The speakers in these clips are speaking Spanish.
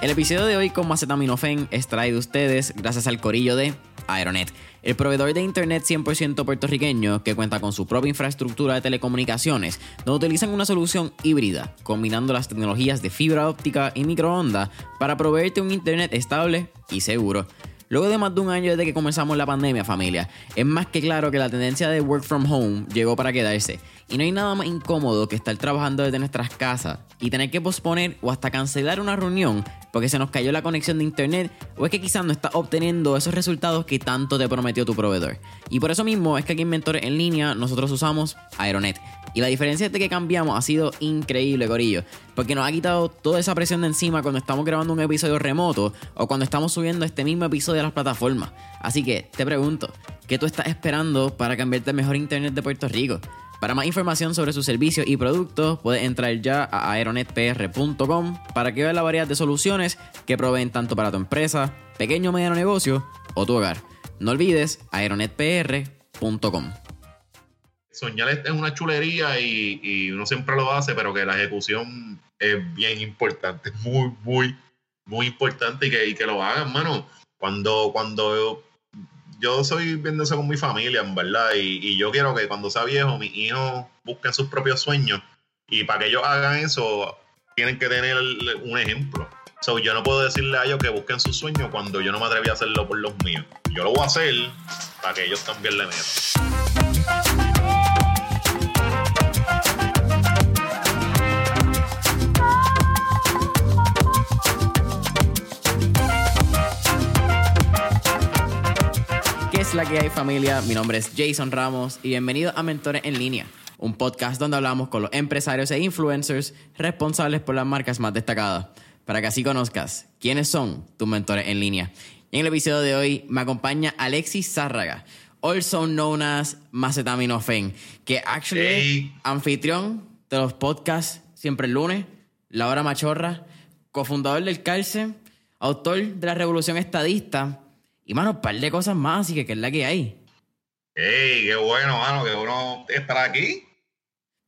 El episodio de hoy con Macetaminofen es traído a ustedes gracias al corillo de Aeronet, el proveedor de internet 100% puertorriqueño que cuenta con su propia infraestructura de telecomunicaciones, donde utilizan una solución híbrida, combinando las tecnologías de fibra óptica y microondas para proveerte un internet estable y seguro. Luego de más de un año desde que comenzamos la pandemia, familia, es más que claro que la tendencia de work from home llegó para quedarse. Y no hay nada más incómodo que estar trabajando desde nuestras casas y tener que posponer o hasta cancelar una reunión porque se nos cayó la conexión de internet o es que quizás no estás obteniendo esos resultados que tanto te prometió tu proveedor. Y por eso mismo es que aquí en Mentores en línea nosotros usamos Aeronet. Y la diferencia de que cambiamos ha sido increíble, Corillo. Porque nos ha quitado toda esa presión de encima cuando estamos grabando un episodio remoto o cuando estamos subiendo este mismo episodio a las plataformas. Así que te pregunto, ¿qué tú estás esperando para cambiarte el mejor internet de Puerto Rico? Para más información sobre sus servicios y productos, puedes entrar ya a aeronetpr.com para que veas la variedad de soluciones que proveen tanto para tu empresa, pequeño o mediano negocio o tu hogar. No olvides aeronetpr.com. Soñar es una chulería y, uno siempre lo hace, pero que la ejecución es bien importante, muy, muy, muy importante y que, y que lo hagan, mano. Cuando, cuando yo soy viéndose con mi familia, en verdad, y, yo quiero que cuando sea viejo, mis hijos busquen sus propios sueños. Y para que ellos hagan eso, tienen que tener un ejemplo. So, yo no puedo decirle a ellos que busquen sus sueños cuando yo no me atreví a hacerlo por los míos. Yo lo voy a hacer para que ellos también le metan. La que hay familia? Mi nombre es Jason Ramos y bienvenido a Mentores en Línea, un podcast donde hablamos con los empresarios e influencers responsables por las marcas más destacadas, para que así conozcas quiénes son tus mentores en línea. Y en el episodio de hoy me acompaña Alexis Zárraga, also known as Macetaminofen, que actually anfitrión de los podcasts Siempre el lunes, La Hora Machorra, cofundador del Calce, autor de la Revolución Estadista y, mano, un par de cosas más, así que que es la que hay. ¡Ey, qué bueno, mano, que uno estará aquí!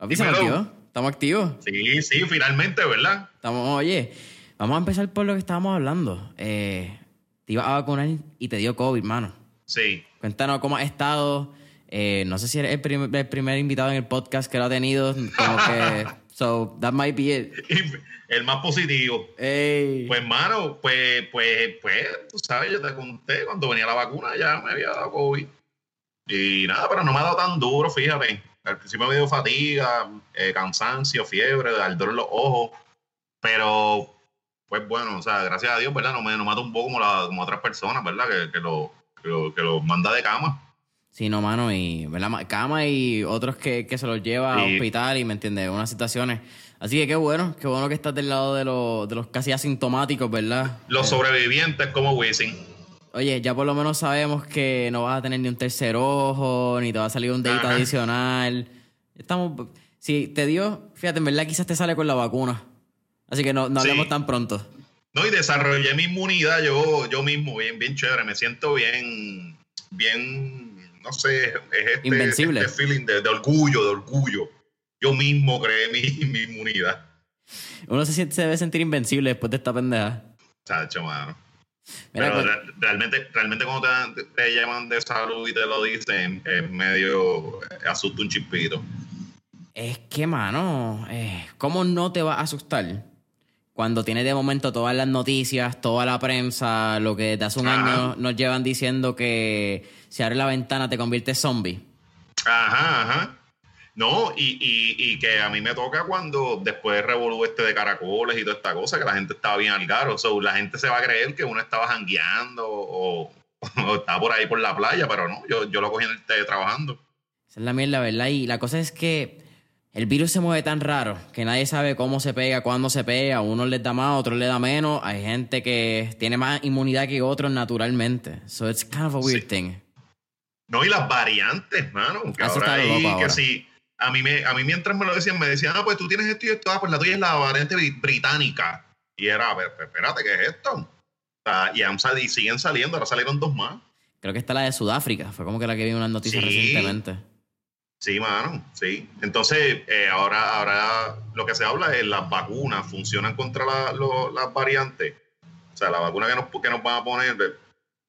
estamos activos. ¿Estamos activos? Sí, sí, finalmente, ¿verdad? Estamos, oye, vamos a empezar por lo que estábamos hablando. Eh, te ibas a vacunar y te dio COVID, mano. Sí. Cuéntanos cómo has estado. Eh, no sé si eres el, primer invitado en el podcast que lo ha tenido. Como que. So, that might be it. el más positivo. Pues, mano, pues, pues, pues, tú sabes, yo te conté, cuando venía la vacuna ya me había dado COVID. Y nada, pero no me ha dado tan duro, fíjate. Al principio me dio fatiga, eh, cansancio, fiebre, ardor en los ojos. Pero, pues bueno, o sea, gracias a Dios, ¿verdad? No me, no un poco como, la, como otras personas, ¿verdad? Que, que, lo, que, lo, manda de cama. Sí, no, mano, y ¿verdad? cama y otros que, que se los lleva a hospital y, ¿me entiendes? Unas situaciones Así que qué bueno, qué bueno que estás del lado de, de los casi asintomáticos, ¿verdad? Los sobrevivientes como Wisin. Oye, ya por lo menos sabemos que no vas a tener ni un tercer ojo, ni te va a salir un dedito adicional. Estamos. Si te dio, fíjate, en verdad quizás te sale con la vacuna. Así que no, no hablemos tan pronto. No, y desarrollé mi inmunidad yo, yo mismo, bien, bien chévere. Me siento bien, bien, no sé, es este, Invencible. este feeling de orgullo, de orgullo yo mismo creé mi, mi inmunidad. Uno se, siente, se debe sentir invencible después de esta pendeja. Chacho, mano. Pero pues- realmente, realmente cuando te, llaman de salud y te lo dicen, es medio asusta un chispito. Es que, mano, eh, ¿cómo no te va a asustar? Cuando tienes de momento todas las noticias, toda la prensa, lo que de hace un año nos llevan diciendo que si abres la ventana te conviertes zombie. Ajá, ajá. No, y, y, que a mí me toca cuando después revolú este de caracoles y toda esta cosa, que la gente estaba bien al garo. So, la gente se va a creer que uno estaba jangueando o, estaba por ahí por la playa, pero no, yo, yo lo cogí en el té trabajando. Esa es la mierda, ¿verdad? Y la cosa es que el virus se mueve tan raro que nadie sabe cómo se pega, cuándo se pega. A unos les da más, a otros les da menos. Hay gente que tiene más inmunidad que otros naturalmente. So it's kind of a weird thing. No, y las variantes, mano. Que ahora hay, que sí a mí, me, a mí mientras me lo decían, me decían, ah, pues tú tienes esto y esto, ah, pues la tuya es la variante británica. Y era, ver, espérate, ¿qué es esto? y, han y siguen saliendo, ahora salieron dos más. Creo que está la de Sudáfrica, fue como que la que vi unas noticias recientemente. Sí, mano, sí. Entonces, eh, ahora, ahora lo que se habla es las vacunas funcionan contra las variantes. O sea, la vacuna que nos, que nos van a poner,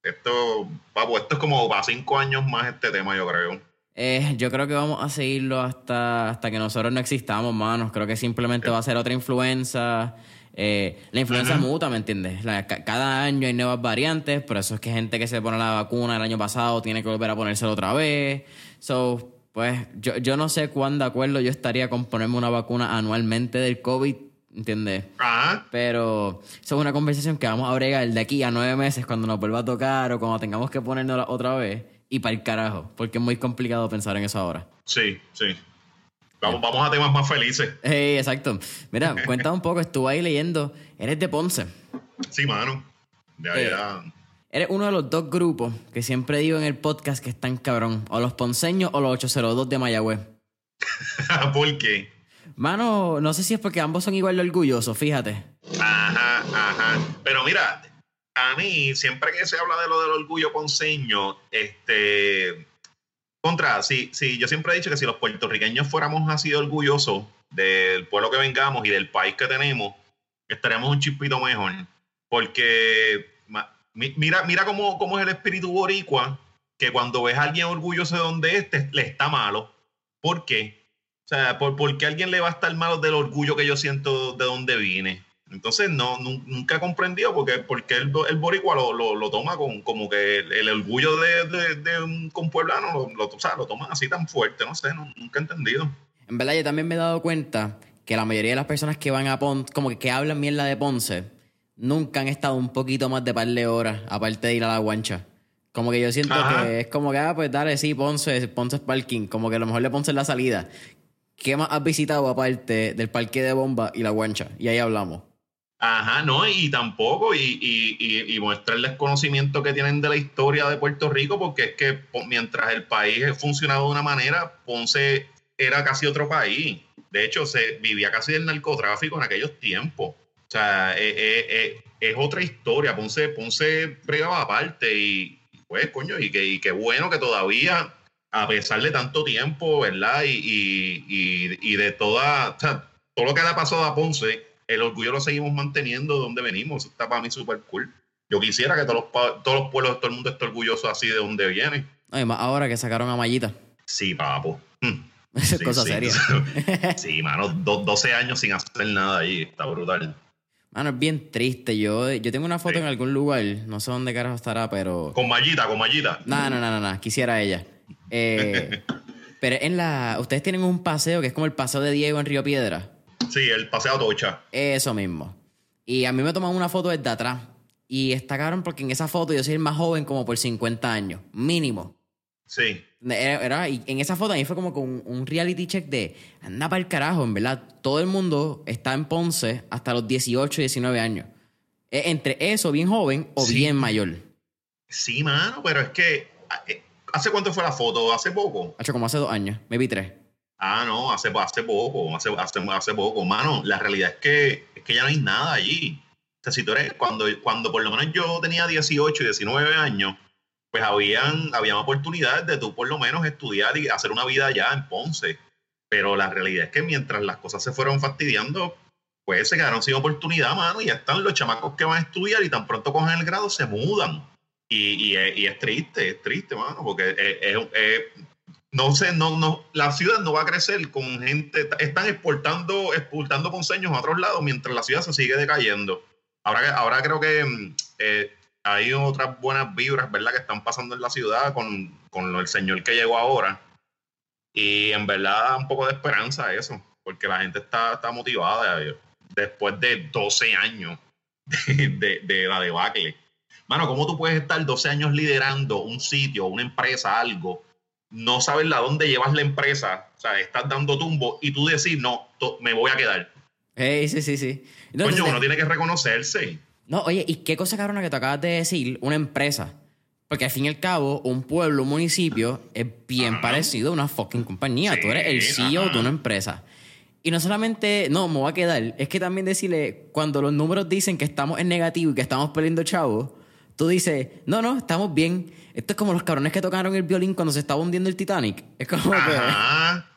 esto, papo, esto es como para cinco años más este tema, yo creo. Eh, yo creo que vamos a seguirlo hasta, hasta que nosotros no existamos, manos. Creo que simplemente va a ser otra influenza. Eh, la influenza muta, ¿me entiendes? cada año hay nuevas variantes, por eso es que gente que se pone la vacuna el año pasado tiene que volver a ponérsela otra vez. So, pues yo, yo no sé cuán de acuerdo yo estaría con ponerme una vacuna anualmente del COVID, ¿entiendes? Ajá. Pero eso es una conversación que vamos a bregar de aquí a nueve meses cuando nos vuelva a tocar o cuando tengamos que ponernos otra vez y para el carajo, porque es muy complicado pensar en eso ahora. Sí, sí. Vamos, vamos a temas más felices. Hey, exacto. Mira, cuéntame un poco, estuve ahí leyendo. Eres de Ponce. Sí, mano. De allá. Eh, eres uno de los dos grupos que siempre digo en el podcast que están cabrón. O los ponceños o los 802 de Mayagüez. ¿Por qué? Mano, no sé si es porque ambos son igual de orgullosos, fíjate. Ajá, ajá. Pero mira, a mí, siempre que se habla de lo del orgullo ponceño, este. Contra, sí, sí, yo siempre he dicho que si los puertorriqueños fuéramos así orgullosos del pueblo que vengamos y del país que tenemos, estaríamos un chispito mejor. Porque mira, mira cómo, cómo es el espíritu boricua, que cuando ves a alguien orgulloso de donde es, le está malo. ¿Por qué? O sea, ¿por, ¿por qué alguien le va a estar malo del orgullo que yo siento de donde vine? Entonces, no, nunca he comprendido porque, porque el, el boricua lo, lo, toma con, como que el, orgullo de, de, un compueblano lo, lo, o sea, lo toman así tan fuerte, no sé, nunca he entendido. En verdad, yo también me he dado cuenta que la mayoría de las personas que van a Ponce, como que, que hablan mierda de Ponce, nunca han estado un poquito más de par de horas, aparte de ir a la guancha. Como que yo siento que es como que, ah, pues dale, sí, Ponce, Ponce es parking. Como que a lo mejor le Ponce es la salida. ¿Qué más has visitado aparte del parque de bomba y la guancha? Y ahí hablamos. Ajá, no, y tampoco, y, y, y, muestra el desconocimiento que tienen de la historia de Puerto Rico, porque es que mientras el país funcionaba de una manera, Ponce era casi otro país. De hecho, se vivía casi del narcotráfico en aquellos tiempos. O sea, eh, eh, eh, es otra historia. Ponce, Ponce bregaba aparte y, pues, coño, y, que, y qué bueno que todavía, a pesar de tanto tiempo, ¿verdad? Y, y de toda, o sea, todo lo que le ha pasado a Ponce el orgullo lo seguimos manteniendo de donde venimos. Eso está para mí súper cool. Yo quisiera que todos los, todos los pueblos, todo el mundo esté orgulloso así de donde viene. Además, ahora que sacaron a Mayita. Sí, papo. Hmm. es cosa seria. sí, mano, 12 años sin hacer nada ahí. Está brutal. Mano, es bien triste. Yo, yo tengo una foto en algún lugar. No sé dónde carajo estará, pero. Con Mayita, con Mayita. No, no, no, no, Quisiera ella. Eh, pero en la. Ustedes tienen un paseo que es como el paseo de Diego en Río Piedra. Sí, el paseo Tocha. Eso mismo. Y a mí me toman una foto desde atrás. Y está cabrón porque en esa foto yo soy el más joven como por 50 años, mínimo. Sí. Era, y en esa foto a mí fue como con un reality check de anda para el carajo, en verdad. Todo el mundo está en Ponce hasta los 18 y 19 años. E, entre eso, bien joven o bien mayor. Sí, mano, pero es que. Eh, ¿Hace cuánto fue la foto? ¿Hace poco? Hace como hace dos años, me vi tres. Ah, no, hace, hace poco, hace, hace, hace poco. Mano, la realidad es que, es que ya no hay nada allí. O sea, si tú eres, cuando, cuando por lo menos yo tenía 18 y 19 años, pues habían, habían oportunidades de tú por lo menos estudiar y hacer una vida allá en Ponce. Pero la realidad es que mientras las cosas se fueron fastidiando, pues se quedaron sin oportunidad, mano, y ya están los chamacos que van a estudiar y tan pronto cogen el grado se mudan. Y, es, triste, es triste, mano, porque no sé, no, no, la ciudad no va a crecer con gente, están exportando, exportando ponceños a otros lados mientras la ciudad se sigue decayendo. Ahora, ahora creo que mm, eh, hay otras buenas vibras, ¿verdad?, que están pasando en la ciudad con, con el señor que llegó ahora. Y en verdad da un poco de esperanza eso, porque la gente está, está motivada después de 12 años de, de, de la debacle. Mano, ¿cómo tú puedes estar 12 años liderando un sitio, una empresa, algo? no sabes a dónde llevas la empresa, o sea, estás dando tumbo y tú decís, no, me voy a quedar. sí, sí, sí. Coño, uno tiene que reconocerse. No, oye, ¿y qué cosa cabrona que te acabas de decir? Una empresa. Porque al fin y al cabo, un pueblo, un municipio es bien parecido a una fucking compañía. Tú eres el CEO de una empresa. Y no solamente, no, me voy a quedar, es que también decirle, cuando los números dicen que estamos en negativo y que estamos perdiendo chavos, tú dices, no, no, estamos bien. Esto es como los cabrones que tocaron el violín cuando se estaba hundiendo el Titanic. Es como Ajá.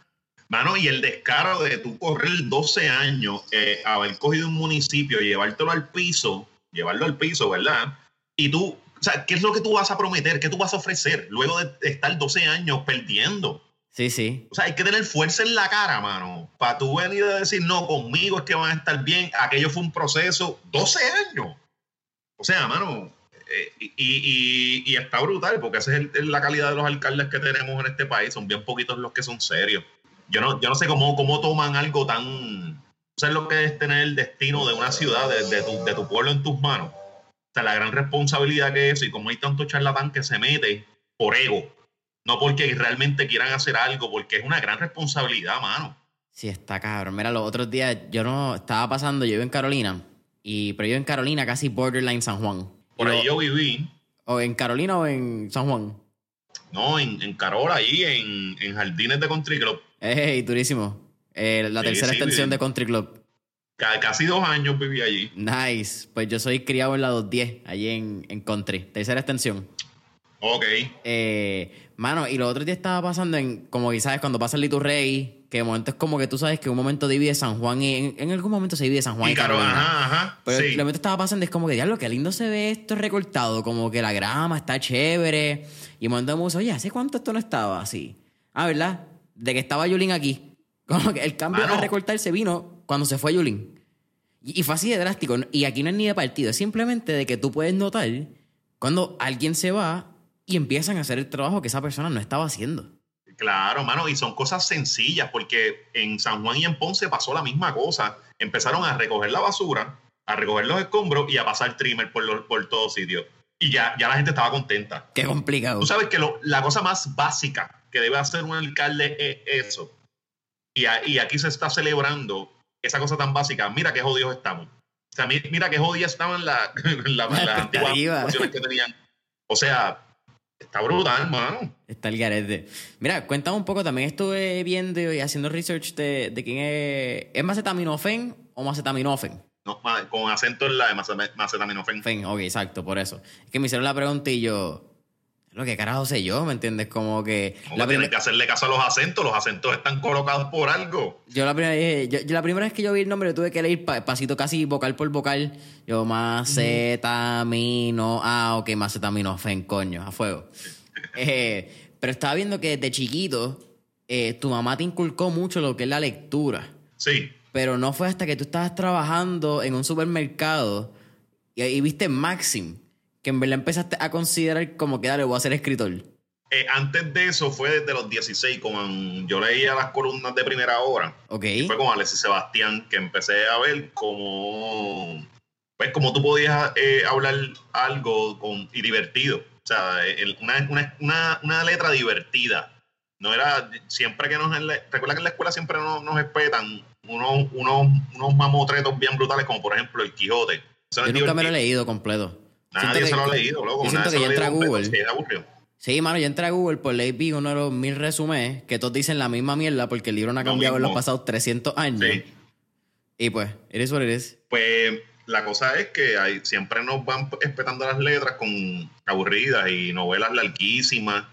Mano, y el descaro de tú correr 12 años, eh, haber cogido un municipio y llevártelo al piso, llevarlo al piso, ¿verdad? Y tú, o sea, ¿qué es lo que tú vas a prometer? ¿Qué tú vas a ofrecer luego de estar 12 años perdiendo? Sí, sí. O sea, hay que tener fuerza en la cara, mano. Para tú venir a decir, no, conmigo es que van a estar bien. Aquello fue un proceso, 12 años. O sea, mano, eh, y, y, y, está brutal, porque esa es la calidad de los alcaldes que tenemos en este país. Son bien poquitos los que son serios. Yo no, yo no sé cómo, cómo toman algo tan... Sea, lo que es tener el destino de una ciudad, de, de, tu, de tu pueblo en tus manos. O sea, la gran responsabilidad que es y como hay tanto charlatán que se mete por ego no porque realmente quieran hacer algo, porque es una gran responsabilidad, mano. Sí, está cabrón. Mira, los otros días yo no estaba pasando, yo vivo en Carolina, y, pero yo en Carolina casi borderline San Juan. Por ahí yo viví. ¿O en Carolina o en San Juan? No, en, en Carola, ahí en, en Jardines de Country Club. ¡Ey, durísimo! Eh, la tercera extensión de Country Club. Casi dos años viví allí. Nice. Pues yo soy criado en la 210, allí en, en Country. Tercera extensión. Ok. Eh, mano, y lo otro día estaba pasando en, como sabes, cuando pasa el Liturrey, que de momento es como que tú sabes que un momento divide San Juan y en, algún momento se divide San Juan y, Carolina. Ajá, ajá, Pero sí. momento estaba pasando es como que, diablo, qué lindo se ve esto recortado, como que la grama está chévere. Y un momento me dice, oye, ¿hace cuánto esto no estaba así? Ah, ¿verdad? De que estaba Yulín aquí. Como que el cambio de recortar se vino cuando se fue Yulín. Y, y fue así de drástico. Y aquí no es ni de partido, es simplemente de que tú puedes notar cuando alguien se va y empiezan a hacer el trabajo que esa persona no estaba haciendo. Claro, mano, y son cosas sencillas, porque en San Juan y en Ponce pasó la misma cosa. Empezaron a recoger la basura, a recoger los escombros y a pasar trimmer por, por todos sitios. Y ya, ya la gente estaba contenta. Qué complicado. Tú sabes que la cosa más básica que debe hacer un alcalde es eso. Y, y aquí se está celebrando esa cosa tan básica. Mira qué jodidos estamos. O sea, mira qué jodidas estaban las la, la, antiguas que tenían. O sea, Está brutal, hermano. Está el garete. Mira, cuéntame un poco, también estuve viendo y haciendo research de, de quién es... ¿Es macetaminofen o macetaminofen? No, con acento en la de macetaminofen. Fen, ok, exacto, por eso. Es que me hicieron la pregunta y yo lo que carajo sé yo, ¿me entiendes? Como que... la tienes que hacerle caso a los acentos, los acentos están colocados por algo. Yo la primera, yo, la primera vez que yo vi el nombre, tuve que leer pasito casi vocal por vocal. Yo, macetamino, ah, ok, macetamino, fen, coño, a fuego. eh, pero estaba viendo que desde chiquito, eh, tu mamá te inculcó mucho lo que es la lectura. Sí. Pero no fue hasta que tú estabas trabajando en un supermercado y, y viste Maxim que en verdad empezaste a considerar como que dale, voy a ser escritor? Eh, antes de eso fue desde los 16, como yo leía las columnas de primera hora. Ok. fue con Alexis Sebastián que empecé a ver como, pues como tú podías eh, hablar algo con, y divertido. O sea, una, una, una, letra divertida. No era, siempre que nos, recuerda que en la escuela siempre nos, nos espetan unos, unos, unos mamotretos bien brutales, como por ejemplo el Quijote. Yo nunca me lo he leído completo. Nadie se lo ha leído, loco. Yo siento que ya entra a Google. Sí, mano, yo entré a Google por ley vi uno de los mil resúmenes que todos dicen la misma mierda porque el libro no ha cambiado en los pasados 300 años. Sí. Y pues, eres what eres. Pues la cosa es que hay, siempre nos van espetando las letras con aburridas y novelas larguísimas.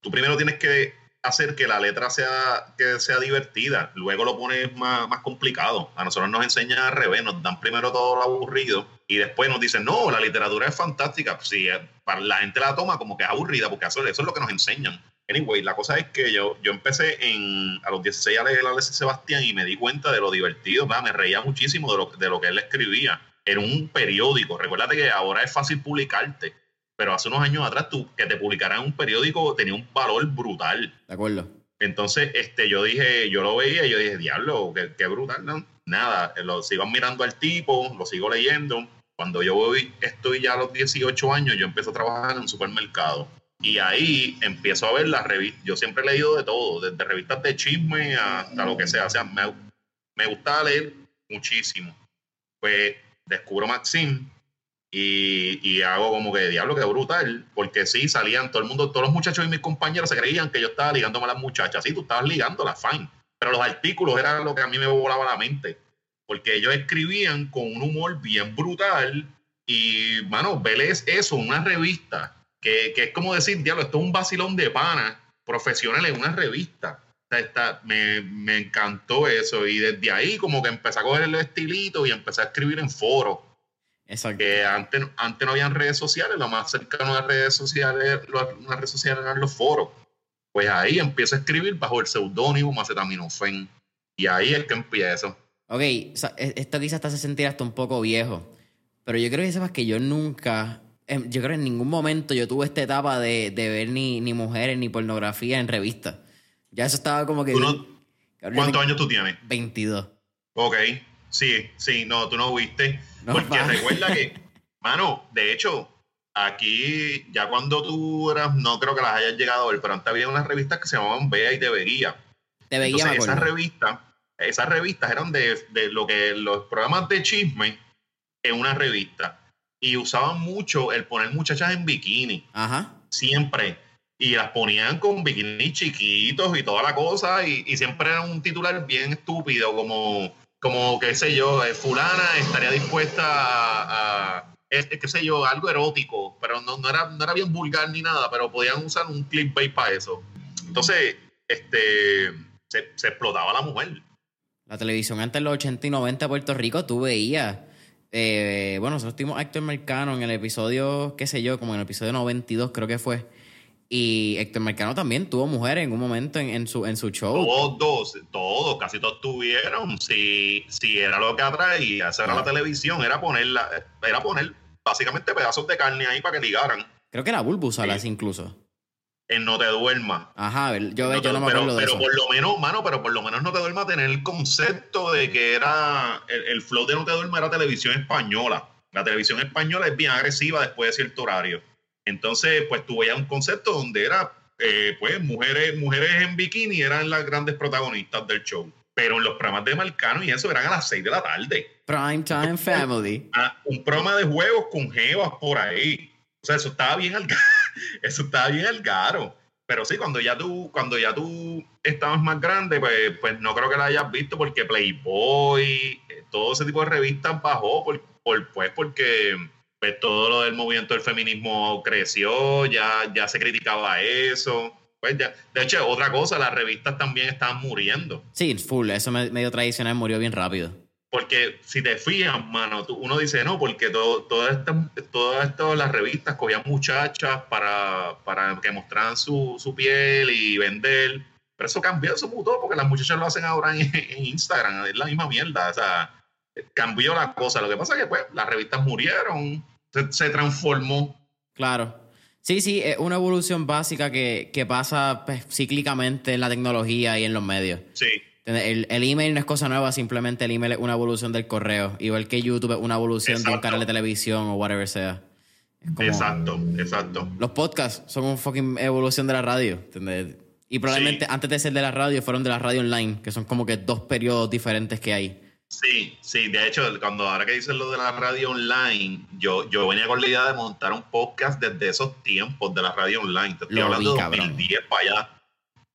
Tú primero tienes que hacer que la letra sea, que sea divertida, luego lo pones más, más complicado. A nosotros nos enseñan al revés, nos dan primero todo lo aburrido y después nos dicen, no, la literatura es fantástica. Sí, eh, para la gente la toma como que es aburrida, porque eso, es lo que nos enseñan. Anyway, la cosa es que yo, yo empecé en, a los 16 a leer a Alexis Sebastián y me di cuenta de lo divertido, me reía muchísimo de lo, de lo que él escribía. Era un periódico. Recuérdate que ahora es fácil publicarte, pero hace unos años atrás tú, que te publicaran un periódico tenía un valor brutal. De acuerdo. Entonces, este, yo dije, yo lo veía y yo dije, diablo, qué, qué brutal, ¿no? Nada, lo sigo mirando al tipo, lo sigo leyendo cuando yo voy, estoy ya a los 18 años, yo empiezo a trabajar en un supermercado. Y ahí empiezo a ver las revistas. Yo siempre he leído de todo, desde revistas de chisme hasta lo que sea. O sea, me, me gustaba leer muchísimo. Pues descubro Maxim y, y, hago como que diablo, que brutal. Porque sí, salían todo el mundo, todos los muchachos y mis compañeros se creían que yo estaba ligándome a las muchachas. Sí, tú estabas ligándolas, fine. Pero los artículos eran lo que a mí me volaba la mente porque ellos escribían con un humor bien brutal y, mano, veles eso, una revista, que, que, es como decir, diablo, esto es un vacilón de pana profesional en una revista. Está, me, me, encantó eso y desde ahí como que empecé a coger el estilito y empecé a escribir en foros. Exacto. Que antes, antes no habían redes sociales, lo más cercano a redes sociales, las redes sociales eran los foros. Pues ahí empiezo a escribir bajo el seudónimo Macetaminofen. Y ahí es que empiezo. Ok, e, esto quizás te hace sentir hasta un poco viejo. Pero yo creo que sepas que yo nunca, em, yo creo que en ningún momento yo tuve esta etapa de, ver ni, ni mujeres ni pornografía en revistas. Ya eso estaba como que... ¿Cuántos años tú tienes? 22. Ok, sí, sí, no, tú no viste. porque recuerda que, mano, de hecho, aquí, ya cuando tú eras, no creo que las hayas llegado a ver, pero antes había unas revistas que se llamaban Vea y Te Veía. Te Veía, Entonces, esas revistas, esas revistas eran de, de lo que los programas de chisme en una revista. Y usaban mucho el poner muchachas en bikini. Ajá. Siempre. Y las ponían con bikinis chiquitos y toda la cosa. Y, y siempre era un titular bien estúpido, como, como qué sé yo, eh, fulana estaría dispuesta a, a qué sé yo, algo erótico, pero no, no, era, no era bien vulgar ni nada, pero podían usar un clickbait para eso. Entonces, este, se, se, explotaba la mujer. La televisión antes de los 80 y 90 de Puerto Rico, tú veías eh, bueno, nosotros tuvimos a Héctor Mercano en el episodio, qué sé yo, como en el episodio 92 creo que fue. Y Héctor Mercano también tuvo mujeres en un momento en, su, en su show. Todos, todos, casi todos tuvieron. Si, si era lo que atraía, hacer era la televisión, era ponerla, era poner básicamente pedazos de carne ahí para que ligaran. Creo que era Bulbusalas incluso en No Te Duerma. Ajá, yo, no, yo no me acuerdo pero, de por lo menos, mano, pero por lo menos No Te Duerma tener el concepto de que era, el, flow de No Te Duerma era televisión española. La televisión española es bien agresiva después de cierto horario. Entonces, pues tuve ya un concepto donde era, eh, pues, mujeres, mujeres en bikini eran las grandes protagonistas del show. Pero en los programas de Marcano y eso eran a las 6 de la tarde. Prime Time Family. Ah, un programa de juegos con jevas por ahí. O sea, eso estaba bien al eso estaba bien el caro. Pero sí, cuando ya tú, cuando ya tú estabas más grande, pues, pues no creo que la hayas visto porque Playboy, eh, todo ese tipo de revistas bajó por, pues porque pues, todo lo del movimiento del feminismo creció, ya, ya se criticaba eso. Pues ya, de hecho, otra cosa, las revistas también estaban muriendo. Sí, full, eso medio tradicional murió bien rápido. Porque si te fijas, mano, uno dice, no, porque todo, todas estas las revistas cogían muchachas para, para que mostraran su, su, piel y vender. Pero eso cambió, eso mutó, porque las muchachas lo hacen ahora en, Instagram, es la misma mierda. O sea, cambió la cosa. Lo que pasa es que pues, las revistas murieron, se, transformó. Claro. Sí, sí, es una evolución básica que, que pasa pues, cíclicamente en la tecnología y en los medios. Sí. El, el, email no es cosa nueva, simplemente el email es una evolución del correo. Igual que YouTube es una evolución de un canal de televisión o whatever sea. exacto, exacto. Los podcasts son una fucking evolución de la radio. Y probablemente antes de ser de la radio fueron de la radio online, que son como que dos periodos diferentes que hay. Sí, sí, de hecho, cuando ahora que dices lo de la radio online, yo, yo venía con la idea de montar un podcast desde esos tiempos de la radio online. Te estoy hablando de 2010 para allá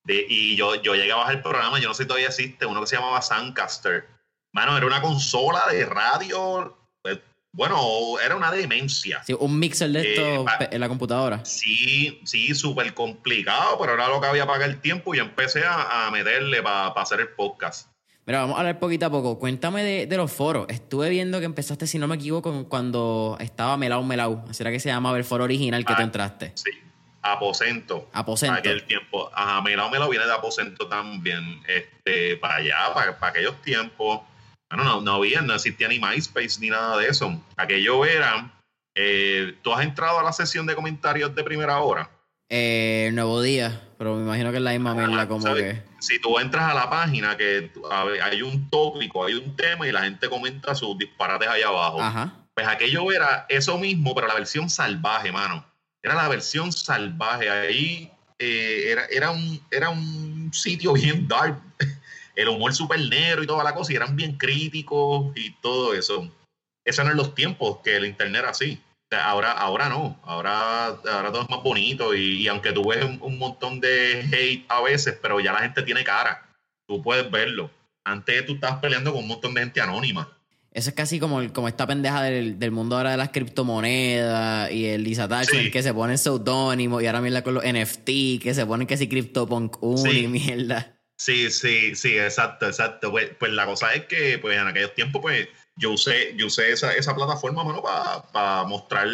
y yo, yo llegué a bajar el programa, yo no sé si todavía existe, uno que se llamaba Suncaster. Mano, era una consola de radio. Pues, bueno, era una demencia. Sí, un mixer de esto eh, en la computadora. Sí, sí, súper complicado, pero era lo que había para el tiempo y empecé a, meterle para hacer el podcast. Mira, vamos a hablar poquito a poco. Cuéntame de, los foros. Estuve viendo que empezaste, si no me equivoco, cuando estaba Melau Melau. Así era que se llamaba el foro original que tú ah, entraste. Sí, Aposento. Aposento. Aquel tiempo. Ajá, me lo viene de Aposento también. Este, para allá, para, aquellos tiempos. Bueno, no, no había, no existía ni MySpace ni nada de eso. Aquello era. Eh, ¿Tú has entrado a la sesión de comentarios de primera hora? Eh, nuevo día, pero me imagino que es la misma mierda como que. Si tú entras a la página, que hay un tópico, hay un tema y la gente comenta sus disparates allá abajo. Ajá. Pues aquello era eso mismo, pero la versión salvaje, mano era la versión salvaje. Ahí eh, era, era, un, era un sitio bien dark. El humor súper negro y toda la cosa, y eran bien críticos y todo eso. Esos eran los tiempos que el internet era así. Ahora, ahora no, ahora, ahora todo es más bonito y, aunque tú ves un, montón de hate a veces, pero ya la gente tiene cara, tú puedes verlo. Antes tú estabas peleando con un montón de gente anónima. Eso es casi como, como esta pendeja del, del mundo ahora de las criptomonedas y el disattachment que se pone seudónimo y ahora mierda con los NFT que se ponen que si CryptoPunk 1 y mierda. Sí, sí, sí, exacto, exacto. Pues, pues, la cosa es que pues en aquellos tiempos pues yo usé, yo usé esa, esa plataforma, mano, para mostrar,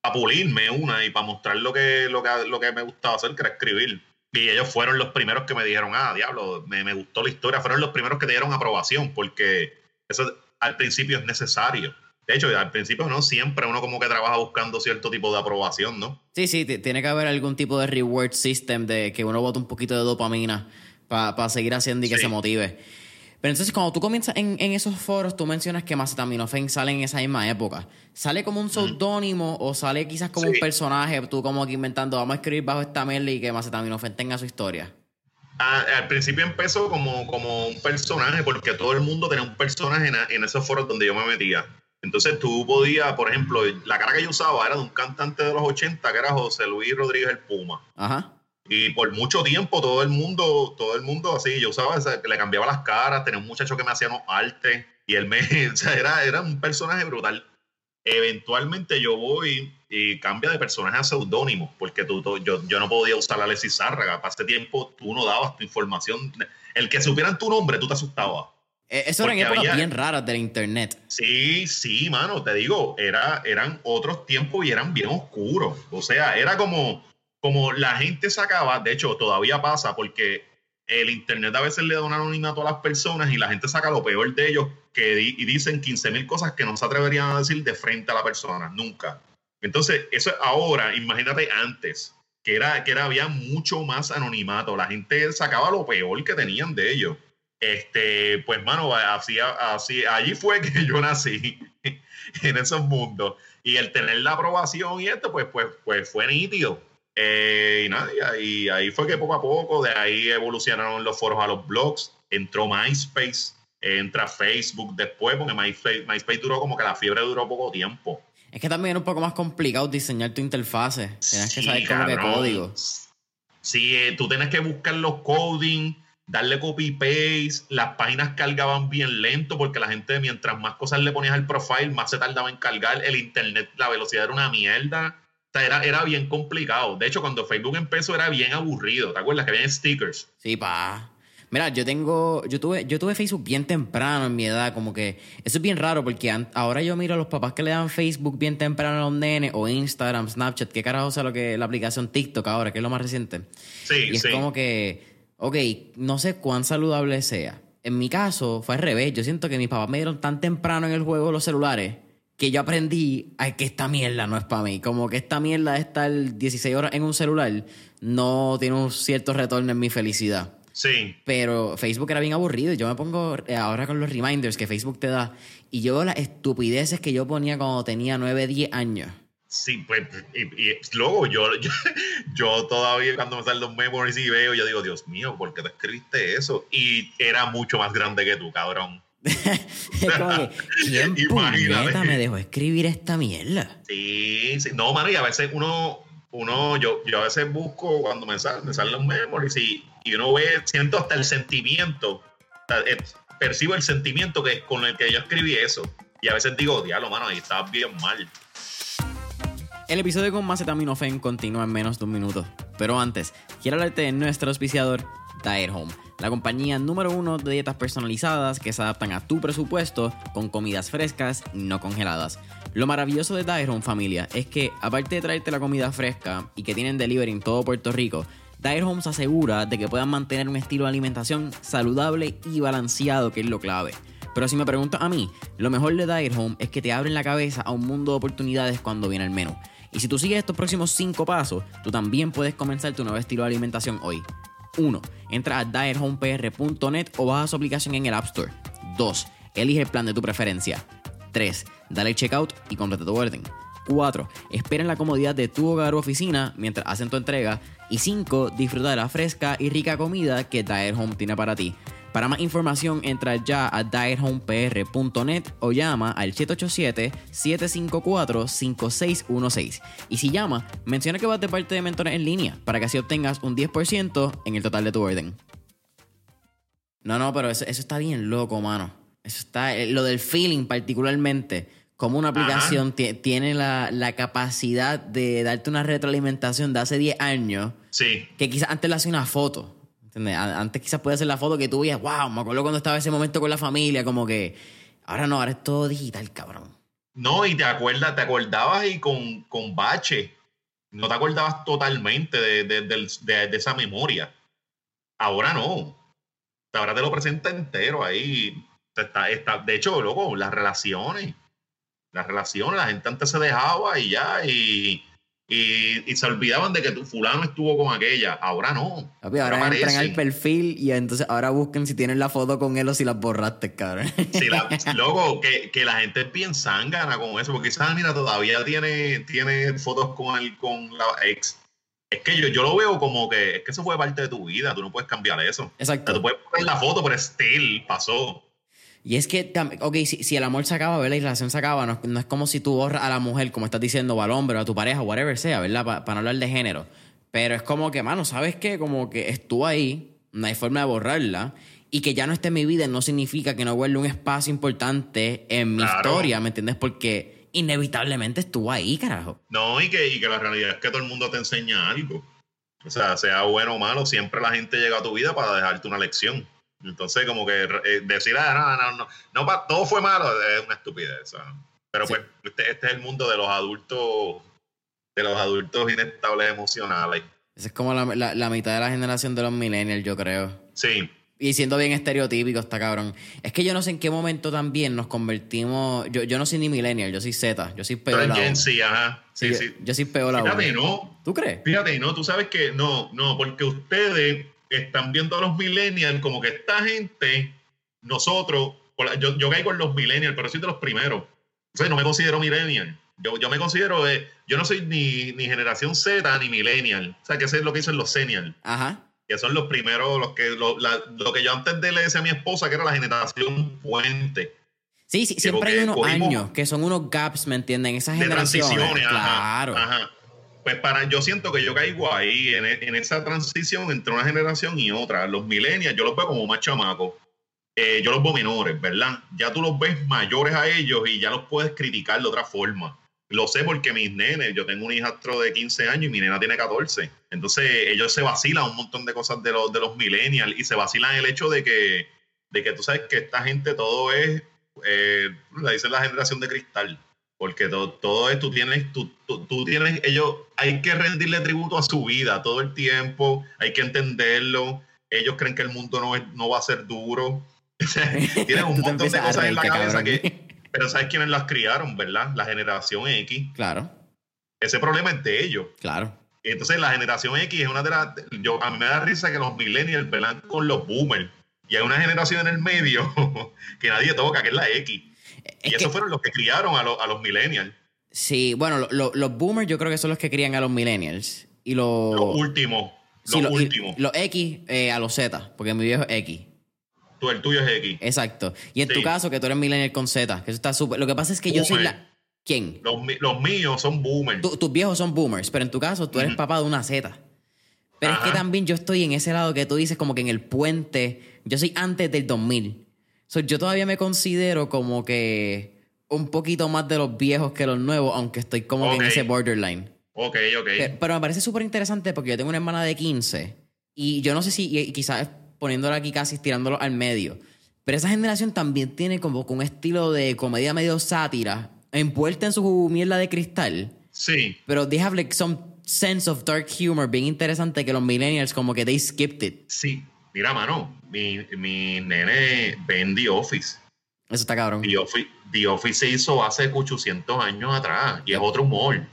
para pulirme una y para mostrar lo que, lo, que, lo que me gustaba hacer, que era escribir. Y ellos fueron los primeros que me dijeron, ah, diablo, me, me gustó la historia. Fueron los primeros que te dieron aprobación, porque eso al principio es necesario. De hecho, al principio no siempre uno como que trabaja buscando cierto tipo de aprobación, ¿no? Sí, sí, tiene que haber algún tipo de reward system de que uno bote un poquito de dopamina para seguir haciendo y que se motive. Pero entonces, cuando tú comienzas en, esos foros, tú mencionas que Macetaminofen sale en esa misma época. ¿Sale como un seudónimo o sale quizás como un personaje, tú como que inventando, vamos a escribir bajo esta mierda y que Macetaminofen tenga su historia? Ah, al principio empezó como, como un personaje, porque todo el mundo tenía un personaje en, en esos foros donde yo me metía. Entonces tú podías, por ejemplo, la cara que yo usaba era de un cantante de los 80 que era José Luis Rodríguez el Puma. Ajá. Y por mucho tiempo todo el mundo, todo el mundo así, yo usaba, le cambiaba las caras, tenía un muchacho que me hacía artes y él me, o sea, era, era un personaje brutal. Eventualmente yo voy y cambia de personaje a seudónimo, porque tú, yo, yo no podía usar a Alexis Zárraga. Para ese tiempo tú no dabas tu información. El que supieran tu nombre, tú te asustabas. Eh, eso eran épocas bien raras del internet. Sí, sí, mano, te digo, era, eran otros tiempos y eran bien oscuros. O sea, era como como la gente sacaba, de hecho todavía pasa porque el internet a veces le da un anonimato a las personas y la gente saca lo peor de ellos que y dicen 15 mil cosas que no se atreverían a decir de frente a la persona, nunca. Entonces, eso ahora, imagínate antes, que era, que era, había mucho más anonimato, la gente sacaba lo peor que tenían de ellos. Este, pues, mano, así, así, allí fue que yo nací en esos mundos. Y el tener la aprobación y esto, pues, pues, pues fue nítido eh, y nada, y ahí, fue que poco a poco, de ahí evolucionaron los foros a los blogs, entró MySpace, entra Facebook después, porque MySpace, MySpace duró como que la fiebre duró poco tiempo. Es que también es un poco más complicado diseñar tu interfase. Tienes que saber cómo que código. Sí, eh, tú tienes que buscar los coding, darle copy paste. Las páginas cargaban bien lento porque la gente, mientras más cosas le ponías al profile, más se tardaba en cargar. El internet, la velocidad era una mierda era, era bien complicado. De hecho, cuando Facebook empezó era bien aburrido. ¿Te acuerdas que había stickers? Sí, pa. Mira, yo tengo, yo tuve, yo tuve Facebook bien temprano en mi edad, como que eso es bien raro porque ahora yo miro a los papás que le dan Facebook bien temprano a los nenes o Instagram, Snapchat, qué carajo sea lo que la aplicación TikTok ahora, que es lo más reciente. Sí, y es como que, ok, no sé cuán saludable sea. En mi caso fue al revés, yo siento que mis papás me dieron tan temprano en el juego los celulares que yo aprendí ay, que esta mierda no es para mí. Como que esta mierda de estar 16 horas en un celular no tiene un cierto retorno en mi felicidad. Sí. Pero Facebook era bien aburrido. Yo me pongo eh, ahora con los reminders que Facebook te da y yo las estupideces que yo ponía cuando tenía 9, 10 años. Sí, pues, y, luego yo, yo, todavía cuando me salen los memories y veo, yo digo, Dios mío, ¿por qué te escribiste eso? Y era mucho más grande que tú, cabrón. es como que, ¿quién me dejó escribir esta mierda? Sí, sí. No, mano, y a veces uno, uno yo, yo a veces busco cuando me salen, me salen los memories y, y uno ve, siento hasta el sentimiento, eh, percibo el sentimiento que con el que yo escribí eso. Y a veces digo, diablo, mano, ahí está bien mal. El episodio con Macetaminofen continúa en menos de un minuto. Pero antes, quiero hablarte de nuestro auspiciador, Diet Home la compañía número uno de dietas personalizadas que se adaptan a tu presupuesto con comidas frescas y no congeladas. Lo maravilloso de Diet familia, es que aparte de traerte la comida fresca y que tienen delivery en todo Puerto Rico, Diet Home se asegura de que puedan mantener un estilo de alimentación saludable y balanceado, que es lo clave. Pero si me preguntas a mí, lo mejor de Diet Home es que te abren la cabeza a un mundo de oportunidades cuando viene el menú. Y si tú sigues estos próximos 5 pasos, tú también puedes comenzar tu nuevo estilo de alimentación hoy. 1. Entra a diethomepr.net o baja su aplicación en el App Store. 2. Elige el plan de tu preferencia. 3. Dale checkout y completa tu orden. 4. Espera en la comodidad de tu hogar o oficina mientras hacen tu entrega. Y 5. Disfruta de la fresca y rica comida que Diet Home tiene para ti. Para más información, entra ya a diethomepr.net o llama al 787-754-5616. Y si llama, menciona que vas de parte de mentores en línea para que así obtengas un 10% en el total de tu orden. No, no, pero eso, está bien loco, mano. Eso está, eh, lo del feeling particularmente, como una aplicación tiene la, la, capacidad de darte una retroalimentación de hace 10 años. Sí. Que quizás antes le hace una foto. Antes quizás puede ser la foto que tú veías, wow, me acuerdo cuando estaba ese momento con la familia, como que Ahora no, ahora es todo digital, cabrón. No, y te acuerdas, te acordabas y con, con bache. No te acordabas totalmente de, de, de, de esa memoria. Ahora no. Ahora te lo presenta entero ahí. Está, está, de hecho, loco, las relaciones. Las relaciones, la gente antes se dejaba y ya, y, y, se olvidaban de que tu fulano estuvo con aquella. Ahora no. ahora, entran al perfil y entonces ahora busquen si tienen la foto con él o si las borraste, cabrón. Sí, la, loco, que, que, la gente es bien zángana con eso, porque esa mira todavía tiene, tiene fotos con el, con la ex. Es que yo, yo lo veo como que es que eso fue parte de tu vida, tú no puedes cambiar eso. Exacto. tú puedes poner la foto, pero still pasó. Y es que, ok, si, si, el amor se acaba, ¿verdad? Y la relación se acaba, no, es como si tú borras a la mujer, como estás diciendo, o al hombre, o a tu pareja, whatever sea, ¿verdad? Para no hablar de género. Pero es como que, mano, ¿sabes qué? Como que estuvo ahí, no hay forma de borrarla. Y que ya no esté en mi vida no significa que no vuelva un espacio importante en mi historia, ¿me entiendes? Porque inevitablemente estuvo ahí, carajo. No, y que, y que la realidad es que todo el mundo te enseña algo. O sea, sea bueno o malo, siempre la gente llega a tu vida para dejarte una lección. Entonces, como que eh, decir, ah, no, no, no, no, todo fue malo, es una estupidez. Pero pues, este, este, es el mundo de los adultos, de los adultos inestables emocionales. Esa es como la, la, mitad de la generación de los millennials, yo creo. Sí. Y siendo bien estereotípico, está cabrón. Es que yo no sé en qué momento también nos convertimos. Yo, yo no soy ni millennial, yo soy Z, yo soy peor. Sí, ajá. Sí, sí, Yo, soy peor Fíjate, no. ¿Tú crees? Fíjate, no, tú sabes que no, no, porque ustedes están viendo a los millennials como que esta gente, nosotros, yo, yo caigo en los millennials, pero soy de los primeros. O sea, no me considero millennial. Yo, yo me considero, eh, yo no soy ni, ni, generación Z ni millennial. O sea, que eso es lo que dicen los senial. Ajá. Que son los primeros, los que, lo, lo que yo antes de le decía a mi esposa, que era la generación puente. Sí, sí, siempre hay unos años que son unos gaps, ¿me entienden? Esas generaciones. transiciones, claro. ajá. Pues para, yo siento que yo caigo ahí en, en, esa transición entre una generación y otra. Los millennials, yo los veo como más chamacos. Eh, yo los veo menores, ¿verdad? Ya tú los ves mayores a ellos y ya los puedes criticar de otra forma. Lo sé porque mis nenes, yo tengo un hijastro de 15 años y mi nena tiene 14. Entonces ellos se vacilan un montón de cosas de los, de los millennials y se vacilan el hecho de que, de que tú sabes que esta gente todo es, eh, la dicen la generación de cristal porque todo, todo es, tú tienes, tú, tú, tienes, ellos, hay que rendirle tributo a su vida todo el tiempo, hay que entenderlo, ellos creen que el mundo no, es, no va a ser duro, tienen un montón de cosas en la cabeza que, pero ¿sabes quiénes las criaron, verdad? La generación X. Claro. Ese problema es de ellos. Claro. Entonces la generación X es una de las, yo, a mí me da risa que los millennials velan con los boomers, y hay una generación en el medio que nadie toca, que es la X y esos fueron los que criaron a, a los millennials. Sí, bueno, los boomers yo creo que son los que crían a los millennials. Y los... Los últimos. Los últimos. Los X eh, a los Z, porque mi viejo es X. Tú, el tuyo es X. Exacto. Y en tu caso, que tú eres millennial con Z, que eso está súper... Lo que pasa es que yo soy la... ¿Quién? Los, míos son boomers. tus viejos son boomers, pero en tu caso tú eres papá de una Z. Pero es que también yo estoy en ese lado que tú dices como que en el puente, yo soy antes del 2000 yo todavía me considero como que un poquito más de los viejos que los nuevos, aunque estoy como que en ese borderline. Ok, ok. Pero, me parece súper interesante porque yo tengo una hermana de 15 y yo no sé si, quizás poniéndola aquí casi, tirándolo al medio, pero esa generación también tiene como un estilo de comedia medio sátira, envuelta en su mierda de cristal. Sí. Pero they have like some sense of dark humor bien interesante que los millennials como que they skipped it. Sí, Mira, mano, mi, mi nene ven The Office. Eso está cabrón. The Office, The Office se hizo hace 800 años atrás y es otro humor.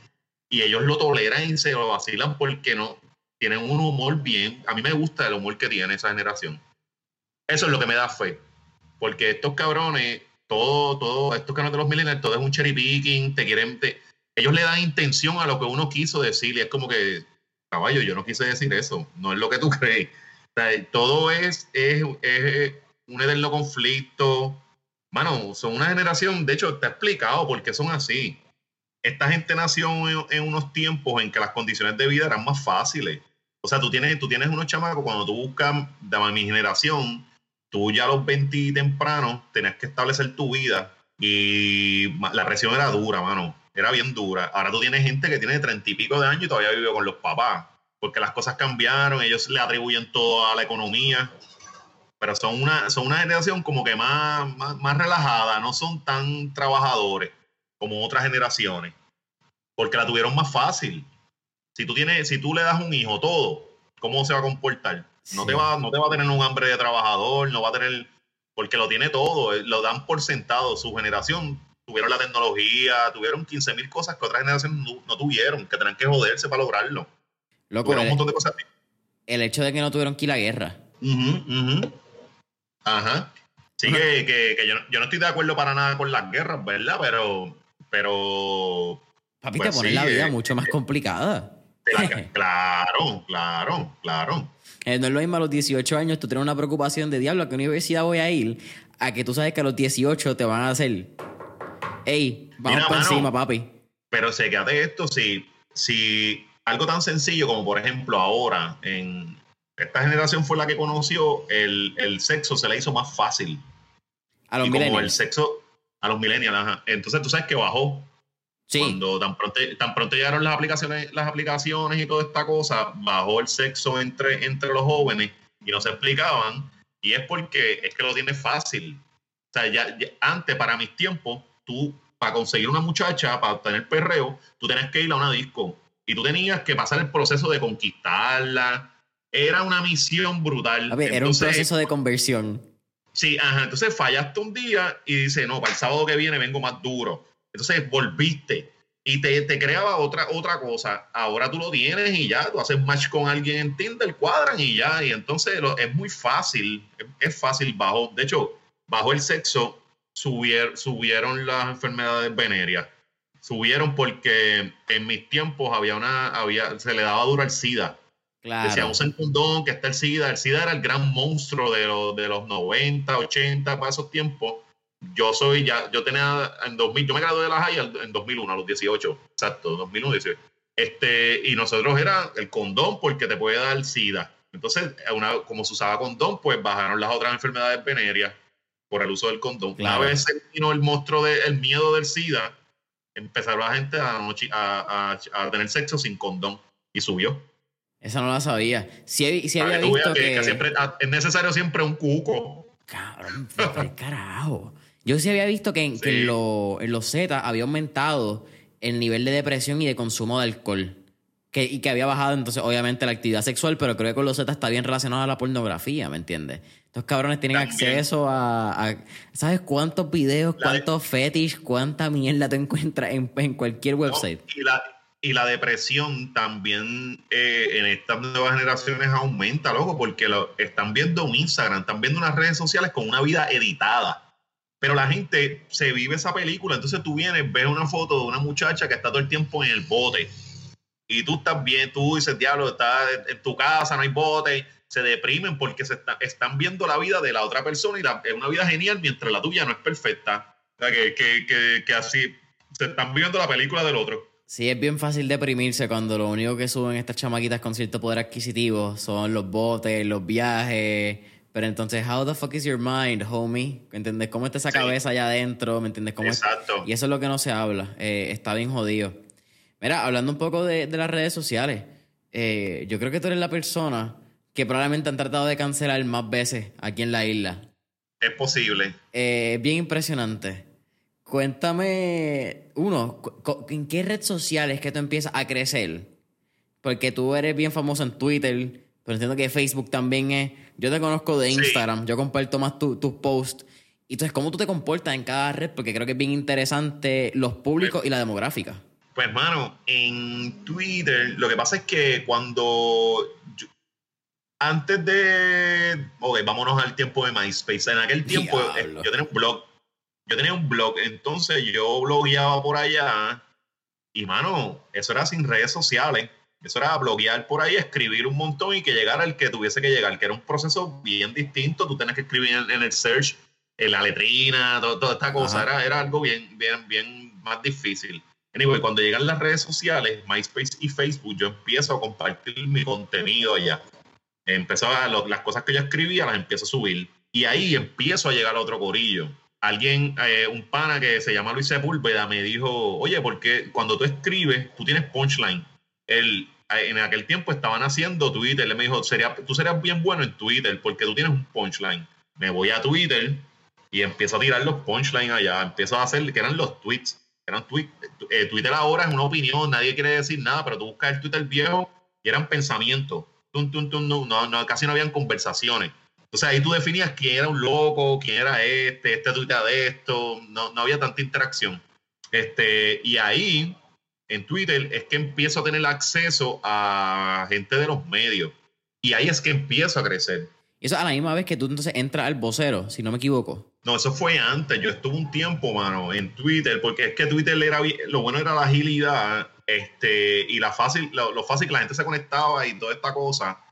Y ellos lo toleran y se lo vacilan porque no tienen un humor bien. A mí me gusta el humor que tiene esa generación. Eso es lo que me da fe. Porque estos cabrones, todo, todo, estos canales de los millennials, todo es un cherry picking, te quieren, ellos le dan intención a lo que uno quiso decir y es como que, caballo, yo no quise decir eso, no es lo que tú crees todo es, es, un eterno conflicto. Mano, son una generación, de hecho, está explicado por qué son así. Esta gente nació en, unos tiempos en que las condiciones de vida eran más fáciles. O sea, tú tienes, tú tienes unos chamacos, cuando tú buscas, de mi generación, tú ya a los 20 temprano tenías que establecer tu vida y la presión era dura, mano. Era bien dura. Ahora tú tienes gente que tiene treinta y pico de años y todavía vive con los papás porque las cosas cambiaron, ellos le atribuyen todo a la economía. pero son una, son una generación como que más, más, relajada, no son tan trabajadores como otras generaciones, porque la tuvieron más fácil. Si tú, tienes, si tú le das un hijo todo, ¿cómo se va a comportar? No, te va, no te va a tener un hambre de trabajador, no va a tener, porque lo tiene todo, eh, lo dan por sentado. Su generación tuvieron la tecnología, tuvieron 15 mil cosas que otras generaciones no, tuvieron, que tenían que joderse para lograrlo. Loco, un montón de cosas. El hecho de que no tuvieron que ir a la guerra. Ajá. Sí, que, que, yo, yo, no estoy de acuerdo para nada con las guerras, ¿verdad? Pero. pero Papi, te pues pone la vida eh, mucho más eh, complicada. claro, claro, claro. Eh, no es lo mismo a los 18 años tú tienes una preocupación de diablo, ¿a qué universidad voy a ir? A que tú sabes que a los 18 te van a hacer. Ey, vamos para encima, papi. Pero sé que de esto, si, si algo tan sencillo como, por ejemplo, ahora en, esta generación fue la que conoció el, el sexo, se le hizo más fácil. A los millennials. el sexo, a los millennials, ajá. Entonces tú sabes que bajó. Sí. Cuando tan pronto, tan pronto llegaron las aplicaciones, las aplicaciones y toda esta cosa, bajó el sexo entre, entre los jóvenes y no se explicaban. Y es porque es que lo tiene fácil. O sea, ya, antes, para mis tiempos, tú, para conseguir una muchacha, para obtener perreo, tú tenías que ir a una disco. Y tú tenías que pasar el proceso de conquistarla, era una misión brutal. era un proceso de conversión. Sí, ajá. Entonces fallaste un día y dice, no, para el sábado que viene vengo más duro. Entonces volviste y te, te, creaba otra, otra cosa. Ahora tú lo tienes y ya, tú haces match con alguien en Tinder, cuadran y ya. Y entonces es muy fácil, es, fácil bajo. De hecho, bajo el sexo subieron las enfermedades venéreas. Subieron porque en mis tiempos había una, había, se le daba duro al SIDA Claro. Decía, usen condón, que está el SIDA. El SIDA era el gran monstruo de, los, de los 90, 80, para esos tiempos. Yo soy ya, yo tenía en 2000, yo me gradué de la high en 2001, a los 18, exacto, 2001, 18. Este, y nosotros era el condón porque te puede dar SIDA. Entonces, una, como se usaba condón, pues bajaron las otras enfermedades venéreas por el uso del condón. Una vez vino el monstruo del miedo del SIDA, empezaron la gente a, a, a tener sexo sin condón y subió. Esa no la sabía. Si, había visto que, siempre, ah, es necesario siempre un cuco. Cabrón, carajo. Yo sí había visto que, en, en, los Z había aumentado el nivel de depresión y de consumo de alcohol. Que, y que había bajado entonces obviamente la actividad sexual, pero creo que con los Z está bien relacionado a la pornografía, ¿me entiendes? Estos cabrones tienen acceso a, ¿Sabes cuántos videos, cuántos fetish, cuánta mierda te encuentras en, en cualquier website? y, la, y la depresión también eh, en estas nuevas generaciones aumenta, loco, porque lo, están viendo un Instagram, están viendo unas redes sociales con una vida editada. Pero la gente se vive esa película, entonces tú vienes, ves una foto de una muchacha que está todo el tiempo en el bote. Y tú estás bien, tú dices, diablo, estás en tu casa, no hay bote. Se deprimen porque se están viendo la vida de la otra persona y es una vida genial mientras la tuya no es perfecta. O sea, que, que, que así se están viendo la película del otro. Sí, es bien fácil deprimirse cuando lo único que suben estas chamaquitas con cierto poder adquisitivo son los botes, los viajes. Pero entonces, how the fuck is your mind, homie? ¿Entiendes? ¿Cómo está esa cabeza allá adentro? ¿Me entiendes? ¿Cómo Exacto. Y eso es lo que no se habla. Eh, está bien jodido. Mira, hablando un poco de, las redes sociales, eh, yo creo que tú eres la persona que probablemente han tratado de cancelar más veces aquí en la isla. Es posible. Eh, bien impresionante. Cuéntame, uno, ¿en qué red social es que tú empiezas a crecer? Porque tú eres bien famoso en Twitter, pero entiendo que Facebook también es. Yo te conozco de Instagram, yo comparto más tus posts. Y entonces, ¿cómo tú te comportas en cada red? Porque creo que es bien interesante los públicos y la demográfica. Pues, hermano, en Twitter, lo que pasa es que cuando. antes de. Ok, vámonos al tiempo de MySpace. En aquel tiempo, eh, yo tenía un blog yo tenía un blog, entonces yo blogueaba por allá y, mano, eso era sin redes sociales. Eso era bloguear por ahí, escribir un montón y que llegara el que tuviese que llegar, que era un proceso bien distinto. Tú tenías que escribir en, el search, en la letrina, toda esta cosa. Era, era, algo bien, bien, bien más difícil. Anyway, cuando llegan las redes sociales, MySpace y Facebook, yo empiezo a compartir mi contenido allá. Empezó a, las cosas que yo escribía, las empiezo a subir. Y ahí empiezo a llegar a otro corillo alguien, eh, un pana que se llama Luis Sepúlveda, me dijo, oye, porque cuando tú escribes, tú tienes punchline. El, en aquel tiempo estaban haciendo Twitter. Él me dijo, Sería, tú serías bien bueno en Twitter porque tú tienes un punchline. Me voy a Twitter y empiezo a tirar los punchlines allá. Empiezo a hacer, que eran los tweets. Eran tweets. Eh, Twitter ahora es una opinión, nadie quiere decir nada, pero tú buscas el Twitter viejo y eran pensamientos. no, no, casi no habían conversaciones. Entonces ahí tú definías quién era un loco, quién era este, este tuitea de esto, no, no había tanta interacción. Este, y ahí, en Twitter, es que empiezo a tener acceso a gente de los medios. Y ahí es que empiezo a crecer. Y eso a la misma vez que tú entonces entras al vocero, si no me equivoco. No, eso fue antes. Yo estuve un tiempo, mano, en Twitter, porque es que Twitter era lo bueno era la agilidad, este, y la fácil, lo, lo fácil que la gente se conectaba y toda esta cosa.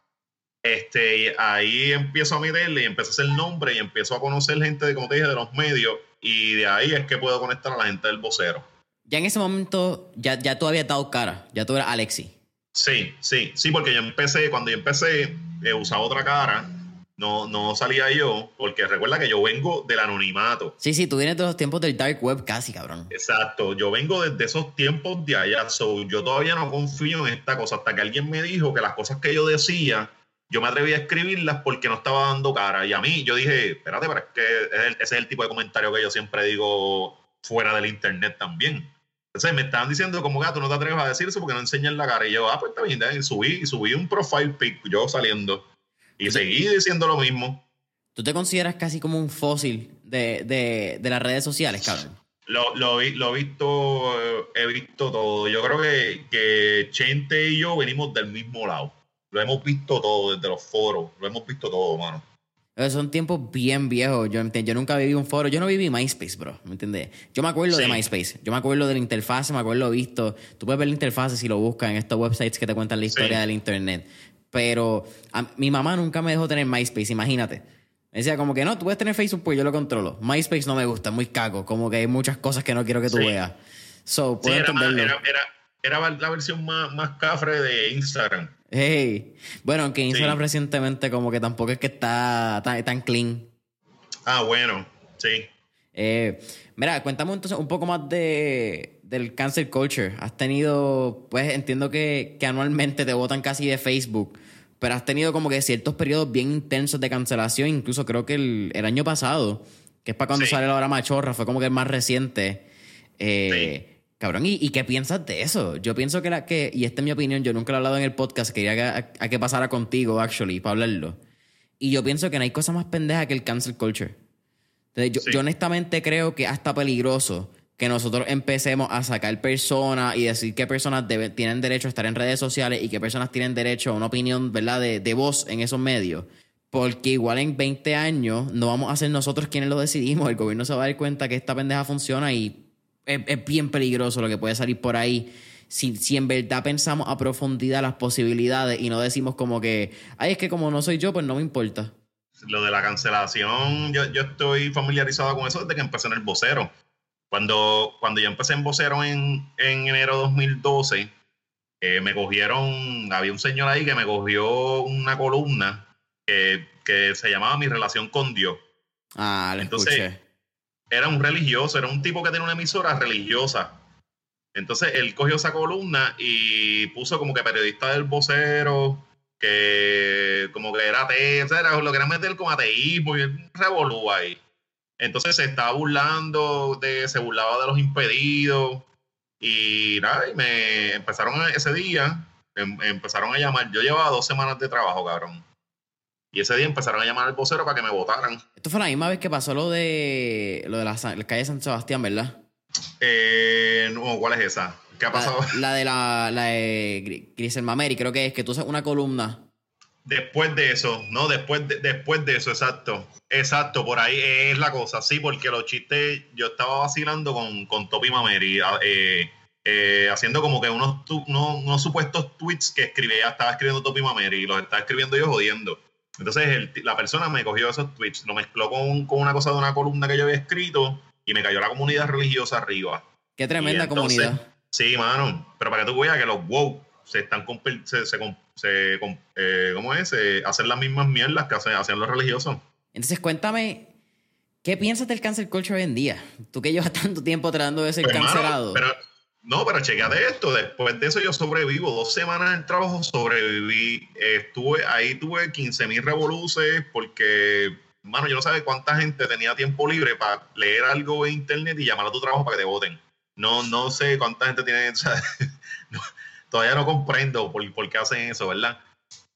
Este, ahí empiezo a meterle y empiezo a hacer nombre y empiezo a conocer gente, de, como te dije, de los medios. Y de ahí es que puedo conectar a la gente del vocero. Ya en ese momento, ya, ya tú habías dado cara, ya tú eras Alexi. Sí, sí, sí, porque yo empecé, cuando yo empecé, he usaba otra cara. No, no salía yo, porque recuerda que yo vengo del anonimato. Sí, sí, tú vienes de los tiempos del dark web casi, cabrón. Exacto, yo vengo desde esos tiempos de allá, so, yo todavía no confío en esta cosa, hasta que alguien me dijo que las cosas que yo decía yo me atreví a escribirlas porque no estaba dando cara. Y a mí, yo dije, espérate, pero es que ese es el tipo de comentario que yo siempre digo fuera del internet también. Entonces me estaban diciendo como gato, no te atreves a decir eso porque no enseñan la cara. Y yo, ah, pues está bien, subí, subí un profile pic, yo saliendo. Y seguí diciendo lo mismo. ¿Tú te consideras casi como un fósil de, de, de las redes sociales, cabrón? Lo, lo, lo, he visto, he visto todo. Yo creo que, que Chente y yo venimos del mismo lado lo hemos visto todo desde los foros, lo hemos visto todo, mano. Son tiempos bien viejos. Yo, yo nunca viví un foro. Yo no viví MySpace, bro. ¿Me entiendes? Yo me acuerdo de MySpace. Yo me acuerdo de la interfaz, me acuerdo visto. Tú puedes ver la interfaz si lo buscas en estos websites que te cuentan la historia del internet. Pero mi mamá nunca me dejó tener MySpace, imagínate. Me decía como que no, tú puedes tener Facebook porque yo lo controlo. MySpace no me gusta, es muy cago. Como que hay muchas cosas que no quiero que tú veas. So, puedo entenderlo. Era, era, la versión más, más cafre de Instagram. Hey. Bueno, aunque Instagram recientemente como que tampoco es que está tan, clean. Ah, bueno, sí. Eh, mira, cuéntame entonces un poco más de, del cancel culture. Has tenido, pues entiendo que, anualmente te votan casi de Facebook, pero has tenido como que ciertos periodos bien intensos de cancelación, incluso creo que el, año pasado, que es para cuando sale la hora machorra, fue como que el más reciente. Eh, Cabrón, ¿y, qué piensas de eso? Yo pienso que, la, que, y esta es mi opinión, yo nunca lo he hablado en el podcast, quería que, a, que pasara contigo, actually, para hablarlo. Y yo pienso que no hay cosa más pendeja que el cancel culture. Entonces, yo, honestamente creo que hasta peligroso que nosotros empecemos a sacar personas y decir qué personas tienen derecho a estar en redes sociales y qué personas tienen derecho a una opinión, ¿verdad?, de, de voz en esos medios. Porque igual en 20 años no vamos a ser nosotros quienes lo decidimos. El gobierno se va a dar cuenta que esta pendeja funciona y es, bien peligroso lo que puede salir por ahí. Si, si, en verdad pensamos a profundidad las posibilidades y no decimos como que, ay, es que como no soy yo, pues no me importa. Lo de la cancelación, yo, yo estoy familiarizado con eso desde que empecé en el vocero. Cuando, cuando yo empecé en vocero en, en enero de 2012, eh, me cogieron, había un señor ahí que me cogió una columna que, que se llamaba Mi relación con Dios. Ah, Entonces, escuché era un religioso, era un tipo que tenía una emisora religiosa. Entonces él cogió esa columna y puso como que periodista del vocero, que como que era ateo, era, lo quería meter como ateísmo y revolú ahí. Entonces se estaba burlando, de, se burlaba de los impedidos y nada, y me empezaron ese día, em, empezaron a llamar. Yo llevaba dos semanas de trabajo, cabrón. Y ese día empezaron a llamar al vocero para que me votaran. Esto fue la misma vez que pasó lo de lo de la, calle de San Sebastián, ¿verdad? Eh, no, ¿cuál es esa? ¿Qué ha pasado? La, de la, la de Grisel Mameri, creo que es que tú haces una columna. Después de eso, no, después de, después de eso, exacto. Exacto, por ahí es la cosa, sí, porque los chistes, yo estaba vacilando con, con Topi Mameri, eh, eh, haciendo como que unos, unos, supuestos tweets que escribía, estaba escribiendo Topi Mameri y los estaba escribiendo yo jodiendo. Entonces la persona me cogió esos tweets, lo mezcló con, con, una cosa de una columna que yo había escrito y me cayó la comunidad religiosa arriba. Qué tremenda comunidad. Sí, mano. Pero para que tú veas que los wow se están se, se, se eh, ¿cómo es? hacen las mismas mierdas que hacen, los religiosos. Entonces cuéntame, ¿qué piensas del cancel culture hoy en día? Tú que llevas tanto tiempo tratando de ser pues, cancelado. pero no, pero chequeate esto. Después de eso yo sobrevivo. Dos semanas en trabajo sobreviví. Estuve ahí, tuve 15 mil revoluces porque, mano, yo no sabía cuánta gente tenía tiempo libre para leer algo en internet y llamar a tu trabajo para que te voten. No, no sé cuánta gente tiene. todavía no comprendo por, por qué hacen eso, ¿verdad?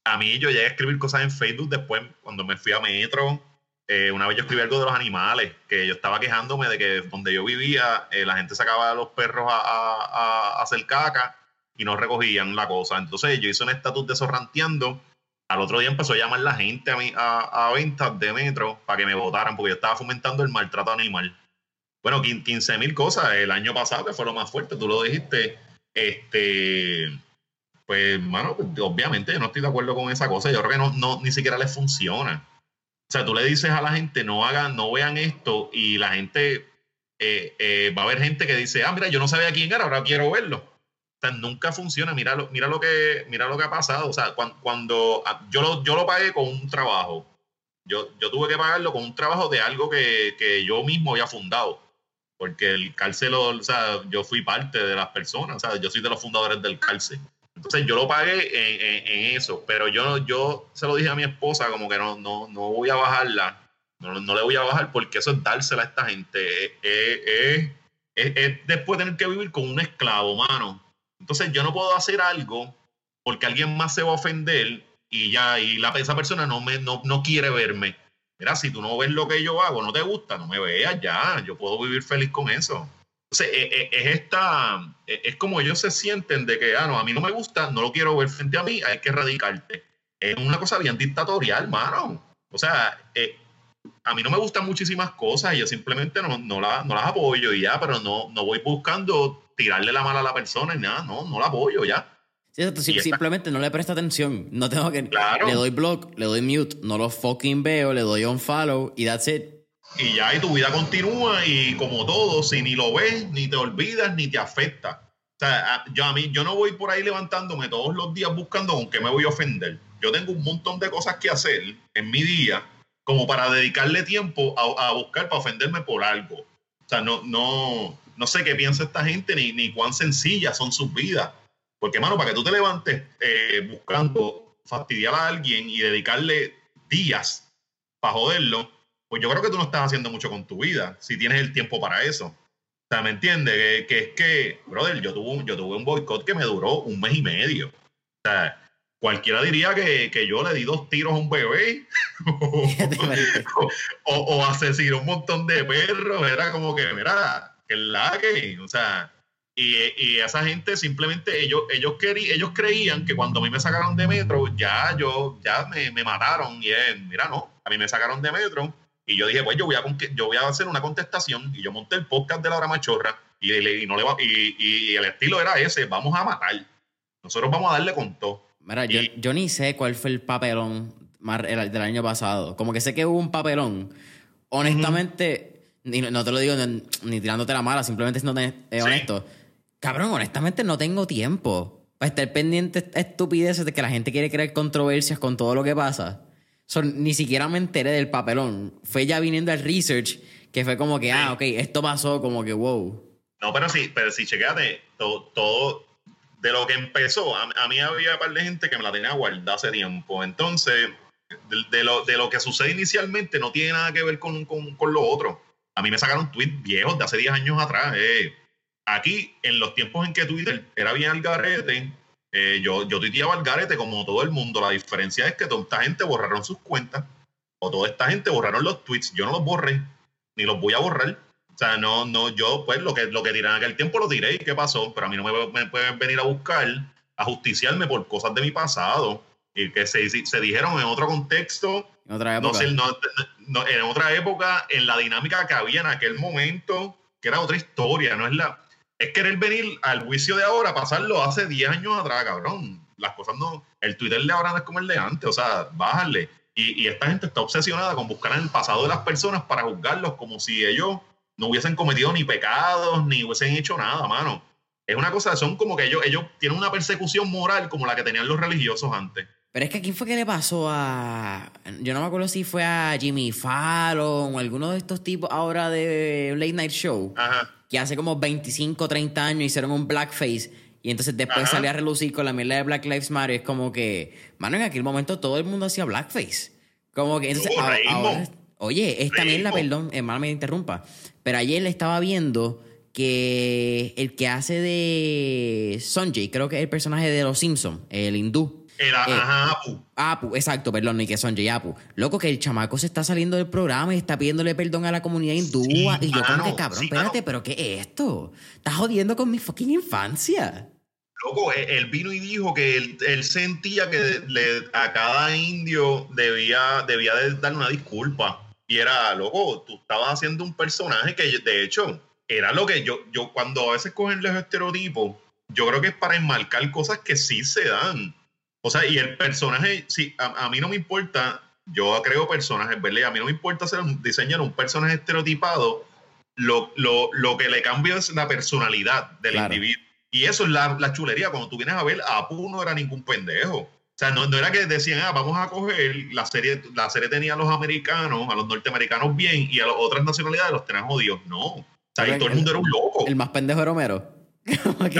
A mí yo llegué a escribir cosas en Facebook después, cuando me fui a Metro, eh, una vez yo escribí algo de los animales, que yo estaba quejándome de que donde yo vivía, eh, la gente sacaba a los perros a, hacer caca y no recogían la cosa. Entonces yo hice un estatus de. Al otro día empezó a llamar la gente a, mí, a, ventas de metro para que me votaran, porque yo estaba fomentando el maltrato animal. Bueno, 15 mil cosas el año pasado, que fue lo más fuerte, tú lo dijiste. Este, pues, mano, obviamente yo no estoy de acuerdo con esa cosa. Yo creo que no, no ni siquiera les funciona. O sea, tú le dices a la gente, no hagan, no vean esto, y la gente, eh, eh, va a haber gente que dice, ah, mira, yo no sabía quién era, ahora quiero verlo. O sea, nunca funciona. Mira lo, mira lo, que, mira lo que ha pasado. O sea, cuando, ah, yo, lo, yo lo pagué con un trabajo. Yo, yo tuve que pagarlo con un trabajo de algo que, que yo mismo había fundado. Porque el cárcel, o sea, yo fui parte de las personas. O sea, yo soy de los fundadores del cárcel. Entonces yo lo pagué en, eso, pero yo, yo se lo dije a mi esposa como que no, no, no voy a bajarla, no, no le voy a bajar porque eso es dársela a esta gente. Es, después tener que vivir con un esclavo, mano. Entonces yo no puedo hacer algo porque alguien más se va a ofender y ya, y la, esa persona no, me, no, no quiere verme. Mira, si tú no ves lo que yo hago, no te gusta, no me veas ya, yo puedo vivir feliz con eso. Entonces, e, e, es, esta, e, es como ellos se sienten de que, ah, no, a mí no me gusta, no lo quiero ver frente a mí, hay que erradicarte. Es una cosa bien dictatorial, mano. O sea, eh, a mí no me gustan muchísimas cosas y yo simplemente no, no, la, no las apoyo y ya, pero no, no voy buscando tirarle la mala a la persona y nada, no, no la apoyo ya. Sí, simplemente no le presta atención. No tengo que. Le doy block, le doy mute, no lo fucking veo, le doy un follow y that's it y ya y tu vida continúa y como todo, si ni lo ves, ni te olvidas, ni te afecta. O sea, yo a mí, yo no voy por ahí levantándome todos los días buscando con qué me voy a ofender. Yo tengo un montón de cosas que hacer en mi día como para dedicarle tiempo a, buscar para ofenderme por algo. O sea, no, no, no sé qué piensa esta gente ni, ni cuán sencillas son sus vidas. Porque, mano, para que tú te levantes eh, buscando fastidiar a alguien y dedicarle días para joderlo, pues yo creo que tú no estás haciendo mucho con tu vida, si tienes el tiempo para eso. O sea, ¿me entiendes? Que, es que, brother, yo tuve, yo tuve un boicot que me duró un mes y medio. O sea, cualquiera diría que, yo le di dos tiros a un bebé o, o, asesiné un montón de perros. Era como que, mira, que la que, o sea, y, y, esa gente simplemente, ellos, ellos, ellos creían que cuando a mí me sacaron de metro, ya yo, ya me, me mataron. Y es, mira, no, a mí me sacaron de metro y yo dije, pues yo voy a, yo voy a hacer una contestación y yo monté el podcast de la hora machorra y, y, no le y, el estilo era ese, vamos a matar. Nosotros vamos a darle con todo. Mira, yo, ni sé cuál fue el papelón del año pasado. Como que sé que hubo un papelón. Honestamente, no, te lo digo ni, tirándote la mala, simplemente siendo honesto. Cabrón, honestamente no tengo tiempo para estar pendiente de estupideces de que la gente quiere crear controversias con todo lo que pasa ni siquiera me enteré del papelón. Fue ya viniendo el research que fue como que, ah, ok, esto pasó, como que wow. No, pero sí, pero sí, chequeate, todo, todo de lo que empezó, a, mí había un par de gente que me la tenía guardada hace tiempo. Entonces, de, lo, de lo que sucede inicialmente no tiene nada que ver con, con, con lo otro. A mí me sacaron tweets viejos de hace 10 años atrás. Eh. Aquí, en los tiempos en que Twitter era bien al garete, eh, yo, yo tuiteaba al garete como todo el mundo. La diferencia es que toda esta gente borraron sus cuentas o toda esta gente borraron los tweets. Yo no los borré, ni los voy a borrar. O sea, no, no, yo pues lo que, lo que tiré en aquel tiempo lo tiré y qué pasó, pero a mí no me, pueden venir a buscar, a justiciarme por cosas de mi pasado y que se, se dijeron en otro contexto. En otra época. No, en otra época, en la dinámica que había en aquel momento, que era otra historia, no es la es querer venir al juicio de ahora, pasarlo hace 10 años atrás, cabrón. Las cosas no. El Twitter de ahora no es como el de antes, o sea, bájale. Y, esta gente está obsesionada con buscar en el pasado de las personas para juzgarlos como si ellos no hubiesen cometido ni pecados, ni hubiesen hecho nada, mano. Es una cosa, son como que ellos, ellos tienen una persecución moral como la que tenían los religiosos antes. Pero es que ¿a quién fue que le pasó a. Yo no me acuerdo si fue a Jimmy Fallon o alguno de estos tipos ahora de Late Night Show. Ajá. Que hace como 25, 30 años hicieron un blackface. Y entonces después Ajá. salía a relucir con la mierda de Black Lives Matter. Es como que. Mano, en aquel momento todo el mundo hacía blackface. Como que. Entonces, Oh, ahora- ahora- oye, esta mierda, perdón, hermano, me interrumpa. Pero ayer le estaba viendo que el que hace de Sonjay, creo que es el personaje de Los Simpsons, el hindú. Era, Eh, ajá, Apu. Apu, exacto, perdón, ni que Sonjay Apu. Loco, que el chamaco se está saliendo del programa y está pidiéndole perdón a la comunidad hindú. Sí, y yo como que, cabrón, sí, espérate, pero ¿qué es esto? Estás jodiendo con mi fucking infancia. Loco, él, él vino y dijo que él, él sentía que le- a cada indio debía, debía de darle una disculpa. Y era, loco, tú estabas haciendo un personaje que de hecho era lo que yo, yo cuando a veces cogen los estereotipos, yo creo que es para enmarcar cosas que sí se dan. O sea, y el personaje, sí, a, a mí no me importa, yo creo personajes, ¿verdad? A mí no me importa hacer un, diseñar un personaje estereotipado, lo, lo, lo que le cambia es la personalidad del Claro. individuo. Y eso es la, la chulería. Cuando tú vienes a ver, Apu no era ningún pendejo. O sea, no, no era que decían, ah, vamos a coger, la serie, la serie tenía a los americanos, a los norteamericanos bien, y a las otras nacionalidades los tenían jodidos. No. O sea, ahí El- todo el mundo era un loco. El más pendejo era Homero. Que-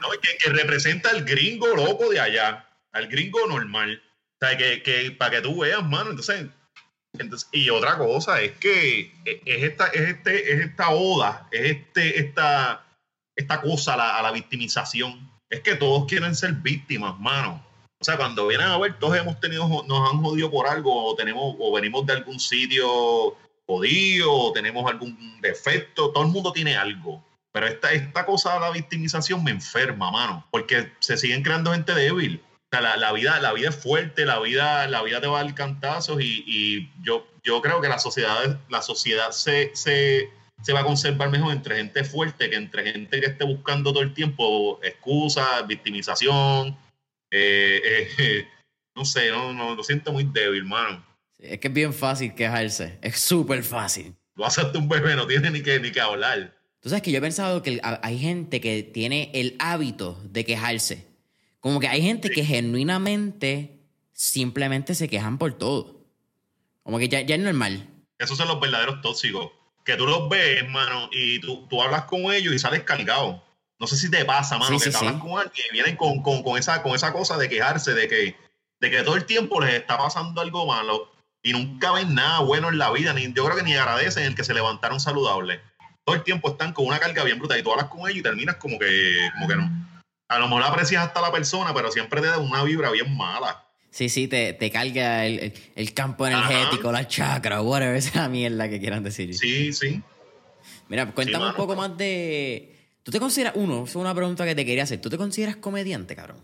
no, que, que representa al gringo loco de allá, al gringo normal. O sea, que, que para que tú veas, mano. Entonces, entonces, y otra cosa es que es esta, es este, es esta oda, es este, esta, esta cosa a la, a la victimización. Es que todos quieren ser víctimas, mano. O sea, cuando vienen a ver, todos hemos tenido, nos han jodido por algo, o tenemos, o venimos de algún sitio jodido, o tenemos algún defecto, todo el mundo tiene algo. Pero esta, esta cosa de la victimización me enferma, mano, porque se siguen creando gente débil. O sea, la, la vida, la vida es fuerte, la vida, la vida te va a dar cantazos y, y yo, yo creo que la sociedad, la sociedad se, se, se va a conservar mejor entre gente fuerte que entre gente que esté buscando todo el tiempo excusas, victimización. eh, eh, no sé, no, no, lo siento muy débil, mano. Sí, es que es bien fácil quejarse. Es súper fácil. Lo hace hasta un bebé, no tiene ni que, ni que hablar. Tú sabes que yo he pensado que hay gente que tiene el hábito de quejarse. Como que hay gente que genuinamente simplemente se quejan por todo. Como que ya, ya es normal. Esos son los verdaderos tóxicos. Que tú los ves, hermano, y tú, tú hablas con ellos y sales cargado. No sé si te pasa, mano, Sí, que sí, te hablas con alguien y vienen con, con, con esa, con esa cosa de quejarse, de que, de que todo el tiempo les está pasando algo malo y nunca ven nada bueno en la vida. Ni, yo creo que ni agradecen el que se levantaron saludables. Todo el tiempo están con una carga bien brutal y tú hablas con ellos y terminas como que, como que no. A lo mejor aprecias hasta la persona, pero siempre te da una vibra bien mala. Sí, sí, te, te carga el, el- campo energético, la chakra, whatever, esa mierda que quieran decir. Sí, sí. Mira, cuéntame un mano. poco más de... ¿Tú te consideras, uno, es una pregunta que te quería hacer, ¿tú te consideras comediante, cabrón?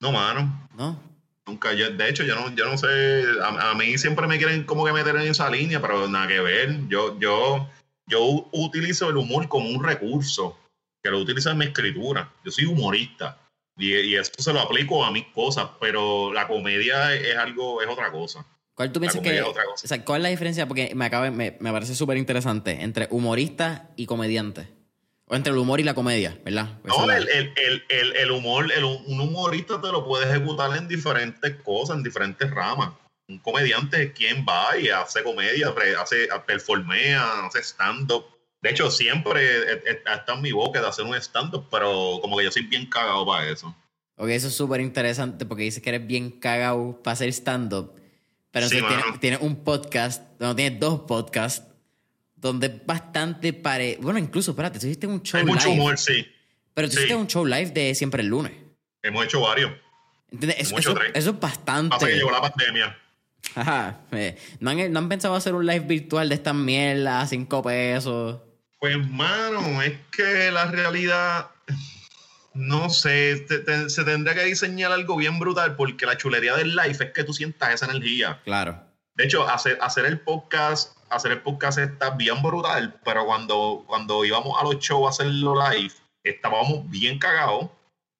No, mano. ¿No? Nunca, yo, de hecho, yo no, yo no sé, a, a mí siempre me quieren como que meter en esa línea, pero nada que ver. Yo, yo, yo utilizo el humor como un recurso, que lo utilizo en mi escritura. Yo soy humorista y, y eso se lo aplico a mis cosas, pero la comedia es, algo, es otra cosa. ¿Cuál tú piensas que... es otra cosa. O sea, ¿cuál es la diferencia? Porque me, acaba, me, me parece súper interesante entre humorista y comediante. O entre el humor y la comedia, ¿verdad? Esa No, el, el, el, el, el humor, el, un humorista te lo puede ejecutar en diferentes cosas, en diferentes ramas. Un comediante quien va y hace comedia, hace, performea, hace stand-up. De hecho, siempre eh, eh, está en mi boca de hacer un stand-up, pero como que yo soy bien cagado para eso. Ok, eso es súper interesante porque dices que eres bien cagado para hacer stand-up. Pero Sí, tienes, tienes un podcast, no, tienes dos podcasts, donde es bastante pare... Bueno, incluso, espérate, tú hiciste un show Hay mucho live. humor, sí. Pero tú sí. hiciste un show live de siempre el lunes. Hemos hecho varios. ¿Entiendes? Eso es bastante. Hasta que llegó la pandemia. Ajá. eh, ¿No, han, no han pensado hacer un live virtual de estas mierdas a cinco pesos? Pues, mano, es que la realidad, no sé, te- te- se tendría que diseñar algo bien brutal porque la chulería del live es que tú sientas esa energía. Claro. De hecho, hacer, hacer el podcast, hacer el podcast está bien brutal, pero cuando, cuando íbamos a los shows a hacerlo live, estábamos bien cagados,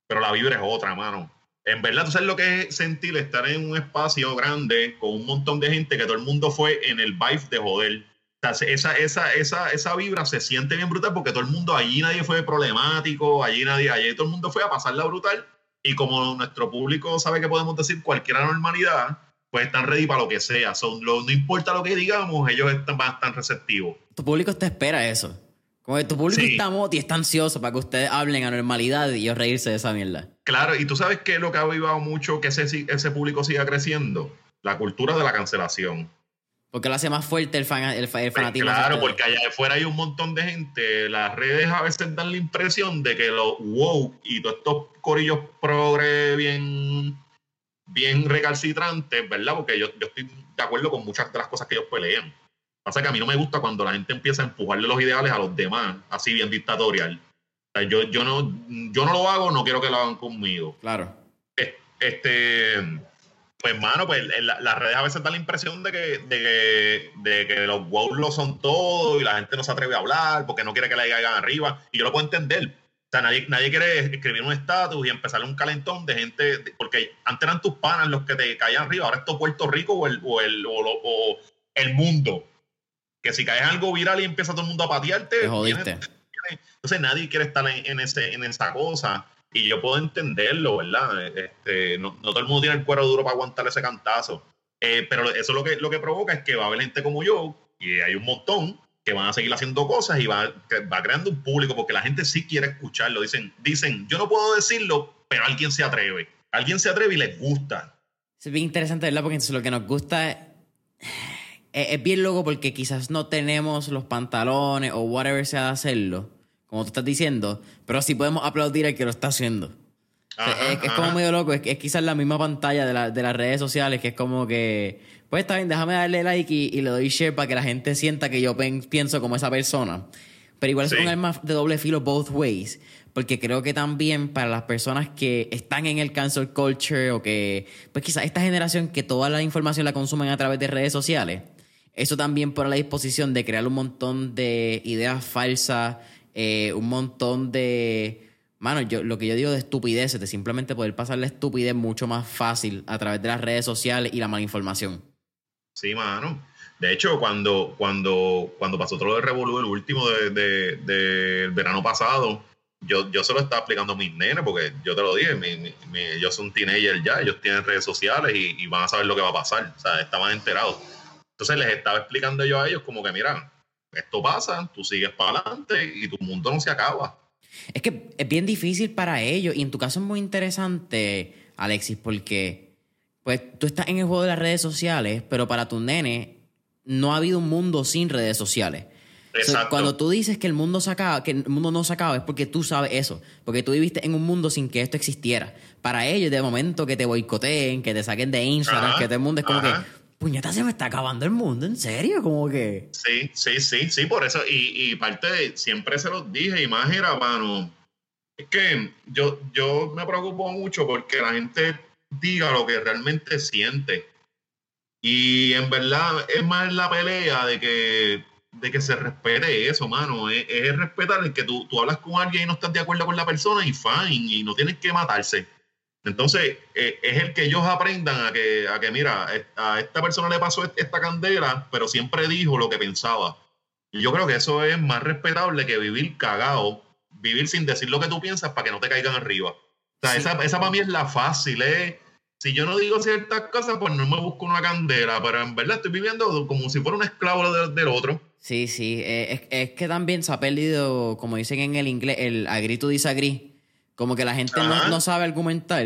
pero la vibra es otra, mano. En verdad, tú sabes lo que es sentir estar en un espacio grande con un montón de gente que todo el mundo fue en el vibe de joder. O sea, esa, esa, esa, esa vibra se siente bien brutal porque todo el mundo, allí nadie fue problemático, allí nadie, allí todo el mundo fue a pasarla brutal Y como nuestro público sabe que podemos decir cualquier anormalidad, pues están ready para lo que sea. Son, no importa lo que digamos, ellos están, van receptivos. Tu público te espera eso. Como que tu público está y está ansioso para que ustedes hablen a normalidad y ellos reírse de esa mierda. Claro, y tú sabes que lo que ha avivado mucho que ese, ese público siga creciendo, la cultura de la cancelación. Porque lo hace más fuerte el, fan, el, pues fanatismo. claro, porque allá afuera hay un montón de gente. Las redes a veces dan la impresión de que los wow y todos estos corillos progre bien, bien recalcitrantes, ¿verdad? Porque yo, yo estoy de acuerdo con muchas de las cosas que ellos pelean. Pasa que a mí no me gusta cuando la gente empieza a empujarle los ideales a los demás, así bien dictatorial. yo, yo, no, yo no lo hago, no quiero que lo hagan conmigo. Claro. Este, pues, mano, pues las redes a veces dan la impresión de que, de de que los wow lo son todo y la gente no se atreve a hablar porque no quiere que le caigan arriba. Y yo lo puedo entender. O sea, nadie, nadie quiere escribir un estatus y empezarle un calentón de gente, porque antes eran tus panas los que te caían arriba, ahora es todo Puerto Rico o el, o el, o el mundo que si caes algo viral y empieza todo el mundo a patearte, entonces nadie quiere estar en, ese, en esa cosa. Y yo puedo entenderlo, ¿verdad? Este, no, todo el mundo tiene el cuero duro para aguantar ese cantazo. Eh, pero eso lo que, lo que provoca es que va a haber gente como yo, y hay un montón, que van a seguir haciendo cosas y va, va creando un público, porque la gente sí quiere escucharlo. Dicen, dicen, yo no puedo decirlo, pero alguien se atreve. Alguien se atreve y les gusta. Es bien interesante, ¿verdad? Porque entonces lo que nos gusta es es, bien loco porque quizás no tenemos los pantalones o whatever sea de hacerlo, como tú estás diciendo, pero sí podemos aplaudir al que lo está haciendo. es, como medio loco, es, es, quizás la misma pantalla de, de, las redes sociales, que es como que, pues está bien, déjame darle like y, le doy share para que la gente sienta que yo pienso como esa persona. Pero igual es un arma de doble filo both ways, porque creo que también para las personas que están en el cancel culture o que, pues quizás esta generación que toda la información la consumen a través de redes sociales, eso también pone la disposición de crear un montón de ideas falsas, eh, un montón de. Mano, yo, lo que yo digo de estupideces, de simplemente poder pasar la estupidez mucho más fácil a través de las redes sociales y la mala información. Sí, mano. De hecho, cuando, cuando, cuando pasó todo lo de el último del de, verano pasado, yo, yo se lo estaba explicando a mis nenes, porque yo te lo dije, mi, yo soy un teenager ya, ellos tienen redes sociales y, van a saber lo que va a pasar. O sea, estaban enterados. Entonces les estaba explicando yo a ellos como que, mira, esto pasa, tú sigues para adelante y tu mundo no se acaba. Es que es bien difícil para ellos y en tu caso es muy interesante, Alexis, porque pues tú estás en el juego de las redes sociales, pero para tu nene no ha habido un mundo sin redes sociales. Exacto. cuando tú dices que el mundo se acaba, que el mundo no se acaba, es porque tú sabes eso, porque tú viviste en un mundo sin que esto existiera. Para ellos, de momento que te boicoteen, que te saquen de Instagram, que todo el mundo es como que, puñeta, se me está acabando el mundo, ¿en serio? Como que... Sí, sí, sí, sí, por eso, y, y parte de, siempre se los dije, y más era, mano, es que yo, yo me preocupo mucho porque la gente diga lo que realmente siente. Y en verdad es más la pelea de que, de que se respete eso, mano. Es, es respetar el que tú, tú hablas con alguien y no estás de acuerdo con la persona y fine, y no tienes que matarse. Entonces, eh, es el que ellos aprendan a que, a que, mira, a esta persona le pasó esta candela, pero siempre dijo lo que pensaba. Y yo creo que eso es más respetable que vivir cagado, vivir sin decir lo que tú piensas para que no te caigan arriba. O sea, esa, esa para mí es la fácil, ¿eh? Si yo no digo ciertas cosas, pues no me busco una candela, pero en verdad estoy viviendo como si fuera un esclavo del, otro. Sí, sí, eh, es, es, que también se ha perdido, como dicen en el inglés, el agree to disagree como que la gente no, sabe argumentar.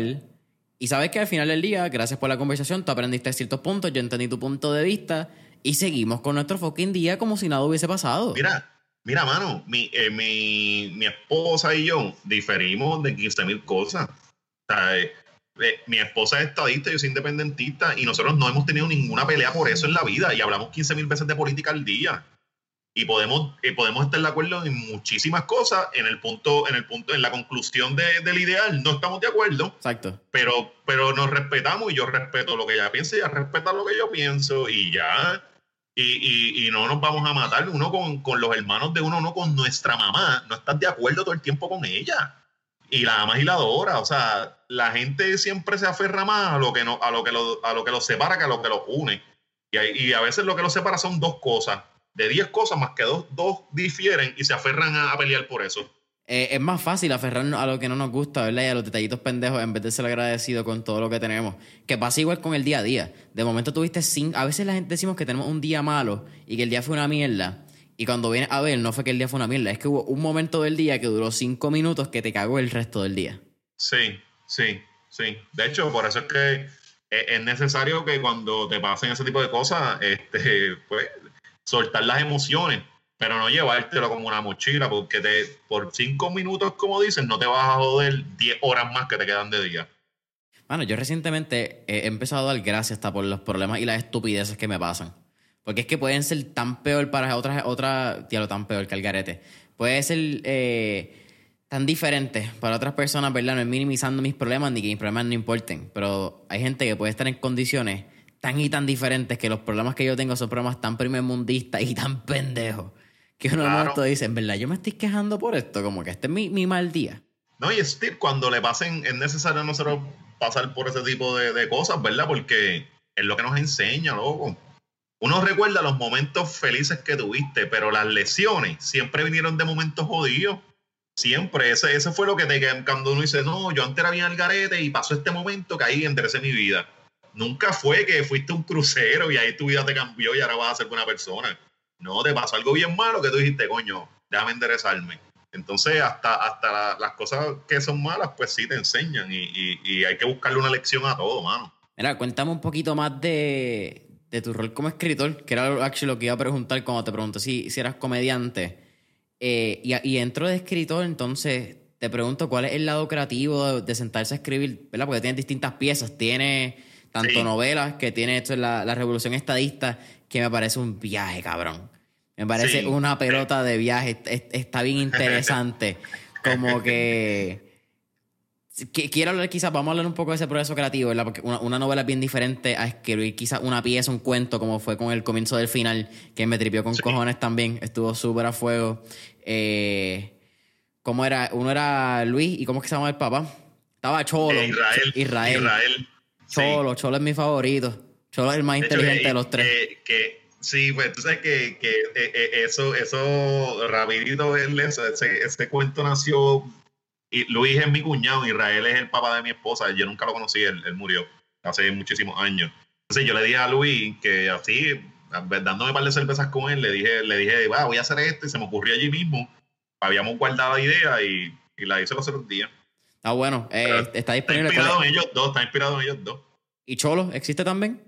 Y sabes que al final del día, gracias por la conversación, tú aprendiste ciertos puntos, yo entendí tu punto de vista y seguimos con nuestro fucking día como si nada hubiese pasado. Mira, mira, mano, mi, eh, mi, mi esposa y yo diferimos de 15 mil cosas. O sea, eh, eh, mi esposa es estadista, yo soy independentista y nosotros no hemos tenido ninguna pelea por eso en la vida y hablamos 15 mil veces de política al día y podemos, podemos estar de acuerdo en muchísimas cosas. En el punto, en el punto, en la conclusión del ideal no estamos de acuerdo. Exacto. Pero, pero nos respetamos y yo respeto lo que ella piensa y ella respeta lo que yo pienso y ya. Y, y, no nos vamos a matar uno con, con, los hermanos de uno, no con nuestra mamá. No estás de acuerdo todo el tiempo con ella. Y la amas y la adora. O sea, la gente siempre se aferra más a lo que, no, a lo que, lo, a lo que los separa que a lo que los une. Y, y a veces lo que los separa son dos cosas de 10 cosas más que dos, dos difieren y se aferran a, pelear por eso. eh, es más fácil aferrarnos a lo que no nos gusta, ¿verdad? Y a los detallitos pendejos en vez de ser agradecido con todo lo que tenemos. Que pasa igual con el día a día. De momento tuviste cinco... A veces la gente decimos que tenemos un día malo y que el día fue una mierda. Y cuando vienes a ver, no fue que el día fue una mierda. Es que hubo un momento del día que duró cinco minutos que te cagó el resto del día. Sí, sí, sí. De hecho, por eso es que e, es necesario que cuando te pasen ese tipo de cosas, este, pues, soltar las emociones pero no llevártelo como una mochila, porque te, por cinco minutos, como dicen, no te vas a joder 10 horas más que te quedan de día. Bueno, yo recientemente he empezado a dar gracias hasta por los problemas y las estupideces que me pasan. Porque es que pueden ser tan peor para otras, otra, lo tan peor que el garete. Puede ser eh, tan diferente para otras personas, ¿verdad? No es minimizando mis problemas ni que mis problemas no importen. Pero hay gente que puede estar en condiciones tan y tan diferentes que los problemas que yo tengo son problemas tan primermundistas y tan pendejos que uno claro. dice, en verdad, yo me estoy quejando por esto, como que este es mi, mal día. No, y Steve, cuando le pasen, es necesario nosotros pasar por ese tipo de, cosas, ¿verdad? Porque es lo que nos enseña, loco. Uno recuerda los momentos felices que tuviste, pero las lesiones siempre vinieron de momentos jodidos. Siempre. Ese, ese fue lo que te cuando uno dice, no, yo antes era bien al garete y pasó este momento que ahí enderecé mi vida. Nunca fue que fuiste un crucero y ahí tu vida te cambió y ahora vas a ser buena persona. No, te pasó algo bien malo que tú dijiste, coño, déjame enderezarme. Entonces, hasta, hasta las cosas que son malas, pues sí te enseñan y, hay que buscarle una lección a todo, mano. Mira, cuéntame un poquito más de, tu rol como escritor, que era lo que iba a preguntar cuando te pregunté si, si eras comediante. Eh, y, y dentro de escritor, entonces, te pregunto cuál es el lado creativo de, sentarse a escribir, ¿verdad? Porque tiene distintas piezas. Tiene tanto novelas, que tiene esto la, la Revolución Estadista, que me parece un viaje, cabrón. Me parece una pelota de viaje. Está bien interesante. Como que. Quiero hablar quizás, vamos a hablar un poco de ese proceso creativo, ¿verdad? Porque una, novela es bien diferente a escribir quizás una pieza, un cuento, como fue con el comienzo del final, que me tripió con cojones también. Estuvo súper a fuego. Eh, ¿Cómo era? Uno era Luis, ¿y cómo es que se llama el papá? Estaba Cholo. Eh, Israel. Israel. Cholo, Cholo es mi favorito. Cholo es el más inteligente de los tres. Que, sí, pues tú sabes que, que eh, eh, eso, eso, rapidito, ese, ese cuento nació. Y Luis es mi cuñado, Israel es el papá de mi esposa. Yo nunca lo conocí, él, él murió hace muchísimos años. Entonces yo le dije a Luis que así, dándome un par de cervezas con él, le dije, le dije, va, voy a hacer esto, y se me ocurrió allí mismo. Habíamos guardado la idea y, y la hice los otros días. Ah, bueno, eh, está disponible. Está inspirado en ellos dos, está inspirado en ellos dos. ¿Y Cholo existe también?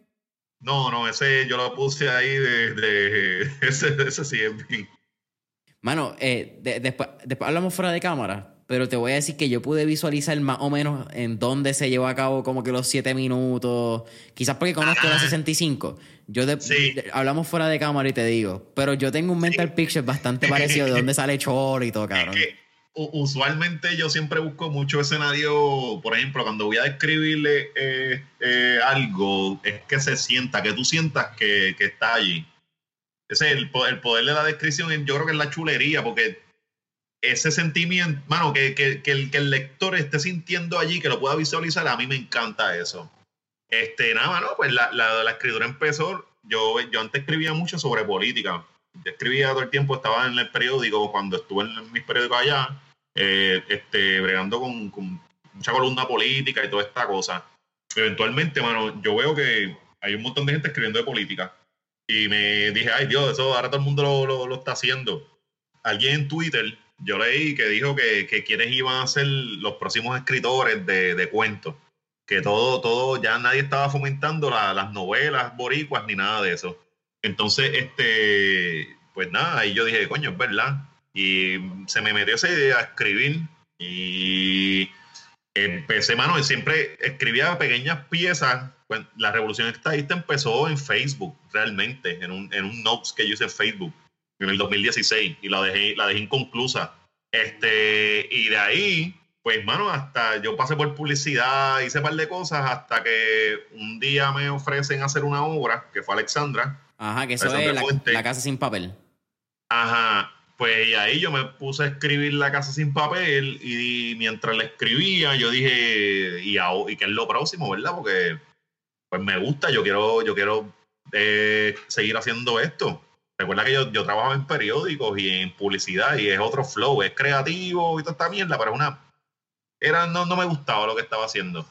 No, no, ese yo lo puse ahí de. ese, ese sí es bien. Mano, eh, después, después hablamos fuera de cámara, pero te voy a decir que yo pude visualizar más o menos en dónde se llevó a cabo como que los siete minutos. Quizás porque conozco la 65. Yo hablamos fuera de cámara y te digo, pero yo tengo un mental picture bastante parecido de dónde sale Cholo y todo, cabrón usualmente yo siempre busco mucho escenario, por ejemplo, cuando voy a describirle eh, eh, algo, es que se sienta, que tú sientas que, está allí. Ese es el, poder de la descripción, yo creo que es la chulería, porque ese sentimiento, mano, que, que, el, que el lector esté sintiendo allí, que lo pueda visualizar, a mí me encanta eso. Este, nada, no, pues la, la, la escritura empezó, yo, yo antes escribía mucho sobre política, yo escribía todo el tiempo, estaba en el periódico, cuando estuve en mis periódicos allá, eh, este, bregando con, mucha columna política y toda esta cosa. Eventualmente, mano, yo veo que hay un montón de gente escribiendo de política. Y me dije, ay Dios, eso ahora todo el mundo lo, lo, está haciendo. Alguien en Twitter, yo leí que dijo que, que quienes iban a ser los próximos escritores de, de cuentos. Que todo, todo, ya nadie estaba fomentando las novelas boricuas ni nada de eso. Entonces, este, pues nada, ahí yo dije, coño, es verdad. Y se me metió esa idea a escribir y empecé, mano, y siempre escribía pequeñas piezas. La revolución estadista empezó en Facebook, realmente, en un, en un notes que yo hice en Facebook en el 2016 y la dejé, la dejé inconclusa. Este, y de ahí, pues, mano, hasta yo pasé por publicidad, hice un par de cosas, hasta que un día me ofrecen hacer una obra, que fue Alexandra, Ajá, que eso es la, casa sin papel. Ajá, pues ahí yo me puse a escribir La Casa Sin Papel y mientras la escribía yo dije, y, y qué es lo próximo, ¿verdad? Porque pues me gusta, yo quiero, yo quiero eh, seguir haciendo esto. recuerda que yo, yo trabajo en periódicos y en publicidad y es otro flow, es creativo y toda esta mierda, pero una... Era, no, no me gustaba lo que estaba haciendo.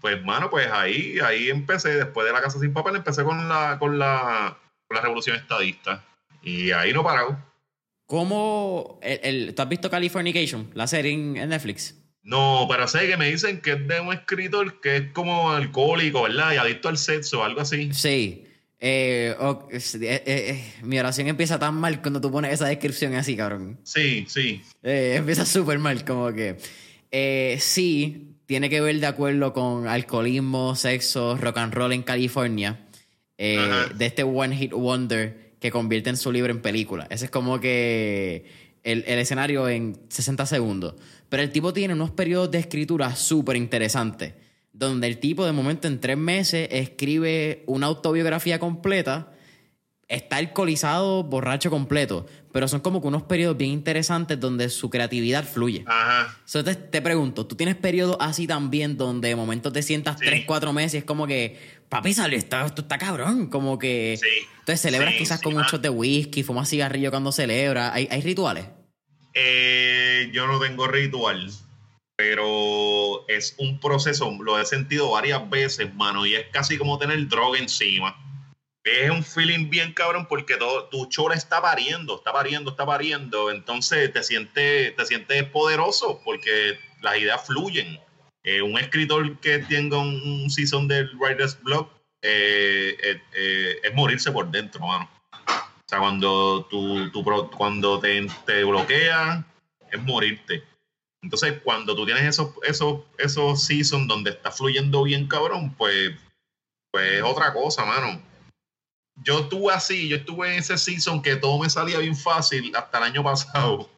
Pues, mano, pues ahí, ahí empecé, después de la Casa Sin Papel, empecé con la, con la, con la Revolución Estadista. Y ahí no parado. ¿Cómo? El, el, ¿Tú has visto Californication, la serie en, en Netflix? No, pero sé que me dicen que es de un escritor que es como alcohólico, ¿verdad? Y adicto al sexo, algo así. Sí. Eh, oh, eh, eh, mi oración empieza tan mal cuando tú pones esa descripción así, cabrón. Sí, sí. Empieza súper mal, como que. Sí, tiene que ver de acuerdo con alcoholismo, sexo, rock and roll en California. de este One Hit Wonder que convierte en su libro en película. Ese es como que el, el escenario en 60 segundos. Pero el tipo tiene unos periodos de escritura súper interesantes, donde el tipo de momento en tres meses escribe una autobiografía completa, está alcoholizado, borracho completo, pero son como que unos periodos bien interesantes donde su creatividad fluye. Ajá. Entonces te pregunto, ¿tú tienes periodos así también donde de momento te sientas Sí. tres, cuatro meses y es como que, papi, salió, esto, esto está cabrón, como que... Sí. Entonces celebras Sí, quizás sí, con mano. muchos de whisky, fumas cigarrillo cuando celebras, ¿hay, hay rituales? Eh, yo no tengo ritual, pero es un proceso, lo he sentido varias veces, mano, y es casi como tener droga encima. Es un feeling bien cabrón porque todo, tu chola está pariendo, está pariendo, está pariendo. Entonces te sientes, te sientes poderoso porque las ideas fluyen. Eh, un escritor que tenga un, season del Writer's Block eh, eh, es morirse por dentro, mano. O sea, cuando, tú pro- cuando te, te bloquean, es morirte. Entonces, cuando tú tienes esos, esos, esos seasons donde está fluyendo bien cabrón, pues, pues es otra cosa, mano. Yo estuve así, yo estuve en ese season que todo me salía bien fácil hasta el año pasado.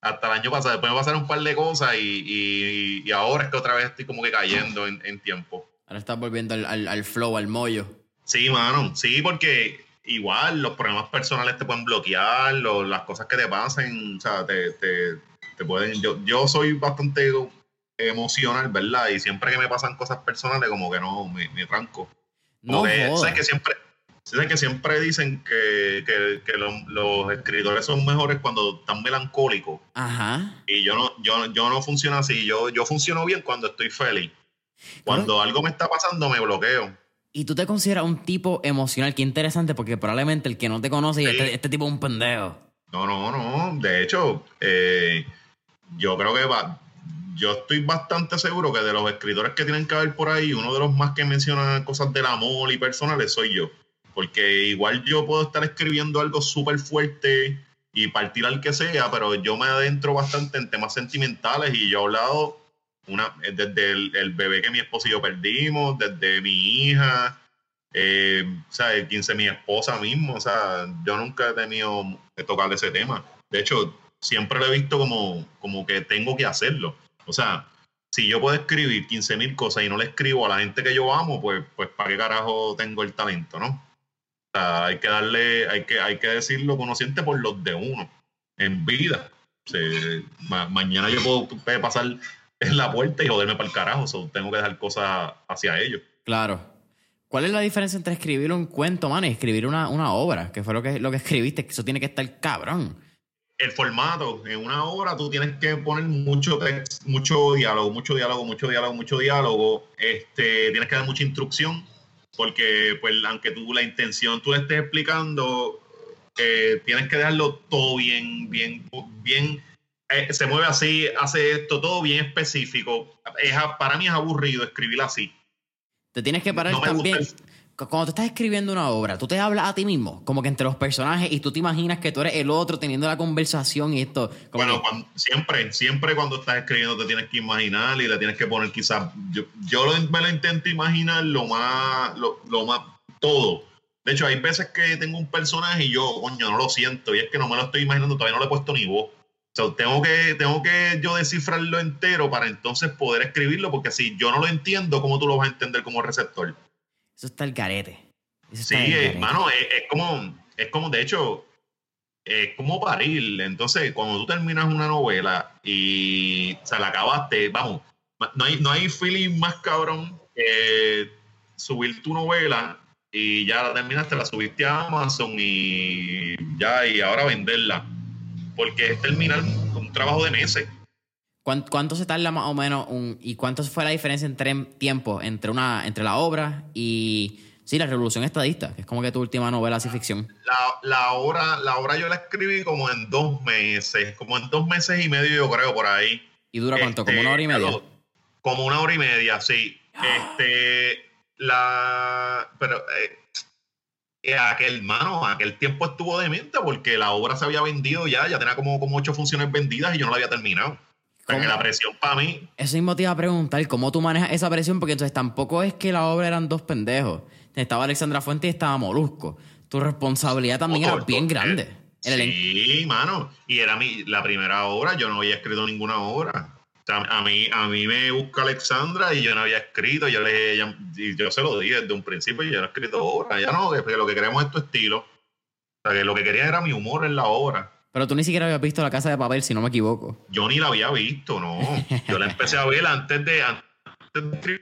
Hasta el año pasado. Después me pasaron un par de cosas y, y- y ahora es que otra vez estoy como que cayendo en, en tiempo. Ahora estás volviendo al, al- al flow, al mollo. Sí, mano, sí, porque igual los problemas personales te pueden bloquear, lo- las cosas que te pasen, o sea, te, te, te pueden... Yo, yo soy bastante emocional, ¿verdad? Y siempre que me pasan cosas personales, como que no, me, me tranco. No que. ¿sabes que siempre, ¿sabes que siempre dicen que, que, que lo- los escritores son mejores cuando están melancólicos? Ajá. Y yo no, yo, yo no funciono así, yo, yo funciono bien cuando estoy feliz. Cuando algo me está pasando, me bloqueo. Y tú te consideras un tipo emocional, qué interesante, porque probablemente el que no te conoce y Sí. este, este tipo es un pendejo. No, no, no. De hecho, eh, yo creo que va. Yo estoy bastante seguro que de los escritores que tienen que haber por ahí, uno de los más que mencionan cosas del amor y personales soy yo. Porque igual yo puedo estar escribiendo algo súper fuerte y partir al que sea, pero yo me adentro bastante en temas sentimentales y yo he hablado una, desde el, bebé que mi esposo y yo perdimos, desde mi hija, eh, o sea, el 15 mi esposa mismo, o sea, yo nunca he tenido que tocar ese tema. De hecho, siempre lo he visto como, como que tengo que hacerlo. O sea, si yo puedo escribir 15 mil cosas y no le escribo a la gente que yo amo, pues, pues ¿para qué carajo tengo el talento, no? O sea, hay que darle, hay que, hay que decirlo conociente por los de uno, en vida. O sea, ma- mañana yo puedo pasar en la puerta y joderme para el carajo, so, tengo que dejar cosas hacia ellos. Claro. ¿Cuál es la diferencia entre escribir un cuento, man, y escribir una, una obra? Que fue lo que, lo que escribiste, que eso tiene que estar cabrón. el formato, en una hora tú tienes que poner mucho text, mucho diálogo, mucho diálogo, mucho diálogo, mucho diálogo. Este, tienes que dar mucha instrucción, porque pues aunque tú la intención tú le estés explicando, eh, tienes que dejarlo todo bien, bien, bien. eh, se mueve así, hace esto, todo bien específico. Es para mí es aburrido escribir así. Te tienes que parar No me gusta también. Cuando tú estás escribiendo una obra, tú te hablas a ti mismo, como que entre los personajes, y tú te imaginas que tú eres el otro teniendo la conversación y esto. Como Bueno, que- cuando- siempre, siempre cuando estás escribiendo te tienes que imaginar y le tienes que poner quizás, yo, yo lo- me lo intento imaginar lo más, lo, lo más, todo. De hecho, hay veces que tengo un personaje y yo, coño, no lo siento, y es que no me lo estoy imaginando, todavía no le he puesto ni voz. O sea, tengo que, tengo que yo descifrarlo entero para entonces poder escribirlo, porque si yo no lo entiendo, ¿cómo tú lo vas a entender como receptor? Eso está el garete. Eso Sí, el eh, es como, es como, de hecho, es como parir. Entonces, cuando tú terminas una novela y se la acabaste, vamos, no hay, no hay feeling más cabrón que subir tu novela y ya la terminaste, la subiste a Amazon y ya, y ahora venderla. Porque es terminar un trabajo de meses. ¿Cuánto, se tarda más o menos y cuánto fue la diferencia entre tiempo entre una entre la obra y sí la revolución estadista que es como que tu última novela así ficción la, la obra la obra yo la escribí como en dos meses como en dos meses y medio yo creo por ahí. Y dura cuánto como una hora y este, media como una hora y media sí. Este la pero eh, eh, aquel mano, aquel tiempo estuvo de mente porque la obra se había vendido ya, ya tenía como, como ocho funciones vendidas y yo no la había terminado la presión para mí. Eso mismo te iba a preguntar, ¿cómo tú manejas esa presión? Porque entonces tampoco es que la obra eran dos pendejos. Estaba Alexandra Fuente y estaba Molusco. Tu responsabilidad también era bien grande. sí, mano. Y era mi, la primera obra, yo no había escrito ninguna obra. a mí, a mí me busca Alexandra y yo no había escrito. Yo, le, y yo se lo dije desde un principio y yo no he escrito obra. Ya no, que lo que queremos es tu estilo. O sea, que lo que quería era mi humor en la obra. Pero tú ni siquiera habías visto La Casa de Papel, si no me equivoco. Yo ni la había visto, no. Yo la empecé a ver antes de... Antes de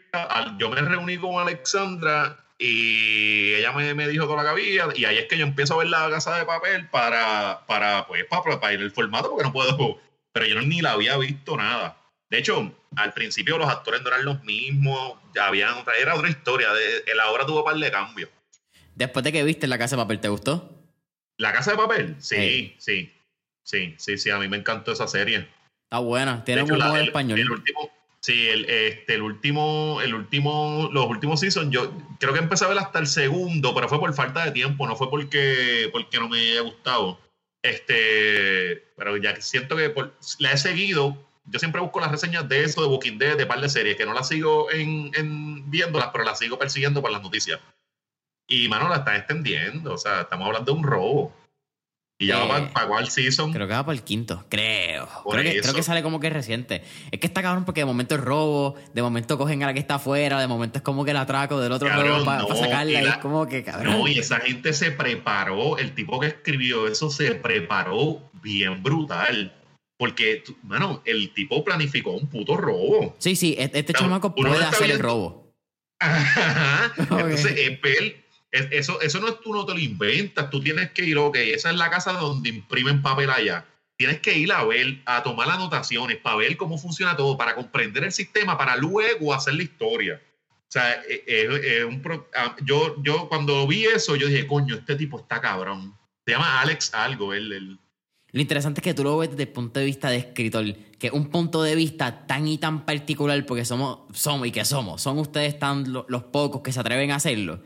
yo me reuní con Alexandra y ella me, me, dijo toda la cabilla y ahí es que yo empiezo a ver La Casa de Papel para, para, pues, para, para ir el formato porque no puedo... Pero yo ni la había visto nada. De hecho, al principio los actores no eran los mismos, ya habían era otra historia. De, la obra tuvo un par de cambios. Después de que viste La Casa de Papel, ¿te gustó? ¿La Casa de Papel? Sí, sí. Sí, sí, sí, a mí me encantó esa serie. Está buena, tiene un buen español. El último, sí, el, este, el último, el último, los últimos seasons, yo creo que empecé a ver hasta el segundo, pero fue por falta de tiempo, no fue porque, porque no me haya gustado. Este, pero ya siento que la he seguido. Yo siempre busco las reseñas de eso, de Booking Dead, de par de series, que no las sigo en, en viéndolas, pero las sigo persiguiendo por las noticias. Y, mano, la están extendiendo. O sea, estamos hablando de un robo. Y ya va para, cuál season. Creo que va para el quinto, creo. Creo que, sale como que reciente. Es que está cabrón porque de momento es robo, de momento cogen a la que está afuera, de momento es como que la atraco del otro robo para sacarla. y es como que cabrón. No, y esa gente se preparó, el tipo que escribió eso se preparó bien brutal. Porque, mano, el tipo planificó un puto robo. Sí, sí, este, este chamaco puede hacer el robo. Ajá. Entonces, él eso, eso no es tú no te lo inventas, tú tienes que ir, ok, esa es la casa donde imprimen papel allá. Tienes que ir a ver, a tomar anotaciones, para ver cómo funciona todo, para comprender el sistema, para luego hacer la historia. O sea, es, e, un ah, yo, yo cuando vi eso, yo dije, coño, este tipo está cabrón. Se llama Alex algo, él, Lo interesante es que tú lo ves desde el punto de vista de escritor, que un punto de vista tan y tan particular, porque somos, somos y que somos, son ustedes tan los pocos que se atreven a hacerlo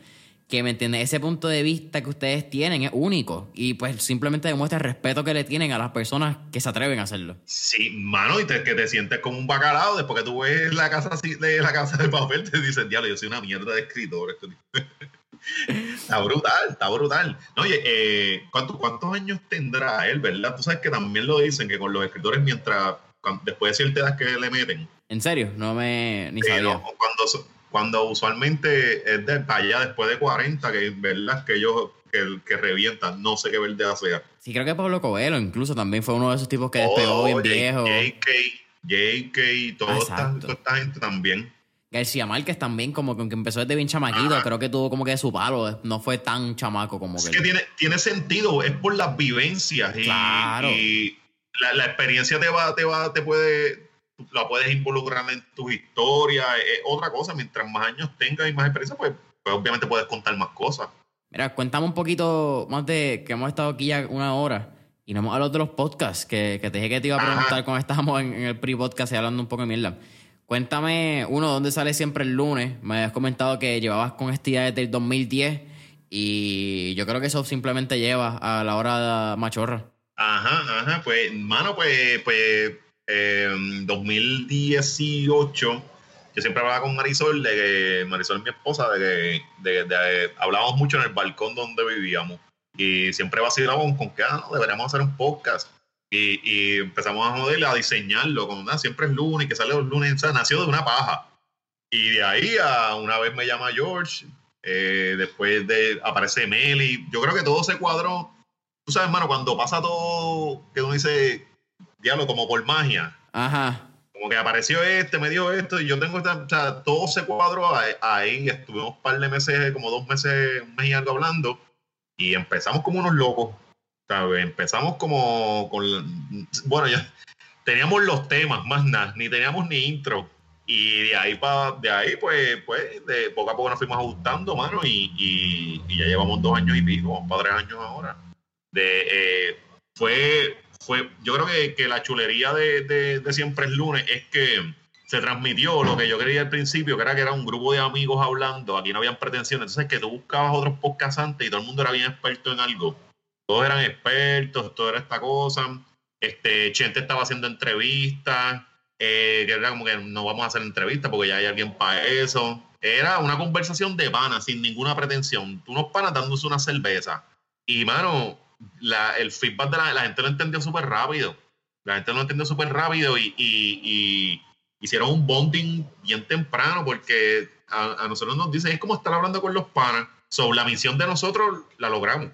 que me entiende, ese punto de vista que ustedes tienen es único y pues simplemente demuestra el respeto que le tienen a las personas que se atreven a hacerlo. Sí, mano, y te, que te sientes como un bacalao después que tú ves la casa de la casa de papel, te dicen, diablo, yo soy una mierda de escritor. está brutal, está brutal. oye, eh, ¿cuántos, años tendrá él, verdad? Tú sabes que también lo dicen que con los escritores mientras, después de cierta edad que le meten. ¿En serio? No me ni sabía. cuando cuando usualmente es de para allá después de 40, que verdad que ellos que, que revientan, no sé qué verde hacer. Sí, creo que Pablo Coelho incluso también fue uno de esos tipos que despegó bien viejo. JK, JK, toda esta, esta, gente también. García Márquez también, como que empezó desde bien chamaquito, creo que tuvo como que su palo, no fue tan chamaco como es que. que tiene, tiene sentido, es por las vivencias y, y la, la, experiencia te va, te va, te puede, la puedes involucrar en tu historia, es otra cosa, mientras más años tengas y más experiencia, pues, pues, obviamente puedes contar más cosas. Mira, cuéntame un poquito más de que hemos estado aquí ya una hora y no hemos hablado de los podcasts, que, que te dije que te iba a preguntar cuando estábamos en, el pre-podcast y hablando un poco de mierda. Cuéntame, uno, ¿dónde sale siempre el lunes? Me habías comentado que llevabas con este día desde el 2010 y yo creo que eso simplemente lleva a la hora de machorra. Ajá, ajá, pues, mano, pues, pues en 2018, yo siempre hablaba con Marisol, de que Marisol mi esposa, de que de, hablábamos mucho en el balcón donde vivíamos. Y siempre vacilábamos con que ah, no, deberíamos hacer un podcast. Y, empezamos a joder, a diseñarlo, como nada, siempre es lunes, que sale los lunes, nació de una paja. Y de ahí a una vez me llama George, eh, después de aparece Meli, yo creo que todo se cuadró. Tú sabes, hermano, cuando pasa todo, que uno dice, diablo, como por magia. Ajá. como que apareció este, me dio esto, y yo tengo esta, o sea, todo se cuadro ahí, estuvimos un par de meses, como dos meses, un mes y algo hablando, y empezamos como unos locos, ¿sabes? Empezamos como con, bueno, ya teníamos los temas, más nada, ni teníamos ni intro, y de ahí para de ahí pues pues de poco a poco nos fuimos ajustando mano y, y, ya llevamos dos años y pico vamos para tres años ahora de eh, fue fue yo creo que, que la chulería de, de, siempre es lunes es que se transmitió lo que yo creía al principio que era que era un grupo de amigos hablando aquí no habían pretensiones entonces que tú buscabas otros podcasts antes y todo el mundo era bien experto en algo todos eran expertos todo era esta cosa este Chente estaba haciendo entrevistas eh, que era como que no vamos a hacer entrevista porque ya hay alguien para eso. Era una conversación de pana, sin ninguna pretensión. Unos panas dándose una cerveza. Y, mano, la, el feedback de la, la gente lo entendió súper rápido. La gente lo entendió súper rápido y, y, hicieron un bonding bien temprano porque a, nosotros nos dicen, es como estar hablando con los panas. sobre la misión de nosotros la logramos.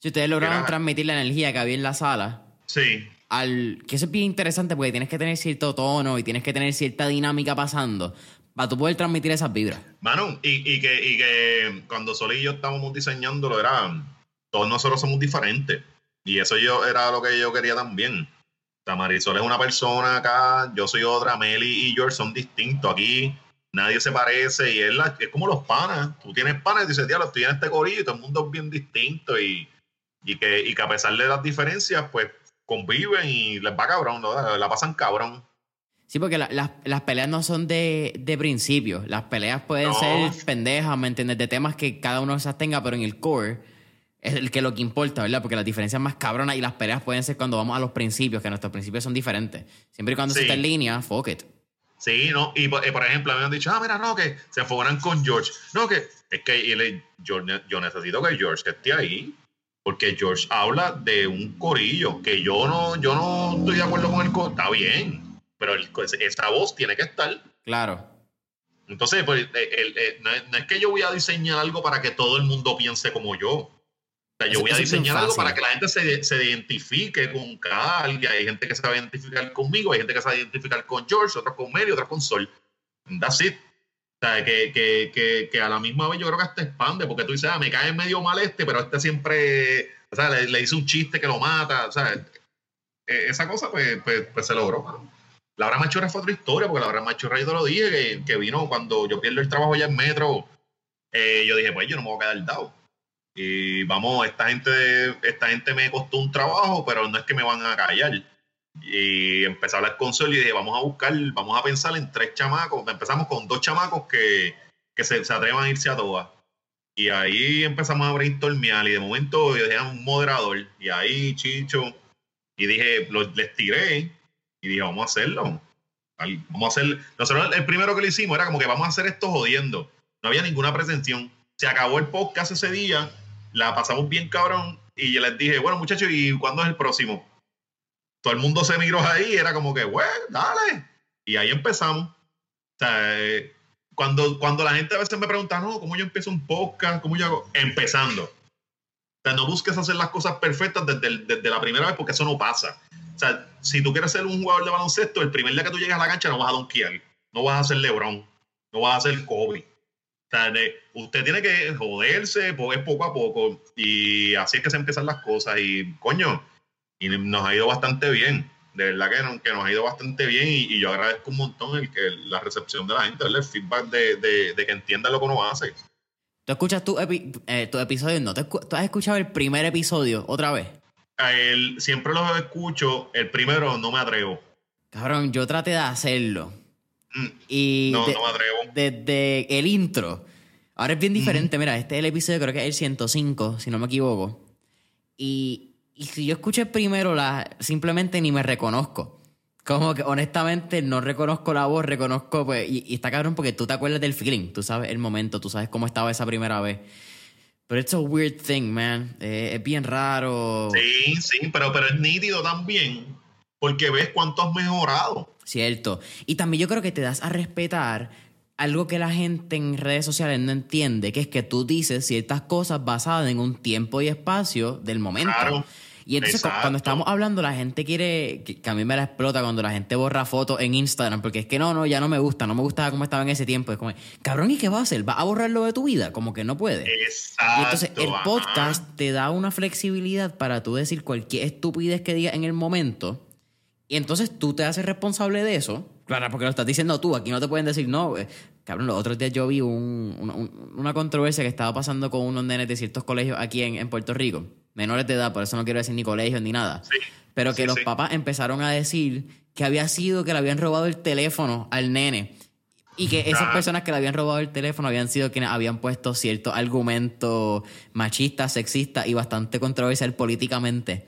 Si ustedes lograron transmitir la energía que había en la sala. Sí al que eso es bien interesante porque tienes que tener cierto tono y tienes que tener cierta dinámica pasando para tú poder transmitir esas vibras. Mano, y, y, que, y que cuando Sol y yo estábamos diseñándolo, era, todos nosotros somos diferentes. Y eso yo era lo que yo quería también. O Marisol es una persona acá, yo soy otra, Meli y George son distintos. Aquí nadie se parece y es, es como los panas. Tú tienes panas y dices, diablo, estoy en este corillo y todo el mundo es bien distinto. Y, y, que, y que a pesar de las diferencias, pues conviven y les va cabrón, ¿no? la pasan cabrón. Sí, porque las peleas no son de, de principio. Las peleas pueden ser pendejas, ¿me entiendes? De temas que cada uno de esas tenga, pero en el core es el que lo que importa, ¿verdad? Porque las diferencias más cabronas y las peleas pueden ser cuando vamos a los principios, que nuestros principios son diferentes. Siempre y cuando se está en línea, fuck it. Sí, ¿no? Y por, ejemplo, me han dicho, ah, mira, no, que se enfocan con George. No, que es que yo, yo necesito que George esté ahí porque George habla de un corillo que yo no, yo no estoy de acuerdo con el corillo. Está bien, pero esa voz tiene que estar. Claro. Entonces, pues, no, es, que yo voy a diseñar algo para que todo el mundo piense como yo. O sea, yo voy a diseñar algo para que la gente se, se identifique con cada alguien. Hay gente que se va a identificar conmigo, hay gente que se va a identificar con George, otros con Mary, otros con Sol. That's it. O sea, que, que, que, a la misma vez yo creo que hasta expande, porque tú dices, ah, me cae medio mal este, pero este siempre, o sea, le, dice un chiste que lo mata, o sea, e, esa cosa pues, pues, pues se logró. Laura Machorra fue otra historia, porque Laura Machorra yo te lo dije, que, que, vino cuando yo pierdo el trabajo allá en Metro, eh, yo dije, pues yo no me voy a quedar dado. Y vamos, esta gente, esta gente me costó un trabajo, pero no es que me van a callar y empecé a hablar con Sol y dije, vamos a buscar, vamos a pensar en tres chamacos. Empezamos con dos chamacos que, que se, se, atrevan a irse a todas. Y ahí empezamos a brainstormear y de momento yo dije un moderador y ahí Chicho y dije, les tiré y dije, vamos a hacerlo. Vamos a hacer, nosotros el primero que le hicimos era como que vamos a hacer esto jodiendo. No había ninguna pretensión. Se acabó el podcast ese día, la pasamos bien cabrón y yo les dije, bueno muchachos, ¿y cuándo es el próximo? todo el mundo se miró ahí, era como que, bueno, dale. Y ahí empezamos. O sea, eh, cuando, cuando la gente a veces me pregunta, no, ¿cómo yo empiezo un podcast? ¿Cómo yo hago? Empezando. O sea, no busques hacer las cosas perfectas desde, desde la primera vez porque eso no pasa. O sea, si tú quieres ser un jugador de baloncesto, el primer día que tú llegas a la cancha no vas a donkear, no vas a ser LeBron, no vas a ser Kobe. Usted tiene que joderse poco a poco y así es que se empiezan las cosas y coño, y nos ha ido bastante bien. De verdad que, que nos ha ido bastante bien y, yo agradezco un montón el que la recepción de la gente, el feedback de, de, que entienda lo que uno hace. ¿Tú escuchas tu, eh, tu episodio? ¿No? ¿Tú has escuchado el primer episodio otra vez? El, siempre lo escucho, el primero no me atrevo. Cabrón, yo traté de hacerlo. Mm, y no, no me atrevo. Desde el intro. Ahora es bien diferente. Mira, este es el episodio, creo que es el 105, si no me equivoco. Y y si yo escuché primero, la, simplemente ni me reconozco. Como que honestamente no reconozco la voz, reconozco, pues, y, está cabrón porque tú te acuerdas del feeling, tú sabes el momento, tú sabes cómo estaba esa primera vez. Pero it's a weird thing, man. Eh, es bien raro. Sí, sí, pero, pero es nítido también, porque ves cuánto has mejorado. Cierto. Y también yo creo que te das a respetar algo que la gente en redes sociales no entiende, que es que tú dices ciertas cosas basadas en un tiempo y espacio del momento. Claro. Y entonces Exacto. cuando estamos hablando, la gente quiere, que, que a mí me la explota cuando la gente borra fotos en Instagram, porque es que no, no, ya no me gusta, no me gustaba cómo estaba en ese tiempo. Es como, cabrón, ¿y qué va a hacer? ¿Va a borrarlo de tu vida? Como que no puede. Exacto. Y entonces el ajá. podcast te da una flexibilidad para tú decir cualquier estupidez que digas en el momento. Y entonces tú te haces responsable de eso. Claro, porque lo estás diciendo tú. Aquí no te pueden decir, no, eh, cabrón, los otros días yo vi un- una, un- una controversia que estaba pasando con unos nenes de ciertos colegios aquí en, en Puerto Rico. Menores de edad, por eso no quiero decir ni colegios ni nada. Sí. Pero que Sí, los sí. papás empezaron a decir que había sido que le habían robado el teléfono al nene. Y que esas personas que le habían robado el teléfono habían sido quienes habían puesto ciertos argumentos machistas, sexistas y bastante controversial políticamente.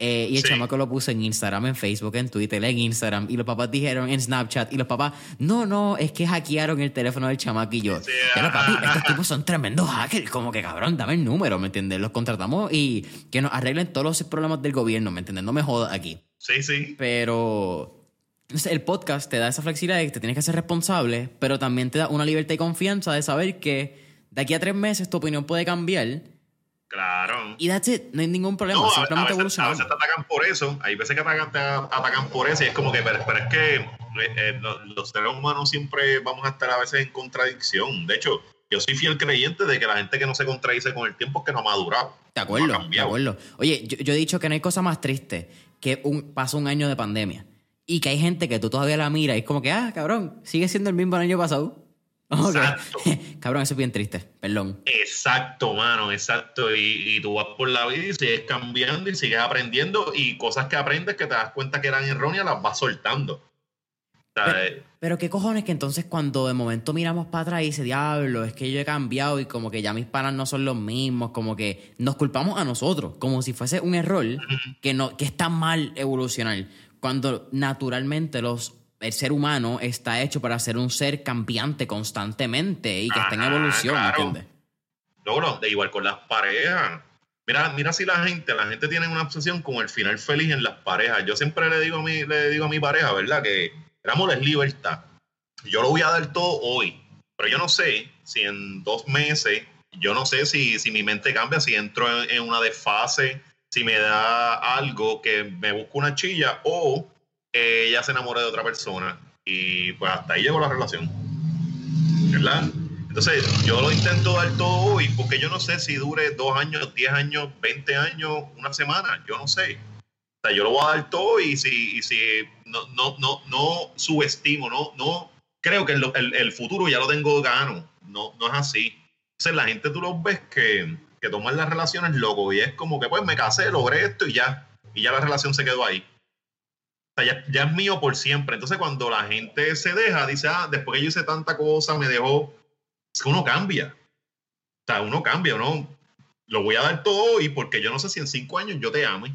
Eh, y el Sí. chamaco lo puso en Instagram, en Facebook, en Twitter, en Instagram. Y los papás dijeron en Snapchat. Y los papás, no, no, es que hackearon el teléfono del chamaco. Y yo, Sí, pero papi, estos tipos son tremendos hackers. Como que cabrón, dame el número, ¿me entiendes? Los contratamos y que nos arreglen todos los problemas del gobierno, ¿me entiendes? No me jodas aquí. Sí, sí. Pero el podcast te da esa flexibilidad de que te tienes que ser responsable, pero también te da una libertad y confianza de saber que de aquí a tres meses tu opinión puede cambiar Claro. y that's it, no hay ningún problema, No, a, a simplemente veces, a veces te atacan por eso. Hay veces que atacan, te atacan por eso y es como que, pero, pero es que eh, eh, lo- los seres humanos siempre vamos a estar a veces en contradicción. De hecho, yo soy fiel creyente de que la gente que no se contradice con el tiempo es que no ha madurado. De no acuerdo, ha de acuerdo. Oye, yo, yo he dicho que no hay cosa más triste que un, pasa un año de pandemia y que hay gente que tú todavía la miras y es como que, ah, cabrón, sigue siendo el mismo el año pasado. Exacto. cabrón, eso es bien triste, perdón. Exacto, mano, exacto. Y, y tú vas por la vida y sigues cambiando y sigues aprendiendo y cosas que aprendes que te das cuenta que eran erróneas las vas soltando. Eh, Pero qué cojones que entonces cuando de momento miramos para atrás y dice, diablo, es que yo he cambiado y como que ya mis panas no son los mismos, como que nos culpamos a nosotros, como si fuese un error que, no, que está mal evolucionar, cuando naturalmente los, el ser humano está hecho para ser un ser cambiante constantemente y que está en Ajá, evolución, ¿me claro. entiendes? Logro, de igual con las parejas. Mira, mira si la gente, la gente tiene una obsesión con el final feliz en las parejas. Yo siempre le digo a mi, le digo a mi pareja, ¿verdad? Que el amor es libertad. Yo lo voy a dar todo hoy, pero yo no sé si en dos meses, yo no sé si, si mi mente cambia, si entro en, en una desfase, si me da algo que me busco una chilla o ella se enamora de otra persona. Y pues hasta ahí llegó la relación. ¿verdad? Entonces, yo lo intento dar todo hoy porque yo no sé si dure dos años, diez años, veinte años, una semana, yo no sé. O sea, yo lo voy a dar todo y si, y si no, no, no, no subestimo, no, no creo que el, el- el futuro ya lo tengo gano. No, no es así. Entonces, la gente tú los ves que, que toman las relaciones loco y es como que pues me casé, logré esto y ya. Y ya la relación se quedó ahí. Sea, ya, es mío por siempre. Entonces, cuando la gente se deja, dice, ah, después que yo hice tanta cosa, me dejó. Es que uno cambia. O sea, uno cambia, uno lo voy a dar todo y porque yo no sé si en cinco años yo te ame.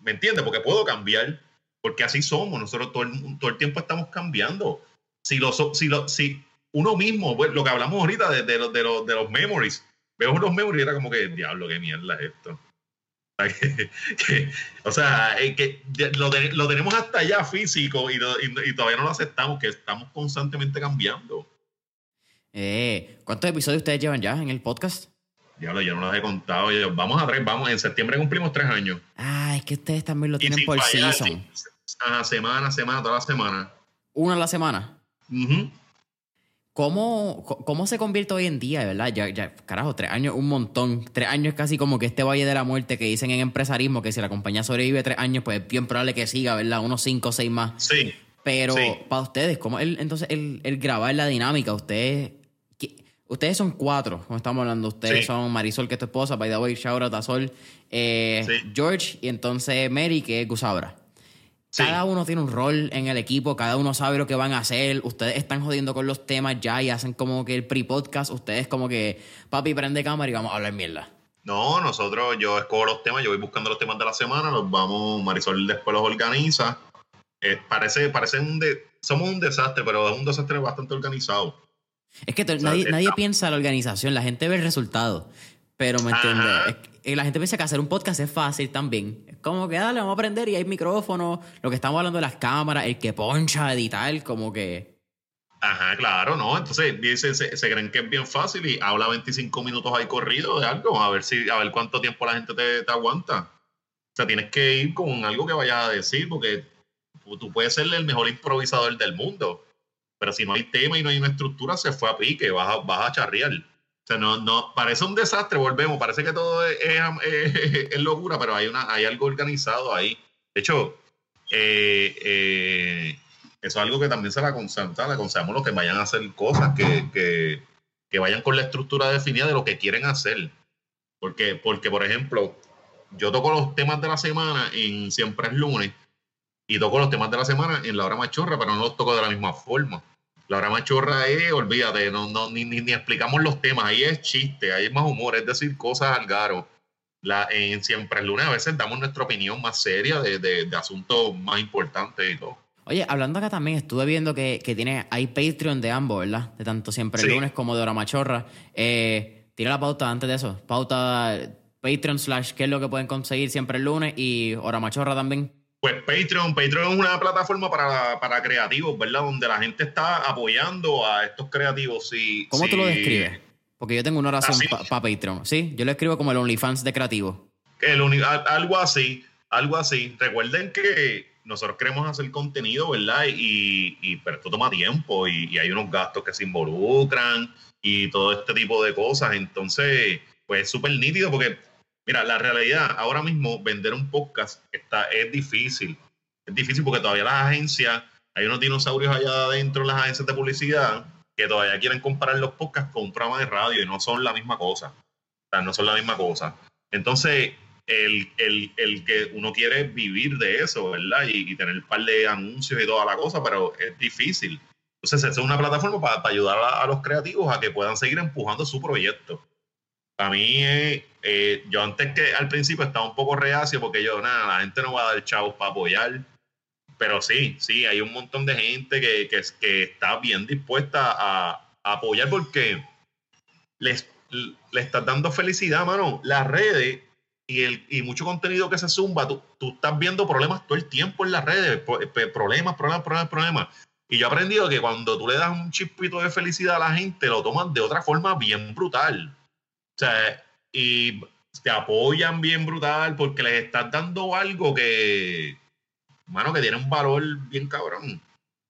¿Me entiendes? Porque puedo cambiar. Porque así somos. Nosotros todo el, todo el tiempo estamos cambiando. Si, lo, si, lo, si uno mismo, pues, lo que hablamos ahorita de, de, de, de los memories, veo los memories y era como que, diablo, qué mierda es esto. O sea, que- que- o sea, eh, que lo, te- lo tenemos hasta allá físico y, lo- y- y todavía no lo aceptamos, que estamos constantemente cambiando. Eh, ¿Cuántos episodios ustedes llevan ya en el podcast? Diablo, yo no los he contado. Yo- vamos a tres, vamos. En septiembre cumplimos tres años. Ah, es que ustedes también lo tienen por fallar, season. sin- ajá, semana, semana, toda la semana. Una a la semana. Ujú. ¿Cómo, ¿Cómo se convierte hoy en día, verdad? Ya, ya, carajo, tres años, un montón. Tres años es casi como que este valle de la muerte que dicen en empresarismo, que si la compañía sobrevive tres años, pues es bien probable que siga, ¿verdad? Unos cinco o seis más. Sí. Pero Sí. para ustedes, ¿cómo el, entonces el, el grabar la dinámica? Ustedes ¿qué- ustedes son cuatro, como estamos hablando. Ustedes Sí. son Marisol, que es tu esposa, by the way, shout out a Sol, eh, Sí. George y entonces Mary, que es Gusabra. Sí. Cada uno tiene un rol en el equipo, cada uno sabe lo que van a hacer. Ustedes están jodiendo con los temas ya y hacen como que el pre-podcast. Ustedes como que, papi, prende cámara y vamos a hablar mierda. No, nosotros, yo escojo los temas, yo voy buscando los temas de la semana, los vamos, Marisol después los organiza. Eh, parece, parece un de, somos un desastre, pero es un desastre bastante organizado. Es que to- O sea, nadie, nadie piensa en la organización, la gente ve el resultado. Pero me entiendes, la gente piensa que hacer un podcast es fácil también. Como que dale, vamos a aprender y hay micrófono, lo que estamos hablando de las cámaras, el que poncha, editar, como que. Ajá, claro, ¿no? Entonces dicen, se, se creen que es bien fácil y habla 25 minutos ahí corrido de algo, a ver si, a ver cuánto tiempo la gente te, te aguanta. O sea, tienes que ir con algo que vayas a decir, porque tú puedes ser el mejor improvisador del mundo, pero si no hay tema y no hay una estructura, se fue a pique, vas a, vas a charrear. O sea, no, no, parece un desastre, volvemos, parece que todo es, locura, pero hay, una, hay algo organizado ahí. De hecho, eh, eh, eso es algo que también se la aconsejamos, le aconsejamos los que vayan a hacer cosas, que, que, que, vayan con la estructura definida de lo que quieren hacer. Porque, porque, por ejemplo, yo toco los temas de la semana en Siempre es lunes y toco los temas de la semana en la hora machorra, pero no los toco de la misma forma. La hora machorra es, olvídate, no, no, ni, ni, explicamos los temas, ahí es chiste, ahí es más humor, es decir, cosas al garo. La, en Siempre es lunes a veces damos nuestra opinión más seria de, de, de asuntos más importantes y todo. Oye, hablando acá también, estuve viendo que, que tiene, hay Patreon de ambos, ¿verdad? De tanto Siempre el lunes como de Hora Machorra. Eh, tira la pauta antes de eso. Pauta Patreon slash, ¿qué es lo que pueden conseguir siempre el lunes? Y Hora Machorra también. Pues Patreon, Patreon es una plataforma para, para creativos, ¿verdad? Donde la gente está apoyando a estos creativos. Y, ¿Cómo tú lo describes? Porque yo tengo una oración para Patreon, ¿sí? Yo lo escribo como el OnlyFans de creativos. El, algo así, algo así. Recuerden que nosotros queremos hacer contenido, ¿verdad? Y, y pero esto toma tiempo y, hay unos gastos que se involucran y todo este tipo de cosas. Entonces, pues es súper nítido porque, mira, la realidad, ahora mismo vender un podcast está, es difícil. Es difícil porque todavía las agencias, hay unos dinosaurios allá adentro en las agencias de publicidad que todavía quieren comparar los podcasts con un programa de radio y no son la misma cosa. O sea, no son la misma cosa. Entonces, el, el, el, que uno quiere vivir de eso, ¿verdad? Y, tener un par de anuncios y toda la cosa, pero es difícil. Entonces, es una plataforma para, ayudar a, los creativos a que puedan seguir empujando su proyecto. Para mí, eh, yo antes que al principio estaba un poco reacio porque yo, nada, la gente no va a dar chavos para apoyar. Pero sí, sí, hay un montón de gente que, que, que está bien dispuesta a, a apoyar porque les, le estás dando felicidad, mano. Las redes y, el, y mucho contenido que se zumba, tú, tú, estás viendo problemas todo el tiempo en las redes, problemas, problemas, problemas, problemas. Y yo he aprendido que cuando tú le das un chispito de felicidad a la gente, lo toman de otra forma bien brutal. O sea, y te apoyan bien brutal porque les estás dando algo que, mano, que tiene un valor bien cabrón.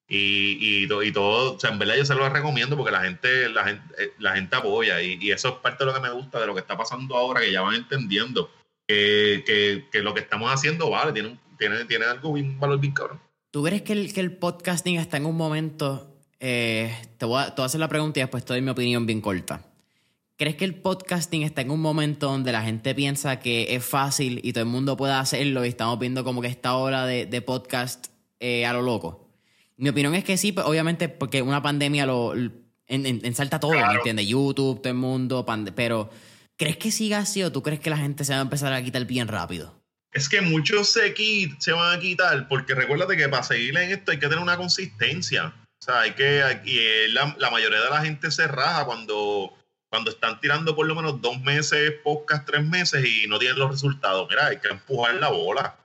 Y, y, y, todo, o sea, en verdad yo se lo recomiendo porque la gente, la gente, eh, la gente apoya y, eso es parte de lo que me gusta de lo que está pasando ahora, que ya van entendiendo que, lo que estamos haciendo vale, tiene, tiene, tiene algo bien valor bien cabrón. ¿Tú crees que el, que el podcasting está en un momento... Eh, te, voy a, hacer la pregunta y después te doy mi opinión bien corta. ¿Crees que el podcasting está en un momento donde la gente piensa que es fácil y todo el mundo puede hacerlo y estamos viendo como que esta hora de, podcast eh, a lo loco? Mi opinión es que sí, pues, obviamente porque una pandemia lo, ensalta todo, ¿me entiendes? YouTube, todo el mundo, pero ¿Crees que siga así o tú crees que la gente se va a empezar a quitar bien rápido? Es que muchos se, se van a quitar porque recuérdate que para seguir en esto hay que tener una consistencia. O sea, hay que, aquí, la, la, mayoría de la gente se raja cuando, cuando están tirando por lo menos dos meses, pocas, tres meses y no tienen los resultados. Mira, hay que empujar la bola.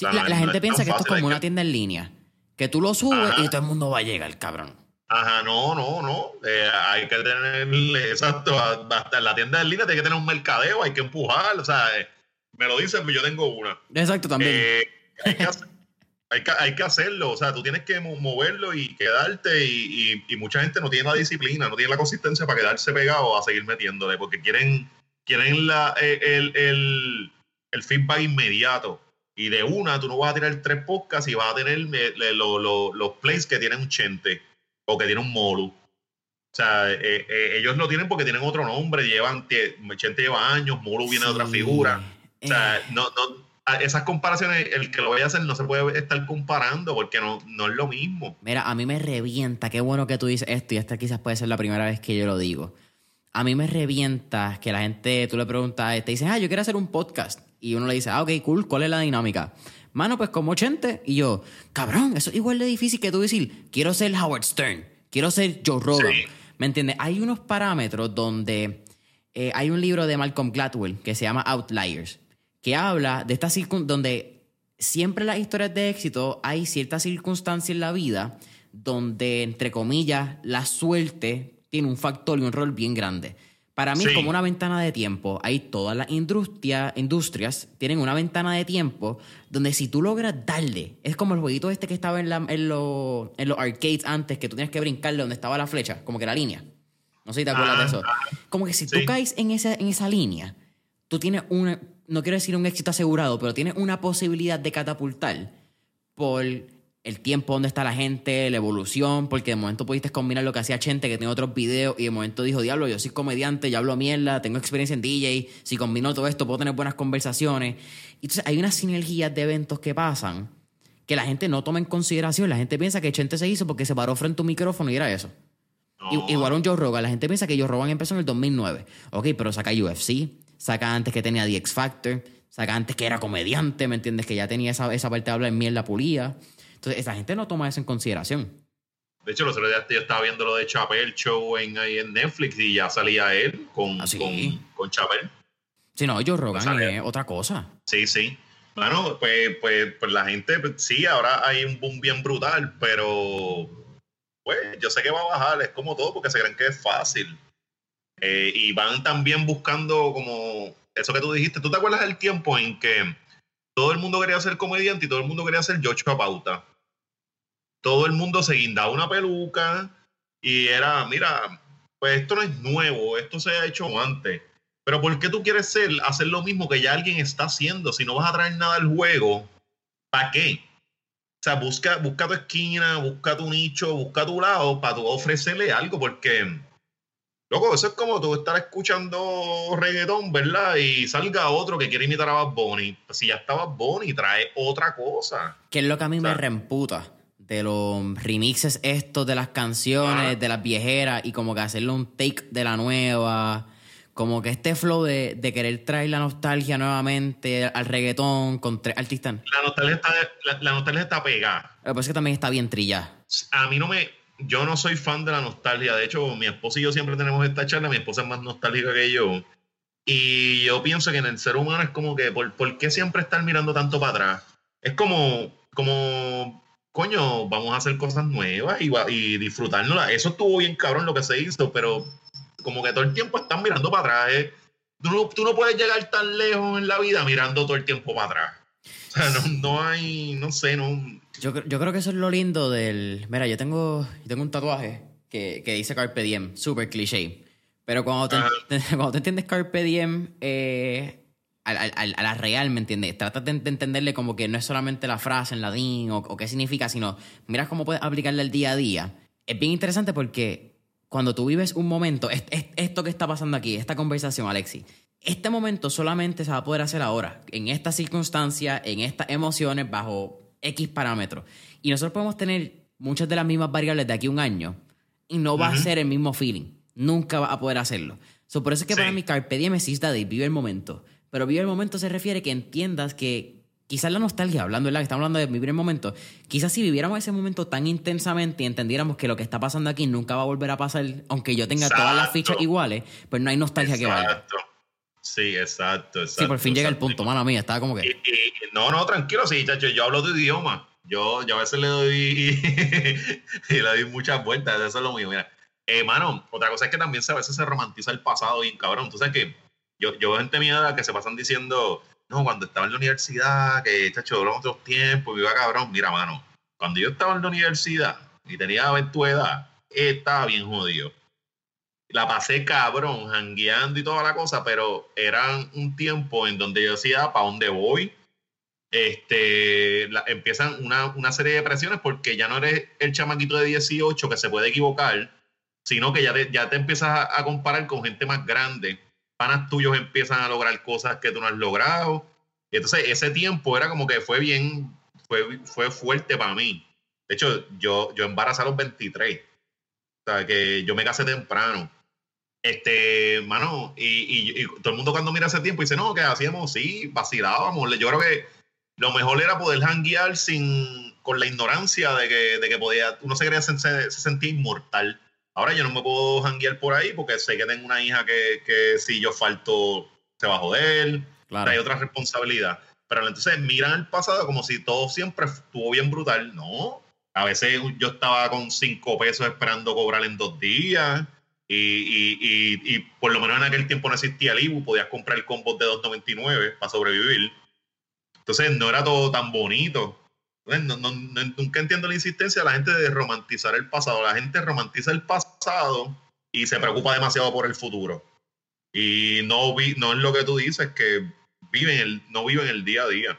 la, gente piensa que esto es como una tienda en línea. Que tú lo subes y todo el mundo va a llegar, cabrón. Ajá, no, no, no. Eh, hay que tener, exacto, hasta en la tienda de línea tiene que tener un mercadeo, hay que empujar, o sea, eh, me lo dicen, yo tengo una. Exacto, también. Eh, hay, que, hay, que, hacerlo, o sea, tú tienes que moverlo y quedarte y, y, mucha gente no tiene la disciplina, no tiene la consistencia para quedarse pegado a seguir metiéndole, porque quieren, quieren la, el, el, el feedback inmediato. Y de una, tú no vas a tirar tres podcasts y vas a tener los plays que tienen un chente o que tiene un Molu. O sea, eh, eh, ellos lo tienen porque tienen otro nombre, llevan, Chente lleva años, Molu viene de otra figura. O sea, eh. no, no, esas comparaciones, el que lo vaya a hacer no se puede estar comparando porque no, no es lo mismo. Mira, a mí me revienta, qué bueno que tú dices esto y esta quizás puede ser la primera vez que yo lo digo. A mí me revienta que la gente, tú le preguntas, te dicen, ah, yo quiero hacer un podcast. Y uno le dice, ah, ok, cool, ¿cuál es la dinámica? Mano, pues como 80. Y yo, cabrón, eso es igual de difícil que tú decir, quiero ser Howard Stern, quiero ser Joe Rogan. ¿Me entiendes? Hay unos parámetros donde eh, hay un libro de Malcolm Gladwell que se llama Outliers, que habla de estas circunstancias donde siempre en las historias de éxito hay ciertas circunstancias en la vida donde, entre comillas, la suerte tiene un factor y un rol bien grande. Para mí Sí. es como una ventana de tiempo. Ahí todas las industria, industrias tienen una ventana de tiempo donde si tú logras darle, es como el jueguito este que estaba en, la- en, los- en los arcades antes, que tú tenías que brincarle donde estaba la flecha, como que la línea. No sé si te acuerdas de Ah, eso. Como que si tú caes en esa, en esa línea, tú tienes una, no quiero decir un éxito asegurado, pero tienes una posibilidad de catapultar por el tiempo donde está la gente, la evolución, porque de momento pudiste combinar lo que hacía Chente, que tiene otros videos, y de momento dijo, diablo, yo soy comediante, yo hablo mierda, tengo experiencia en DJ, si combino todo esto puedo tener buenas conversaciones. Y Entonces hay unas sinergias de eventos que pasan que la gente no toma en consideración. La gente piensa que Chente se hizo porque se paró frente a un micrófono y era eso. No, Igual un Joe Rogan. La gente piensa que Joe Rogan empezó en el 2009. Ok, pero saca UFC, saca antes que tenía The X Factor, saca antes que era comediante, ¿me entiendes? Que ya tenía esa, esa parte de hablar en mierda pulida. Entonces, esa gente no toma eso en consideración. De hecho, los otros días yo estaba viendo lo de Chapel Show en, ahí en Netflix y ya salía él con, ¿Ah, sí? con, con Chapel. Si no, Joe Rogan es otra cosa. Sí, sí. Bueno, pues, pues, pues la gente, pues, sí, ahora hay un boom bien brutal, pero pues yo sé que va a bajar, es como todo, porque se creen que es fácil. Eh, y van también buscando como eso que tú dijiste. ¿Tú te acuerdas del tiempo en que todo el mundo quería ser comediante y todo el mundo quería ser George Pauta? Todo el mundo se guindaba una peluca y era, mira, pues esto no es nuevo, esto se ha hecho antes. Pero ¿por qué tú quieres ser, hacer lo mismo que ya alguien está haciendo? Si no vas a traer nada al juego, ¿para qué? O sea, busca, busca tu esquina, busca tu nicho, busca tu lado para tú ofrecerle algo, porque, loco, eso es como tú estar escuchando reggaetón, ¿verdad? Y salga otro que quiere imitar a Bad Bunny. Pues si ya está Bad Bunny, trae otra cosa. Que es lo que a mí me reemputa de los remixes estos de las canciones, Ah. de las viejeras, y como que hacerle un take de la nueva. Como que este flow de, de querer traer la nostalgia nuevamente al reggaetón con tres artistas. La nostalgia está, la, la nostalgia está pegada. Pasa es que también está bien trillada. a mí no me. Yo no soy fan de la nostalgia. De hecho, mi esposa y yo siempre tenemos esta charla. Mi esposa es más nostálgica que yo. Y yo pienso que en el ser humano es como que, ¿por, por qué siempre estar mirando tanto para atrás? Es como, como, coño, vamos a hacer cosas nuevas y, y disfrutárnoslas. Eso estuvo bien cabrón lo que se hizo, pero como que todo el tiempo están mirando para atrás. ¿eh? Tú, no, tú no puedes llegar tan lejos en la vida mirando todo el tiempo para atrás. O sea, no, no hay, no sé, no, Yo, yo creo que eso es lo lindo del. Mira, yo tengo, yo tengo un tatuaje que, que dice Carpe Diem, súper cliché. Pero cuando te, cuando te entiendes Carpe Diem, eh, a, a- la real, ¿me entiendes? Trata de, de entenderle como que no es solamente la frase en latín o, o qué significa, sino miras cómo puedes aplicarle al día a día. Es bien interesante porque cuando tú vives un momento, es- es- esto que está pasando aquí, esta conversación, Alexi, este momento solamente se va a poder hacer ahora, en esta circunstancia, en estas emociones, bajo X parámetros. Y nosotros podemos tener muchas de las mismas variables de aquí a un año y no va a ser el mismo feeling. Nunca va a poder hacerlo. So, por eso es que Sí. para mí Carpe Diem es Day, vive el momento. Pero vive el momento se refiere que entiendas que quizás la nostalgia, hablando de la que estamos hablando de vivir el momento, quizás si viviéramos ese momento tan intensamente y entendiéramos que lo que está pasando aquí nunca va a volver a pasar, aunque yo tenga todas las fichas iguales, pues no hay nostalgia que valga. Sí, exacto, exacto. Sí, por fin llega el punto, mala mía, estaba como que... no, no, tranquilo, sí, chacho, yo hablo tu idioma. Yo, yo a veces le doy y le doy muchas vueltas, eso es lo mío. Mira, eh, mano, otra cosa es que también a veces se romantiza el pasado bien cabrón. Tú sabes que yo, yo veo gente mía que se pasan diciendo, no, cuando estaba en la universidad, que chacho, eran otros tiempos, iba cabrón. Mira, mano, cuando yo estaba en la universidad y tenía tu edad, estaba bien jodido la pasé cabrón, jangueando y toda la cosa, pero era un tiempo en donde yo decía, ¿para dónde voy? Este, la- empiezan una, una serie de presiones porque ya no eres el chamaquito de 18 que se puede equivocar, sino que ya te, ya te empiezas a, comparar con gente más grande. Panas tuyos empiezan a lograr cosas que tú no has logrado. Entonces ese tiempo era como que fue bien, fue, fue fuerte para mí. De hecho, yo, yo embaracé a los 23. O sea, que yo me casé temprano. Este, mano, y, y- y todo el mundo cuando mira ese tiempo dice, no, que hacíamos, sí, vacilábamos. Yo creo que lo mejor era poder janguear sin, con la ignorancia de que, de que podía, uno se, creía, se, se sentía inmortal. Ahora yo no me puedo janguear por ahí porque sé que tengo una hija que, que si yo falto se va a joder, Claro. hay otra responsabilidad. Pero entonces miran el pasado como si todo siempre estuvo bien brutal. No, a veces yo estaba con cinco pesos esperando cobrar en dos días Y, por lo menos en aquel tiempo no existía el Ibu, podías comprar el combo de 2.99 para sobrevivir. Entonces no era todo tan bonito. nunca entiendo la insistencia de la gente de romantizar el pasado. La gente romantiza el pasado y se preocupa demasiado por el futuro. Y no, vi, no es lo que tú dices, que viven el, no viven el día a día.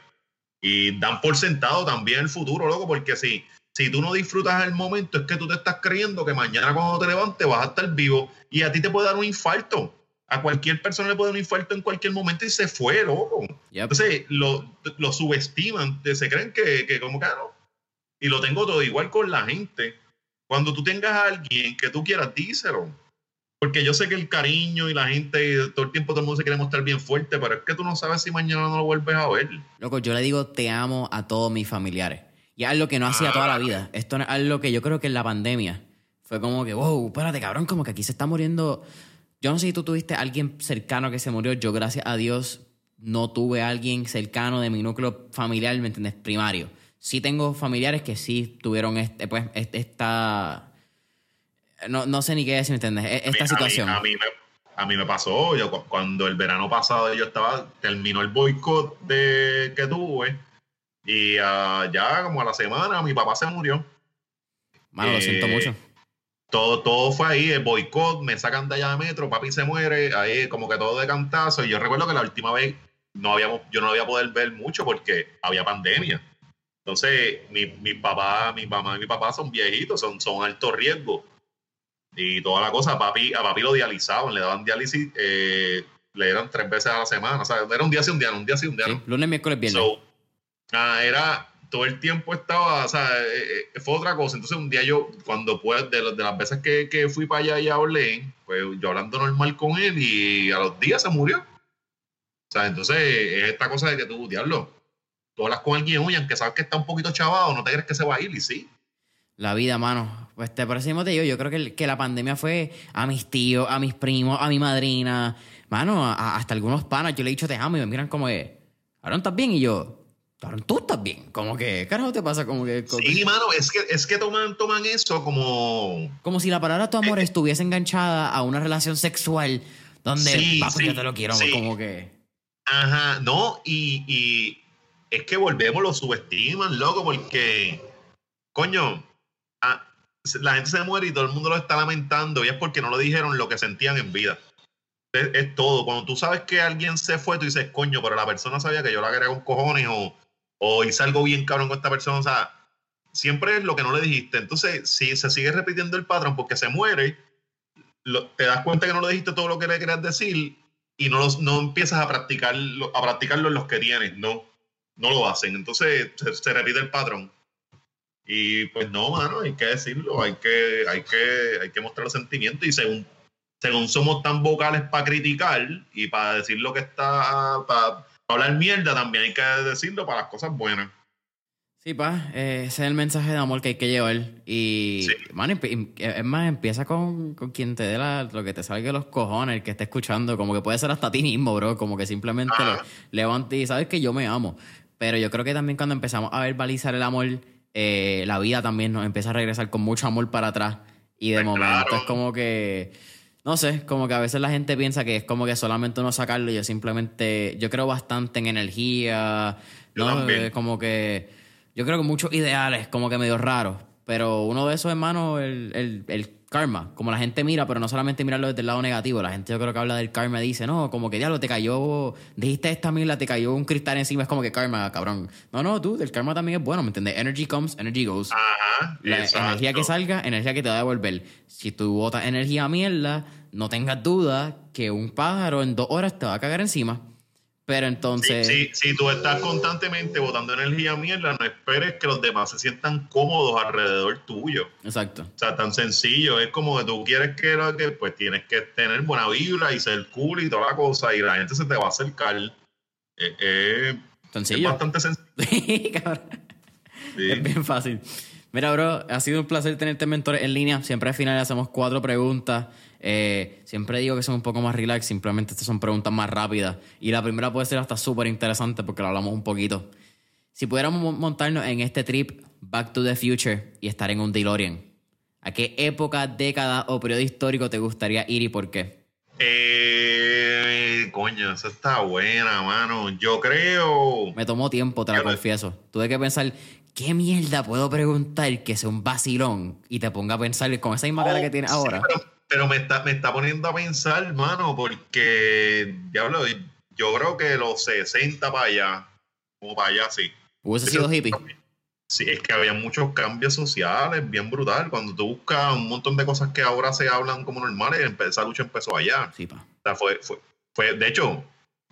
Y dan por sentado también el futuro, loco, porque si, si tú no disfrutas el momento, es que tú te estás creyendo que mañana cuando te levantes vas a estar vivo y a ti te puede dar un infarto. A cualquier persona le puede dar un infarto en cualquier momento y se fue, loco. Entonces lo, lo, subestiman, se creen que, que como que ah, no. Y lo tengo todo igual con la gente. Cuando tú tengas a alguien que tú quieras, díselo porque yo sé que el cariño y la gente, todo el tiempo todo el mundo se quiere mostrar bien fuerte, pero es que tú no sabes si mañana no lo vuelves a ver. Loco, yo le digo te amo a todos mis familiares. Y es algo que no hacía toda la vida. Esto es algo que yo creo que en la pandemia fue como que, wow, espérate, cabrón, como que aquí se está muriendo. Yo no sé si tú tuviste a alguien cercano que se murió. Yo, gracias a Dios, no tuve a alguien cercano de mi núcleo familiar, ¿me entiendes? Primario. Sí tengo familiares que sí tuvieron este, pues, esta no, no sé ni qué decir, ¿me entiendes? E-, esta situación. A mí, me, a mí me pasó, yo cuando el verano pasado yo estaba, terminó el boicot de, que tuve y uh, ya como a la semana mi papá se murió. Mano, lo siento mucho. Eh, todo, todo fue ahí, el boicot, me sacan de allá de metro, papi se muere, ahí como que todo de cantazo. Y yo recuerdo que la última vez no habíamos, yo no había poder ver mucho porque había pandemia. Entonces, mi, mi papá, mi mamá y mi papá son viejitos, son, son alto riesgo y toda la cosa. A papi, a papi lo dializaban, le daban diálisis, eh, le eran tres veces a la semana. O sea, era un día sí, un día un día sí, un día no. lunes, miércoles, viernes. Ah, era, todo el tiempo estaba, o sea, eh, eh, fue otra cosa. Entonces un día yo, cuando pues, de, de las veces que, que, fui para allá y hablé, pues yo hablando normal con él y a los días se murió. O sea, entonces es esta cosa de que tú, diablo, tú hablas con alguien, oye, aunque sabes que está un poquito chavado, no te crees que se va a ir, y sí. La vida, mano. Pues te parecemos de yo. Yo creo que, que, la pandemia fue a mis tíos, a mis primos, a mi madrina. Mano, hasta algunos panas. Yo le he dicho te amo y me miran como que, Aaron, ¿estás bien? Y yo, Tú estás bien. Como que, carajo te pasa? Como que. Sí, mano, es que, es que toman, toman eso como. Como si la palabra tu amor eh, estuviese enganchada a una relación sexual donde, sí, papi, yo te lo quiero. Como que. Ajá, no, y, y es que volvemos, lo subestiman, loco, porque. Coño, la gente se muere y todo el mundo lo está lamentando y es porque no le dijeron lo que sentían en vida. Es, todo. Cuando tú sabes que alguien se fue, tú dices, coño, pero la persona sabía que yo la quería con cojones o, o hice algo bien cabrón con esta persona. O sea, siempre es lo que no le dijiste. Entonces, si se sigue repitiendo el patrón porque se muere, te das cuenta que no le dijiste todo lo que le querías decir y no, no empiezas a, practicar, a practicarlo en los que tienes. No, no lo hacen. Entonces, se repite el patrón. Y pues no, mano, hay que decirlo, hay que, hay que, hay que mostrar los sentimientos y según, según somos tan vocales para criticar y para decir lo que está, para, hablar mierda, también hay que decirlo para las cosas buenas. Sí, pa, ese es el mensaje de amor que hay que llevar. Y, mano, es más, empieza con, con quien te dé lo que te salga de los cojones, el que esté escuchando, como que puede ser hasta ti mismo, bro, como que simplemente levante y sabes que yo me amo. Pero yo creo que también cuando empezamos a verbalizar el amor eh, la vida también nos empieza a regresar con mucho amor para atrás. Y de pues momento es como que, no sé, como que a veces la gente piensa que es como que solamente uno sacarlo y yo simplemente, yo creo bastante en energía, ¿no? como que, yo creo que muchos ideales, como que medio raros. Pero uno de esos, hermanos, el, el, el karma. Como la gente mira, pero no solamente mirarlo desde el lado negativo. La gente yo creo que habla del karma y dice, no, como que diablo, te cayó, dijiste esta mila, te cayó un cristal encima, es como que karma, cabrón. No, no, tú, el karma también es bueno, ¿me entiendes? Energy comes, energy goes. Ajá, la energía que salga, energía que te va a devolver. Si tú botas energía a mierda, no tengas duda que un pájaro en dos horas te va a cagar encima. Pero entonces. Si tú estás constantemente botando energía mierda, no esperes que los demás se sientan cómodos alrededor tuyo. Exacto. O sea, tan sencillo. Es como que tú quieres que, que pues tienes que tener buena vibra y ser cool y toda la cosa, y la gente se te va a acercar. Eh, eh, sencillo. Es bastante sencillo. sí, cabrón. Es bien fácil. Mira, bro, ha sido un placer tenerte mentores en línea. Siempre al final hacemos cuatro preguntas. Eh, siempre digo que son un poco más relax, simplemente estas son preguntas más rápidas. Y la primera puede ser hasta súper interesante porque lo hablamos un poquito. Si pudiéramos montarnos en este trip Back to the Future y estar en un DeLorean, ¿A qué época, década o periodo histórico te gustaría ir y por qué? Eh, coño, esa está buena, mano. Yo creo. Me tomó tiempo, te lo confieso. Tuve que pensar, ¿qué mierda puedo preguntar que sea un vacilón? Y te ponga a pensar con esa misma cara que tienes ahora. Pero, me, está, me está poniendo a pensar, mano, porque, diablo, yo creo que los 60 para allá, como para allá, sí. ¿Hubiese sido hippie? Sí, es que había muchos cambios sociales, bien brutal. Cuando tú buscas un montón de cosas que ahora se hablan como normales, esa lucha empezó allá. Sí, pa. O sea, fue, fue, fue, de hecho,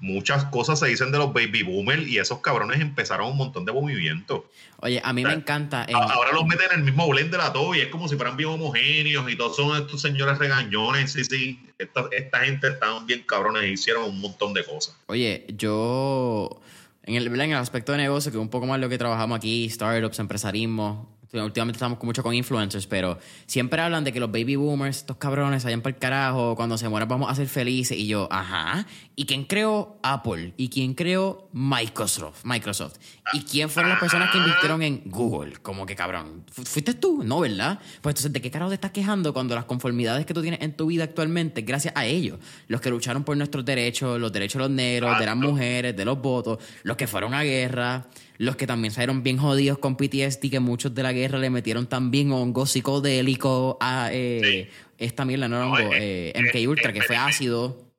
muchas cosas se dicen de los baby boomers y esos cabrones empezaron un montón de movimientos. Oye, a mí me encanta. Ahora los meten en el mismo blend de la todo y es como si fueran bien homogéneos y todos son estos señores regañones. Sí, sí. Esta, esta gente estaban bien cabrones e hicieron un montón de cosas. Oye, yo en el, en el aspecto de negocio, que es un poco más lo que trabajamos aquí, startups, empresarismo, últimamente estamos mucho con influencers, pero siempre hablan de que los baby boomers, estos cabrones, vayan para el carajo, cuando se mueran vamos a ser felices. Y yo, ajá. ¿Y quién creó Apple? ¿Y quién creó Microsoft? Microsoft. ¿Y quién fueron las personas que invirtieron en Google? Como que cabrón. ¿Fuiste tú? No, ¿verdad? Pues entonces, ¿de qué carajo te estás quejando cuando las conformidades que tú tienes en tu vida actualmente, gracias a ellos, los que lucharon por nuestros derechos, los derechos de los negros, de las mujeres, de los votos, los que fueron a guerra, los que también salieron bien jodidos con PTSD, que muchos de la guerra le metieron también hongo psicodélico a eh, esta mierda, no hongo, eh, eh, MK Ultra, que fue ácido.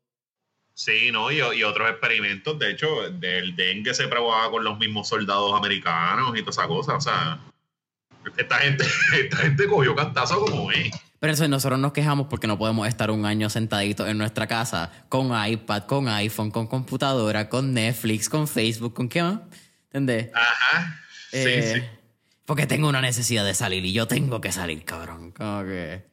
Sí, ¿no? Y, otros experimentos, de hecho, del dengue se probaba con los mismos soldados americanos y toda esa cosa, o sea, esta gente, esta gente cogió cantazo como es. Pero eso nosotros nos quejamos porque no podemos estar un año sentaditos en nuestra casa con iPad, con iPhone, con computadora, con Netflix, con Facebook, ¿con qué más? ¿Entendés? Ajá. Sí, eh, sí. Porque tengo una necesidad de salir y yo tengo que salir, cabrón. Como que.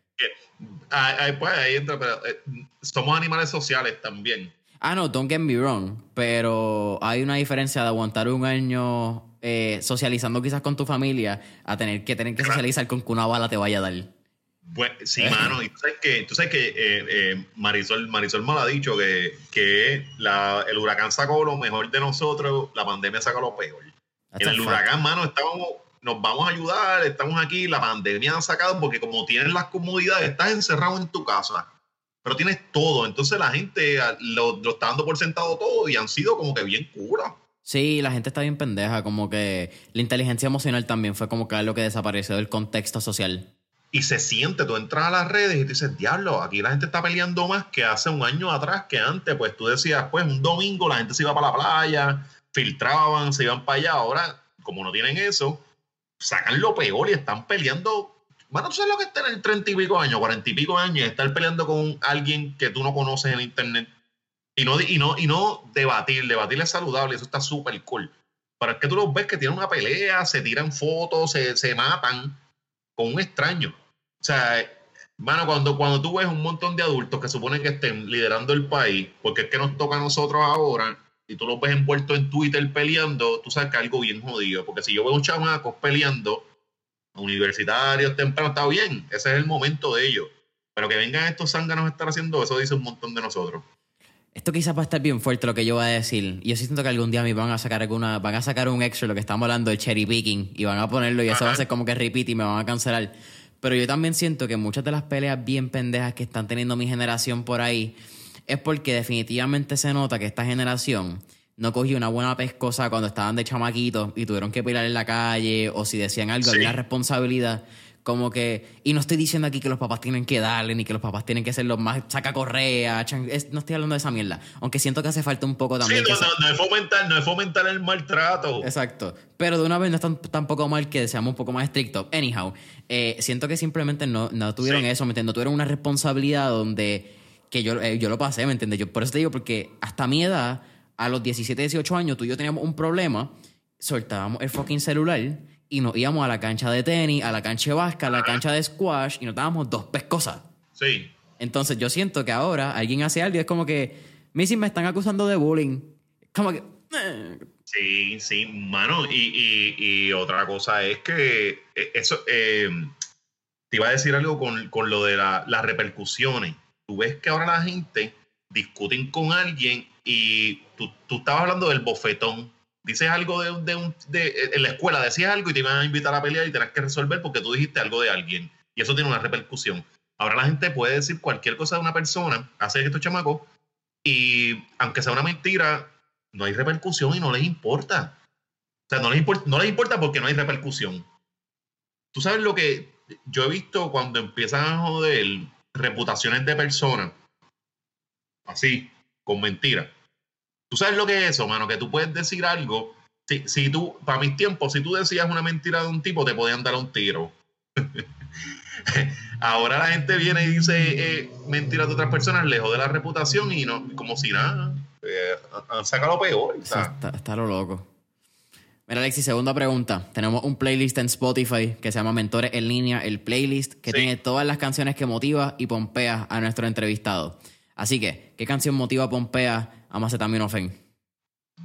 Pues ahí entra, pero eh, somos animales sociales también. Ah, no, don't get me wrong. Pero hay una diferencia de aguantar un año eh, socializando quizás con tu familia a tener que tener que socializar con que una bala te vaya a dar. Pues, sí, mano, y tú sabes que, tú sabes que Marisol, Marisol me lo ha dicho, que, que la, el huracán sacó lo mejor de nosotros, la pandemia sacó lo peor. en el huracán, mano, estábamos, nos vamos a ayudar, estamos aquí, la pandemia ha sacado, porque como tienes las comodidades, estás encerrado en tu casa, pero tienes todo, entonces la gente lo, lo está dando por sentado todo y han sido como que bien cura. Sí, la gente está bien pendeja, como que la inteligencia emocional también fue como que algo que desapareció del contexto social. Y se siente, tú entras a las redes y dices, diablo, aquí la gente está peleando más que hace un año atrás, que antes, pues tú decías, pues un domingo la gente se iba para la playa, filtraban, se iban para allá, ahora, como no tienen eso, sacan lo peor y están peleando. Bueno, tú sabes lo que es tener treinta y pico años, cuarenta y pico años, y estar peleando con alguien que tú no conoces en internet. Y no, y no, y no debatir, debatir es saludable, eso está súper cool. Pero es que tú los ves que tienen una pelea, se tiran fotos, se, se matan con un extraño. O sea, mano, cuando, cuando tú ves un montón de adultos que suponen que estén liderando el país, porque es que nos toca a nosotros ahora, y tú los ves envueltos en Twitter peleando, tú sabes que algo bien jodido. Porque si yo veo un chamacos peleando, universitarios temprano, está bien, ese es el momento de ellos. Pero que vengan estos zánganos a estar haciendo eso, dice un montón de nosotros. Esto quizás va a estar bien fuerte lo que yo voy a decir. Yo siento que algún día me van a sacar alguna, van a sacar un extra lo que estamos hablando del cherry picking y van a ponerlo y eso va a ser como que repeat y me van a cancelar. Pero yo también siento que muchas de las peleas bien pendejas que están teniendo mi generación por ahí es porque definitivamente se nota que esta generación no cogió una buena pescosa cuando estaban de chamaquitos y tuvieron que pelear en la calle o si decían algo, había responsabilidad. Como que, y no estoy diciendo aquí que los papás tienen que darle, ni que los papás tienen que ser los más saca correa, no estoy hablando de esa mierda. Aunque siento que hace falta un poco también. Sí, no, no, es fomentar, no es fomentar el maltrato. Exacto. Pero de una vez no es tan, tampoco mal que seamos un poco más estrictos. Anyhow, eh, siento que simplemente no, no tuvieron eso, ¿me entiendes? No tuvieron una responsabilidad donde que yo, eh, yo lo pasé, ¿me entiendes? Yo, por eso te digo, porque hasta mi edad, a los 17, 18 años, tú y yo teníamos un problema, soltábamos el fucking celular y nos íbamos a la cancha de tenis, a la cancha de básquet, a la cancha de squash y nos dábamos dos pescosas. Sí. Entonces yo siento que ahora alguien hace algo y es como que, Missy, me están acusando de bullying. Como que... Eh. Sí, sí, mano. Y, y, otra cosa es que eh, eso, eh, te iba a decir algo con, con lo de la, las repercusiones. Tú ves que ahora la gente discuten con alguien y tú, tú estabas hablando del bofetón dices algo de, de, un, de, en la escuela, decías algo y te iban a invitar a pelear y tenías que resolver porque tú dijiste algo de alguien. Y eso tiene una repercusión. Ahora la gente puede decir cualquier cosa de una persona, hace estos chamacos, y aunque sea una mentira, no hay repercusión y no les importa. O sea, no les, importa, no les importa porque no hay repercusión. Tú sabes lo que yo he visto cuando empiezan a joder reputaciones de personas, así, con mentiras. Tú sabes lo que es eso, mano, que tú puedes decir algo. Si, si tú, para mis tiempos, si tú decías una mentira de un tipo, te podían dar un tiro. Ahora la gente viene y dice eh, mentiras de otras personas, lejos de la reputación y no, como si nada. Eh, saca lo peor. Está, está, lo loco. Mira, Alexis, segunda pregunta. Tenemos un playlist en Spotify que se llama Mentores en Línea, el playlist que tiene todas las canciones que motiva y pompea a nuestro entrevistado. Así que, ¿qué canción motiva, pompea a Macetaminofen?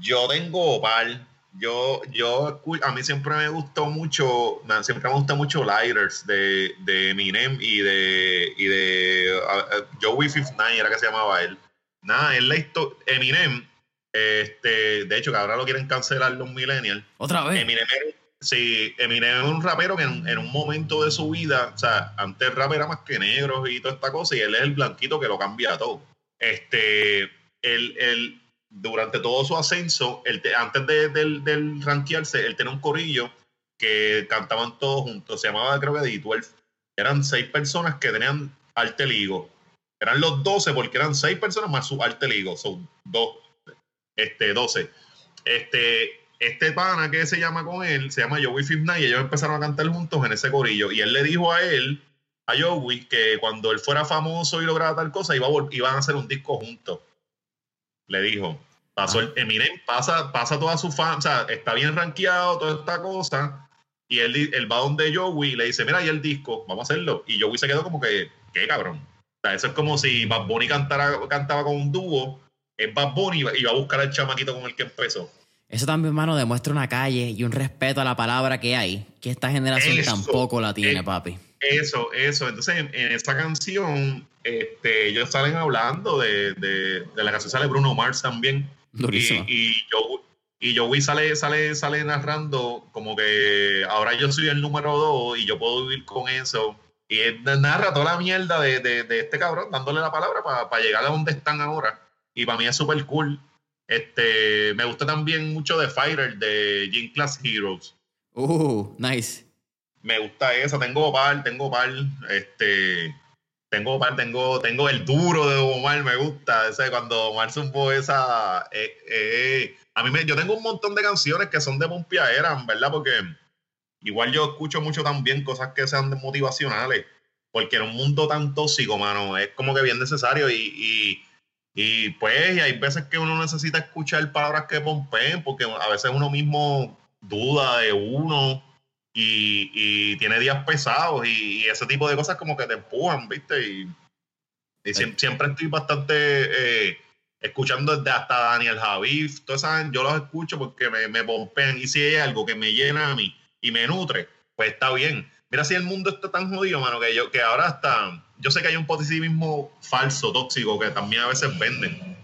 Yo tengo par. Yo, yo, a mí siempre me gustó mucho, siempre me gusta mucho Lighters de, de Eminem y de, y de Joey Fifth Nine, era que se llamaba él. Nada, él la historia, Eminem, este, de hecho, que ahora lo quieren cancelar los millennials. ¿Otra vez? Eminem, sí, Eminem es un rapero que en, un momento de su vida, o sea, antes el rap era más que negro y toda esta cosa, y él es el blanquito que lo cambia todo. Este, él, él durante todo su ascenso, antes de, del, del rankearse, él tenía un corillo que cantaban todos juntos, se llamaba creo que D12. Eran seis personas que tenían arte ligo. Eran los 12 porque eran seis personas más su arte ligo, son dos, este, 12. Este, este pana que se llama con él, se llama Joey Fifna y ellos empezaron a cantar juntos en ese corillo. Y él le dijo a él, a Joey, que cuando él fuera famoso y lograra tal cosa, iba iban a hacer un disco juntos le dijo. Pasó el Eminem, pasa, pasa toda su fan, o sea, está bien rankeado, toda esta cosa. Y él, él va donde Joey y le dice, mira, ahí el disco, vamos a hacerlo. Y Joey se quedó como que, ¿qué cabrón? O sea, eso es como si Bad Bunny cantara, cantaba con un dúo, es Bad Bunny y va a buscar al chamaquito con el que empezó. Eso también, hermano, demuestra una calle y un respeto a la palabra que hay, que esta generación tampoco la tiene, papi. Eso, eso. Entonces, en, en esta canción, este, ellos salen hablando de, de, la canción, sale Bruno Mars también. Y, y, yo, y Joey sale, sale, sale narrando como que ahora yo soy el número dos y yo puedo vivir con eso. Y él narra toda la mierda de, de, este cabrón, dándole la palabra para llegar a donde están ahora. Y para mí es súper cool. Este, me gusta también mucho de Fighter, de Gym Class Heroes. Uh, nice. Me gusta esa, tengo par, tengo par, este, tengo par, tengo, tengo el duro de Omar, me gusta, ese cuando Omar supo esa, eh, eh, a mí me, yo tengo un montón de canciones que son de eran ¿verdad? Porque igual yo escucho mucho también cosas que sean motivacionales, porque en un mundo tan tóxico, mano, es como que bien necesario y, y y pues hay veces que uno necesita escuchar palabras que pompeen, porque a veces uno mismo duda de uno y, tiene días pesados y, ese tipo de cosas como que te empujan, ¿viste? Y, siempre, estoy bastante eh, escuchando desde hasta Daniel Javif, todos saben, yo los escucho porque me, me pompean y si hay algo que me llena a mí y me nutre, pues está bien. Mira si el mundo está tan jodido, mano, que yo que ahora está yo sé que hay un positivismo falso, tóxico, que también a veces venden.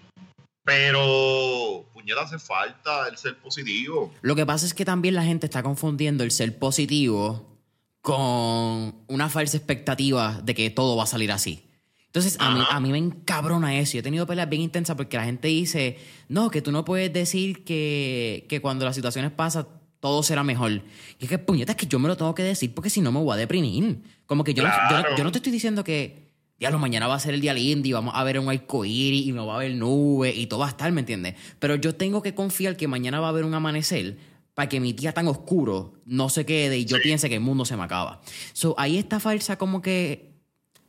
Pero, puñeta, hace falta el ser positivo. Lo que pasa es que también la gente está confundiendo el ser positivo con una falsa expectativa de que todo va a salir así. Entonces, a mí, a mí, me encabrona eso. Yo he tenido peleas bien intensas porque la gente dice, no, que tú no puedes decir que, que cuando las situaciones pasan todo será mejor. Y es que, puñeta, es que yo me lo tengo que decir porque si no me voy a deprimir. Como que yo, no, yo, no te estoy diciendo que, diablo, mañana va a ser el día lindo y vamos a ver un arcoíris y no va a haber nubes y todo va a estar, ¿me entiendes? Pero yo tengo que confiar que mañana va a haber un amanecer para que mi día tan oscuro no se quede y yo piense que el mundo se me acaba. So, ahí está falsa como que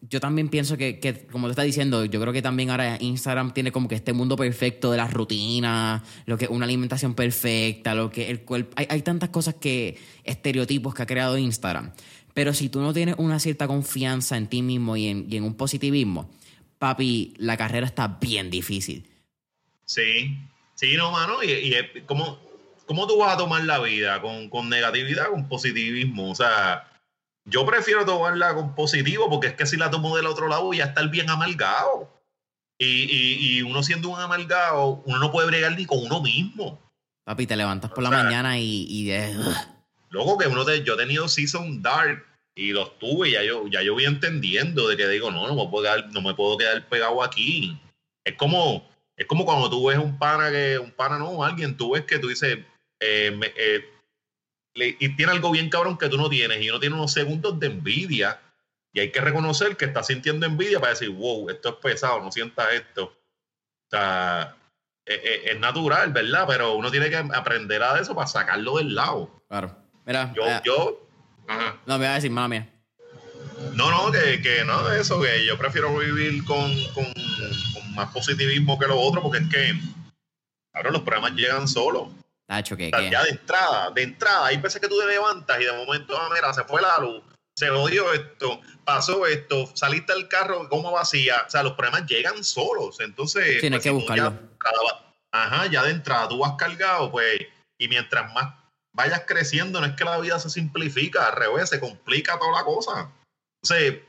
yo también pienso que, que, como te está diciendo, yo creo que también ahora Instagram tiene como que este mundo perfecto de las rutinas, lo que una alimentación perfecta, lo que el cuerpo. Hay, tantas cosas que, estereotipos que ha creado Instagram. Pero si tú no tienes una cierta confianza en ti mismo y en, y en un positivismo, papi, la carrera está bien difícil. Sí, sí, no, mano. Y, y ¿cómo, ¿cómo tú vas a tomar la vida? ¿Con, con negatividad, con positivismo? O sea yo prefiero tomarla con positivo porque es que si la tomo del otro lado ya está bien amargado. Y, y, uno siendo un amargado, uno no puede bregar ni con uno mismo. Papi, te levantas por la mañana y... y Luego que uno de, yo he tenido Season Dark y los tuve y ya yo, ya yo voy entendiendo de que digo, no, no me puedo quedar, no me puedo quedar pegado aquí. Es como, es como cuando tú ves un pana que, un pana no, alguien, tú ves que tú dices, eh, eh, y tiene algo bien cabrón que tú no tienes y uno tiene unos segundos de envidia y hay que reconocer que está sintiendo envidia para decir, wow, esto es pesado, no sientas esto. O sea, es, es, natural, ¿verdad? Pero uno tiene que aprender a eso para sacarlo del lado. Claro. Mira, yo, eh, yo no, me voy a decir, mía. No, no, que, que no, eso, que yo prefiero vivir con, con, con, más positivismo que lo otro, porque es que ahora los problemas llegan solos. Que, Ya de entrada, de entrada, hay veces que tú te levantas y de momento, ah, mira, se fue la luz, se odió esto, pasó esto, saliste del carro como vacía, o sea, los problemas llegan solos, entonces... Tienes pues, que buscarlo. ajá, ya de entrada tú vas cargado, pues, y mientras más vayas creciendo, no es que la vida se simplifica, al revés, se complica toda la cosa. Entonces,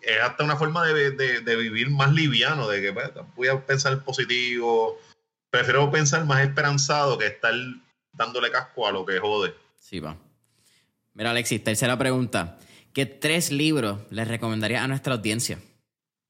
es hasta una forma de, de, vivir más liviano, de que pues, voy a pensar positivo, prefiero pensar más esperanzado que estar dándole casco a lo que jode. Sí, va. Mira, Alexis, tercera pregunta. ¿Qué tres libros les recomendaría a nuestra audiencia?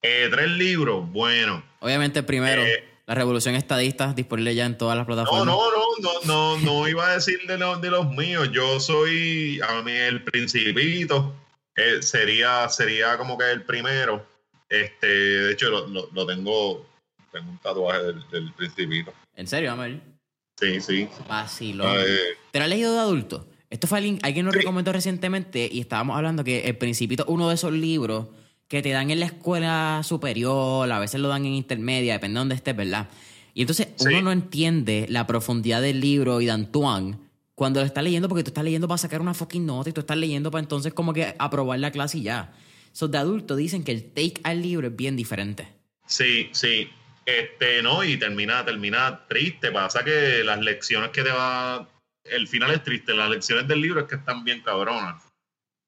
Eh, tres libros, bueno. Obviamente, primero, eh, La Revolución Estadista, disponible ya en todas las plataformas. No, no, no, no, no, no iba a decir de, de los míos. Yo soy, a mí, el Principito. Eh, sería, sería como que el primero. Este, de hecho, lo, lo, tengo, tengo un tatuaje del, Principito. ¿En serio, Amel? Sí, sí. Vacilón. ¿Te lo has leído de adulto? Esto fue alguien, alguien nos recomendó recientemente y estábamos hablando que El Principito uno de esos libros que te dan en la escuela superior, a veces lo dan en intermedia, depende de dónde estés, ¿verdad? Y entonces uno no entiende la profundidad del libro y de Antoine cuando lo estás leyendo porque tú estás leyendo para sacar una fucking nota y tú estás leyendo para entonces como que aprobar la clase y ya. So, de adulto dicen que el take al libro es bien diferente. Sí, sí. Este, no, y termina, termina triste. Pasa que las lecciones que te va. El final es triste. Las lecciones del libro es que están bien cabronas.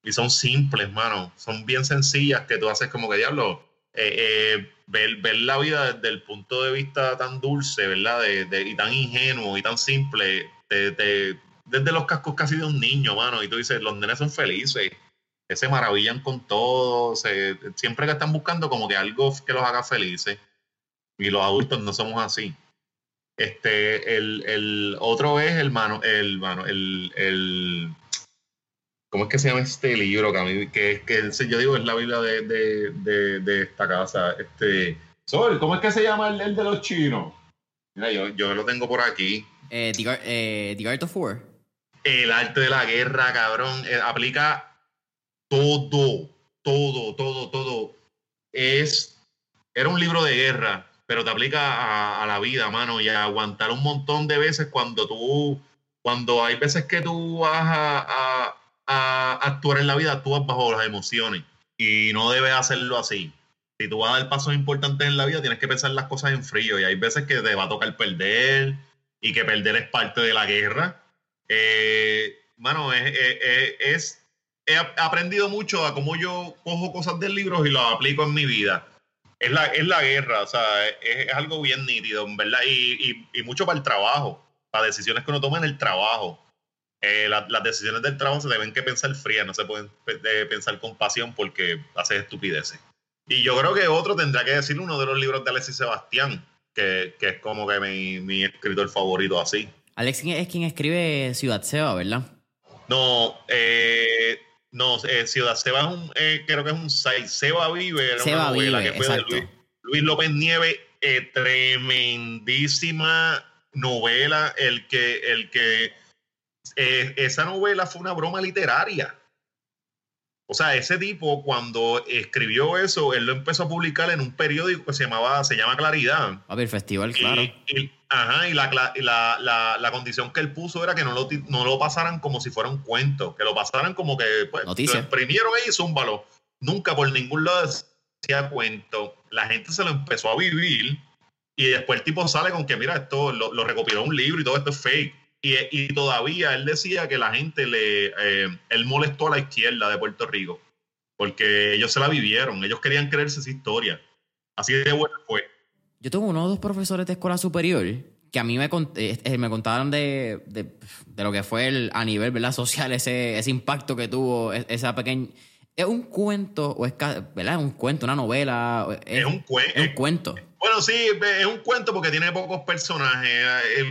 Y son simples, mano. Son bien sencillas que tú haces como que diablo. Eh, eh, ver, ver, la vida desde el punto de vista tan dulce, ¿verdad? Y tan ingenuo y tan simple, desde los cascos casi de un niño, mano. Y tú dices, los nenes son felices, se maravillan con todo, siempre que están buscando como que algo que los haga felices. Y los adultos no somos así. Este, el, el otro es el mano, el mano, el, el ¿Cómo es que se llama este libro? Que, que, que yo digo es la Biblia de, de, de, esta casa. Este, Sol, ¿cómo es que se llama el, de los chinos? Mira, yo, yo, lo tengo por aquí. Eh, the, eh, Art of War. El arte de la guerra, cabrón. Eh, aplica todo, todo, todo, todo. Es, era un libro de guerra, pero te aplica a, la vida, mano, y a aguantar un montón de veces cuando tú, cuando hay veces que tú vas a a actuar en la vida, actúas bajo las emociones y no debes hacerlo así. Si tú vas a dar pasos importantes en la vida, tienes que pensar las cosas en frío y hay veces que te va a tocar perder y que perder es parte de la guerra. Eh, mano, es, es, he aprendido mucho a cómo yo cojo cosas del libro y lo aplico en mi vida. Es la, es la guerra, o sea, es, algo bien nítido, ¿verdad? Y, y, y mucho para el trabajo, para decisiones que uno toma en el trabajo eh, las decisiones del trabajo se deben que pensar frías, no se pueden pensar con pasión porque hace estupideces. Y yo creo que otro tendrá que decir uno de los libros de Alexis Sebastián, que, que es como que mi, mi, escritor favorito así. Alexis es quien escribe Ciudad Seba, ¿verdad? No, eh, no, eh, Ciudad Seba es un, creo que es un Seba Vive, Seba Vive, que fue de Luis, Luis López Nieve, tremendísima novela, el que, el que eh, esa novela fue una broma literaria. O sea, ese tipo cuando escribió eso, él lo empezó a publicar en un periódico que se llamaba, se llama Claridad. A ver, festival, claro. Y, ajá, y la, condición que él puso era que no lo, no lo pasaran como si fuera un cuento, que lo pasaran como que pues, lo imprimieron ahí y zúmbalo. Nunca por ningún lado decía cuento. La gente se lo empezó a vivir y después el tipo sale con que, mira, esto lo, lo recopiló un libro y todo esto es fake. Y, todavía él decía que la gente le. Eh, él molestó a la izquierda de Puerto Rico. Porque ellos se la vivieron. Ellos querían creerse esa historia. Así de bueno fue. Yo tengo uno o dos profesores de escuela superior que a mí me, eh, eh, me contaron de, de, lo que fue el, a nivel ¿verdad? social ese, ese impacto que tuvo e, esa pequeña ¿Es un cuento o es, ¿verdad? un cuento, una novela? Es, un, es un cuento. Bueno, sí, es un cuento porque tiene pocos personajes.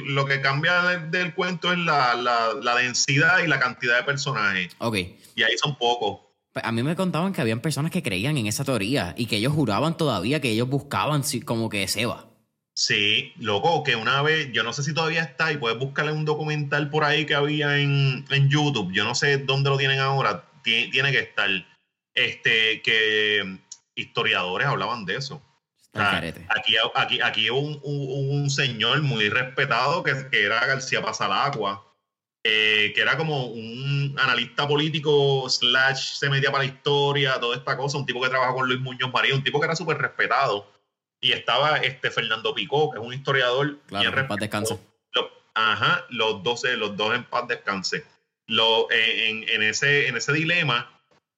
lo que cambia del, cuento es la, la, densidad y la cantidad de personajes. Ok. Y ahí son pocos. A mí me contaban que habían personas que creían en esa teoría y que ellos juraban todavía que ellos buscaban como que Seba. Sí, loco, que una vez, yo no sé si todavía está y puedes buscarle un documental por ahí que había en, en YouTube, yo no sé dónde lo tienen ahora, tiene, que estar, este, que historiadores hablaban de eso. aquí, aquí, aquí un, un, señor muy respetado que, que era García Pasalacua, eh, que era como un analista político slash se metía para la historia, toda esta cosa, un tipo que trabajaba con Luis Muñoz María, un tipo que era súper respetado y estaba este Fernando Picó, que es un historiador. Claro, en paz descanse. ajá, los dos, los dos en paz descanse. Lo, en, en, ese, en ese dilema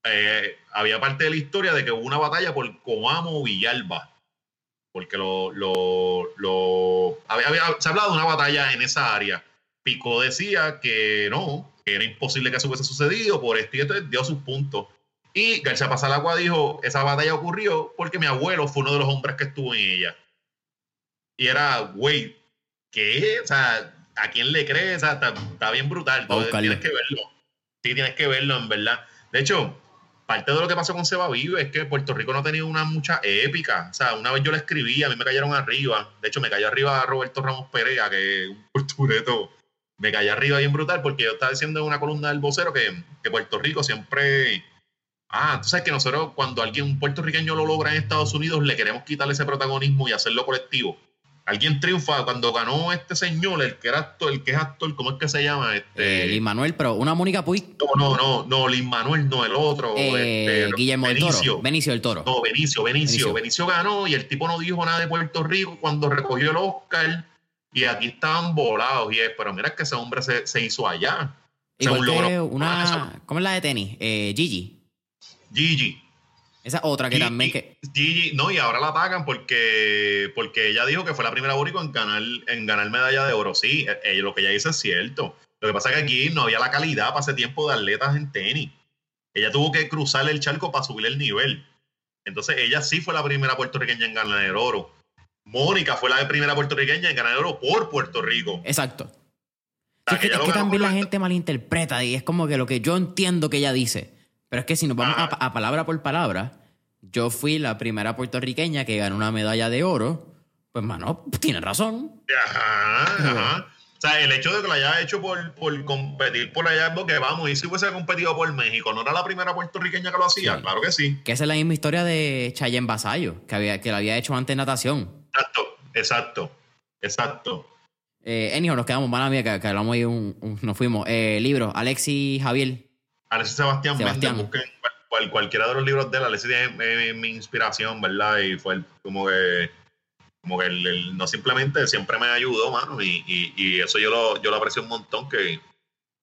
eh, había parte de la historia de que hubo una batalla por Coamo Villalba. Porque lo, lo, lo se ha hablado de una batalla en esa área. Picó decía que no, que era imposible que eso hubiese sucedido por esto y dio sus puntos. Y García Pasalagua dijo, esa batalla ocurrió porque mi abuelo fue uno de los hombres que estuvo en ella. Y era, güey, ¿qué? O sea, ¿a quién le crees? O sea, está, bien brutal. tienes que verlo. Sí, tienes que verlo, en verdad. De hecho, parte de lo que pasó con Seba Vive es que Puerto Rico no ha tenido una mucha épica. O sea, una vez yo le escribí, a mí me cayeron arriba. De hecho, me cayó arriba Roberto Ramos Perea, que es un portureto. Me cayó arriba bien brutal porque yo estaba diciendo en una columna del vocero que, que Puerto Rico siempre Ah, tú sabes que nosotros cuando alguien, un puertorriqueño lo logra en Estados Unidos, le queremos quitarle ese protagonismo y hacerlo colectivo. Alguien triunfa cuando ganó este señor, el que era actor, el que es actor, ¿cómo es que se llama? Este... Eh, Lin Manuel, pero una Mónica Puig. No, no, no, no, Lin Manuel, no, el otro. Eh, este, Guillermo Benicio. del Toro. Benicio del Toro. No, Benicio, Benicio, Benicio. ganó y el tipo no dijo nada de Puerto Rico cuando recogió el Oscar y aquí estaban volados. Y es, pero mira que ese hombre se, se hizo allá. Igual que una, ¿Cómo es la de tenis? Eh, Gigi. Gigi. Esa otra que también que... Gigi, no, y ahora la atacan porque, porque ella dijo que fue la primera boricua en ganar, en ganar medalla de oro. Sí, ella, eh, lo que ella dice es cierto. Lo que pasa es que aquí no había la calidad para ese tiempo de atletas en tenis. Ella tuvo que cruzar el charco para subir el nivel. Entonces ella sí fue la primera puertorriqueña en ganar el oro. Mónica fue la primera puertorriqueña en ganar oro por Puerto Rico. Exacto. es que, también la gente malinterpreta y es como que lo que yo entiendo que ella dice pero es que si nos vamos a, palabra por palabra, yo fui la primera puertorriqueña que ganó una medalla de oro. Pues, mano, tiene razón. Ajá, ajá. O sea, el hecho de que lo haya hecho por, por competir por allá, porque vamos, y si hubiese competido por México, ¿no era la primera puertorriqueña que lo hacía? Claro que sí. Que esa es la misma historia de Chayen Basayo, que, había, que la había hecho antes natación. Exacto, exacto, exacto. Eh, nos quedamos, mala mía, que, hablamos ahí, un, nos fuimos. Eh, libro, Alexis Javier, Alexis Sebastián, Sebastián. busquen cualquiera de los libros de él. Alexis es mi inspiración, ¿verdad? Y fue como que, como que el, no simplemente siempre me ayudó, mano, y, y, eso yo lo, yo lo aprecio un montón, que,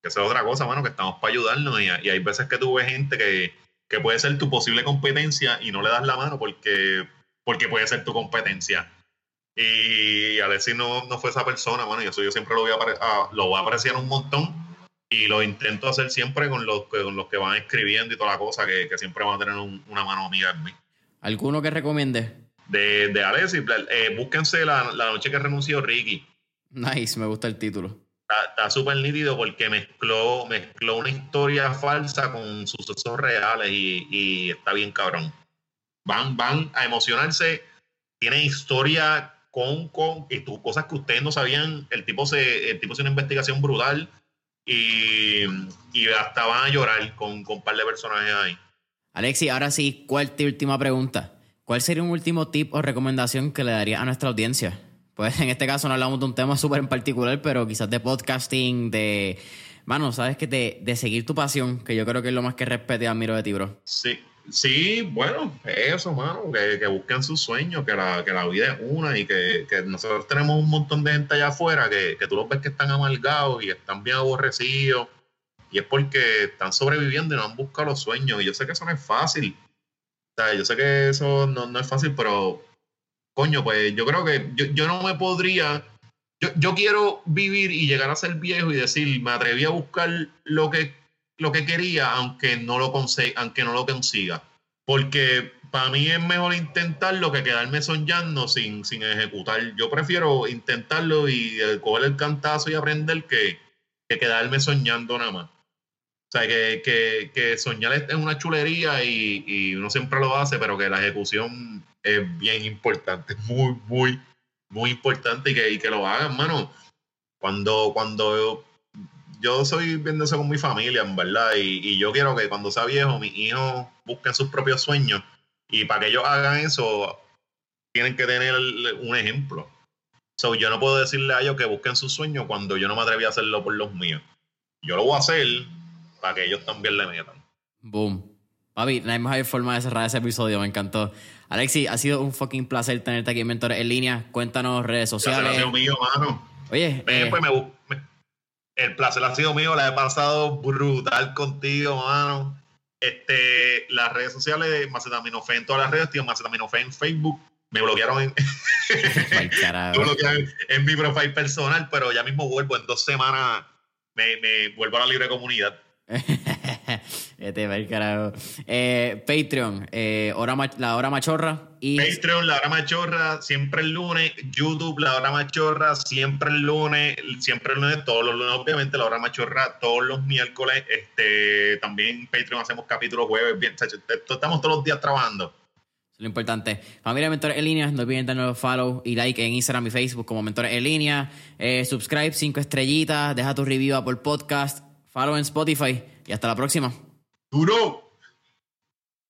que es otra cosa, mano, que estamos para ayudarnos. Y, y, hay veces que tú ves gente que, que puede ser tu posible competencia y no le das la mano porque, porque puede ser tu competencia. Y Alexis no, no fue esa persona, mano, y eso yo siempre lo voy a, lo voy a apreciar un montón y lo intento hacer siempre con los, con los que van escribiendo y toda la cosa, que, siempre van a tener una mano amiga en mí. ¿Alguno que recomiende? De, de Alexis, eh, búsquense la, noche que renunció Ricky. Nice, me gusta el título. Está súper nítido porque mezcló, mezcló una historia falsa con sucesos reales y, está bien cabrón. Van, van a emocionarse. Tiene historia con, con y cosas que ustedes no sabían. El tipo se, el tipo hace una investigación brutal y, y hasta van a llorar con, con un par de personajes ahí. Alexi, ahora sí, ¿cuál tu última pregunta? ¿Cuál sería un último tip o recomendación que le daría a nuestra audiencia? Pues en este caso no hablamos de un tema súper en particular, pero quizás de podcasting, de... Mano, sabes que de, de seguir tu pasión, que yo creo que es lo más que respete y admiro de ti, bro. Sí, Sí, bueno, eso, mano, que, que busquen sus sueños, que la, que la vida es una y que, nosotros tenemos un montón de gente allá afuera que, tú los ves que están amargados y están bien aborrecidos y es porque están sobreviviendo y no han buscado los sueños y yo sé que eso no es fácil. O sea, yo sé que eso no, es fácil, pero coño, pues yo creo que yo, yo no me podría, yo, yo quiero vivir y llegar a ser viejo y decir, me atreví a buscar lo que lo que quería, aunque no lo, aunque no lo consiga. Porque para mí es mejor intentarlo que quedarme soñando sin, sin ejecutar. Yo prefiero intentarlo y coger el cantazo y aprender que, que quedarme soñando nada más. O sea, que, que, que soñar es una chulería y, y, uno siempre lo hace, pero que la ejecución es bien importante, muy, muy, muy importante y que, y que lo hagan, mano. Cuando, cuando yo, soy viendo eso con mi familia, en verdad, y, y yo quiero que cuando sea viejo, mis hijos busquen sus propios sueños y para que ellos hagan eso, tienen que tener un ejemplo. So, yo no puedo decirle a ellos que busquen sus sueños cuando yo no me atreví a hacerlo por los míos. Yo lo voy a hacer para que ellos también le metan. Boom. Papi, no hay mejor forma de cerrar ese episodio, me encantó. Alexi, ha sido un fucking placer tenerte aquí en Mentores en línea. Cuéntanos redes sociales. Mío, mano. Oye. Eh, pues el placer ha sido mío, la he pasado brutal contigo, mano. Este, las redes sociales de Macetaminofe en todas las redes, tío, Macetaminofe en Facebook. Me bloquearon en, en mi profile personal, pero ya mismo vuelvo en dos semanas. Me, me vuelvo a la libre comunidad. este va el carajo. Eh, Patreon, eh, hora la hora machorra. Y... Patreon, la hora machorra, siempre el lunes. YouTube, la hora machorra, siempre el lunes. Siempre el lunes, todos los lunes, obviamente, la hora machorra, todos los miércoles. Este, también Patreon hacemos capítulos jueves. Bien, estamos todos los días trabajando. Lo importante. Familia Mentores en línea, no olviden darnos follow y like en Instagram y Facebook como Mentores en línea. Eh, subscribe, cinco estrellitas, deja tu review por podcast, follow en Spotify y hasta la próxima. Duro.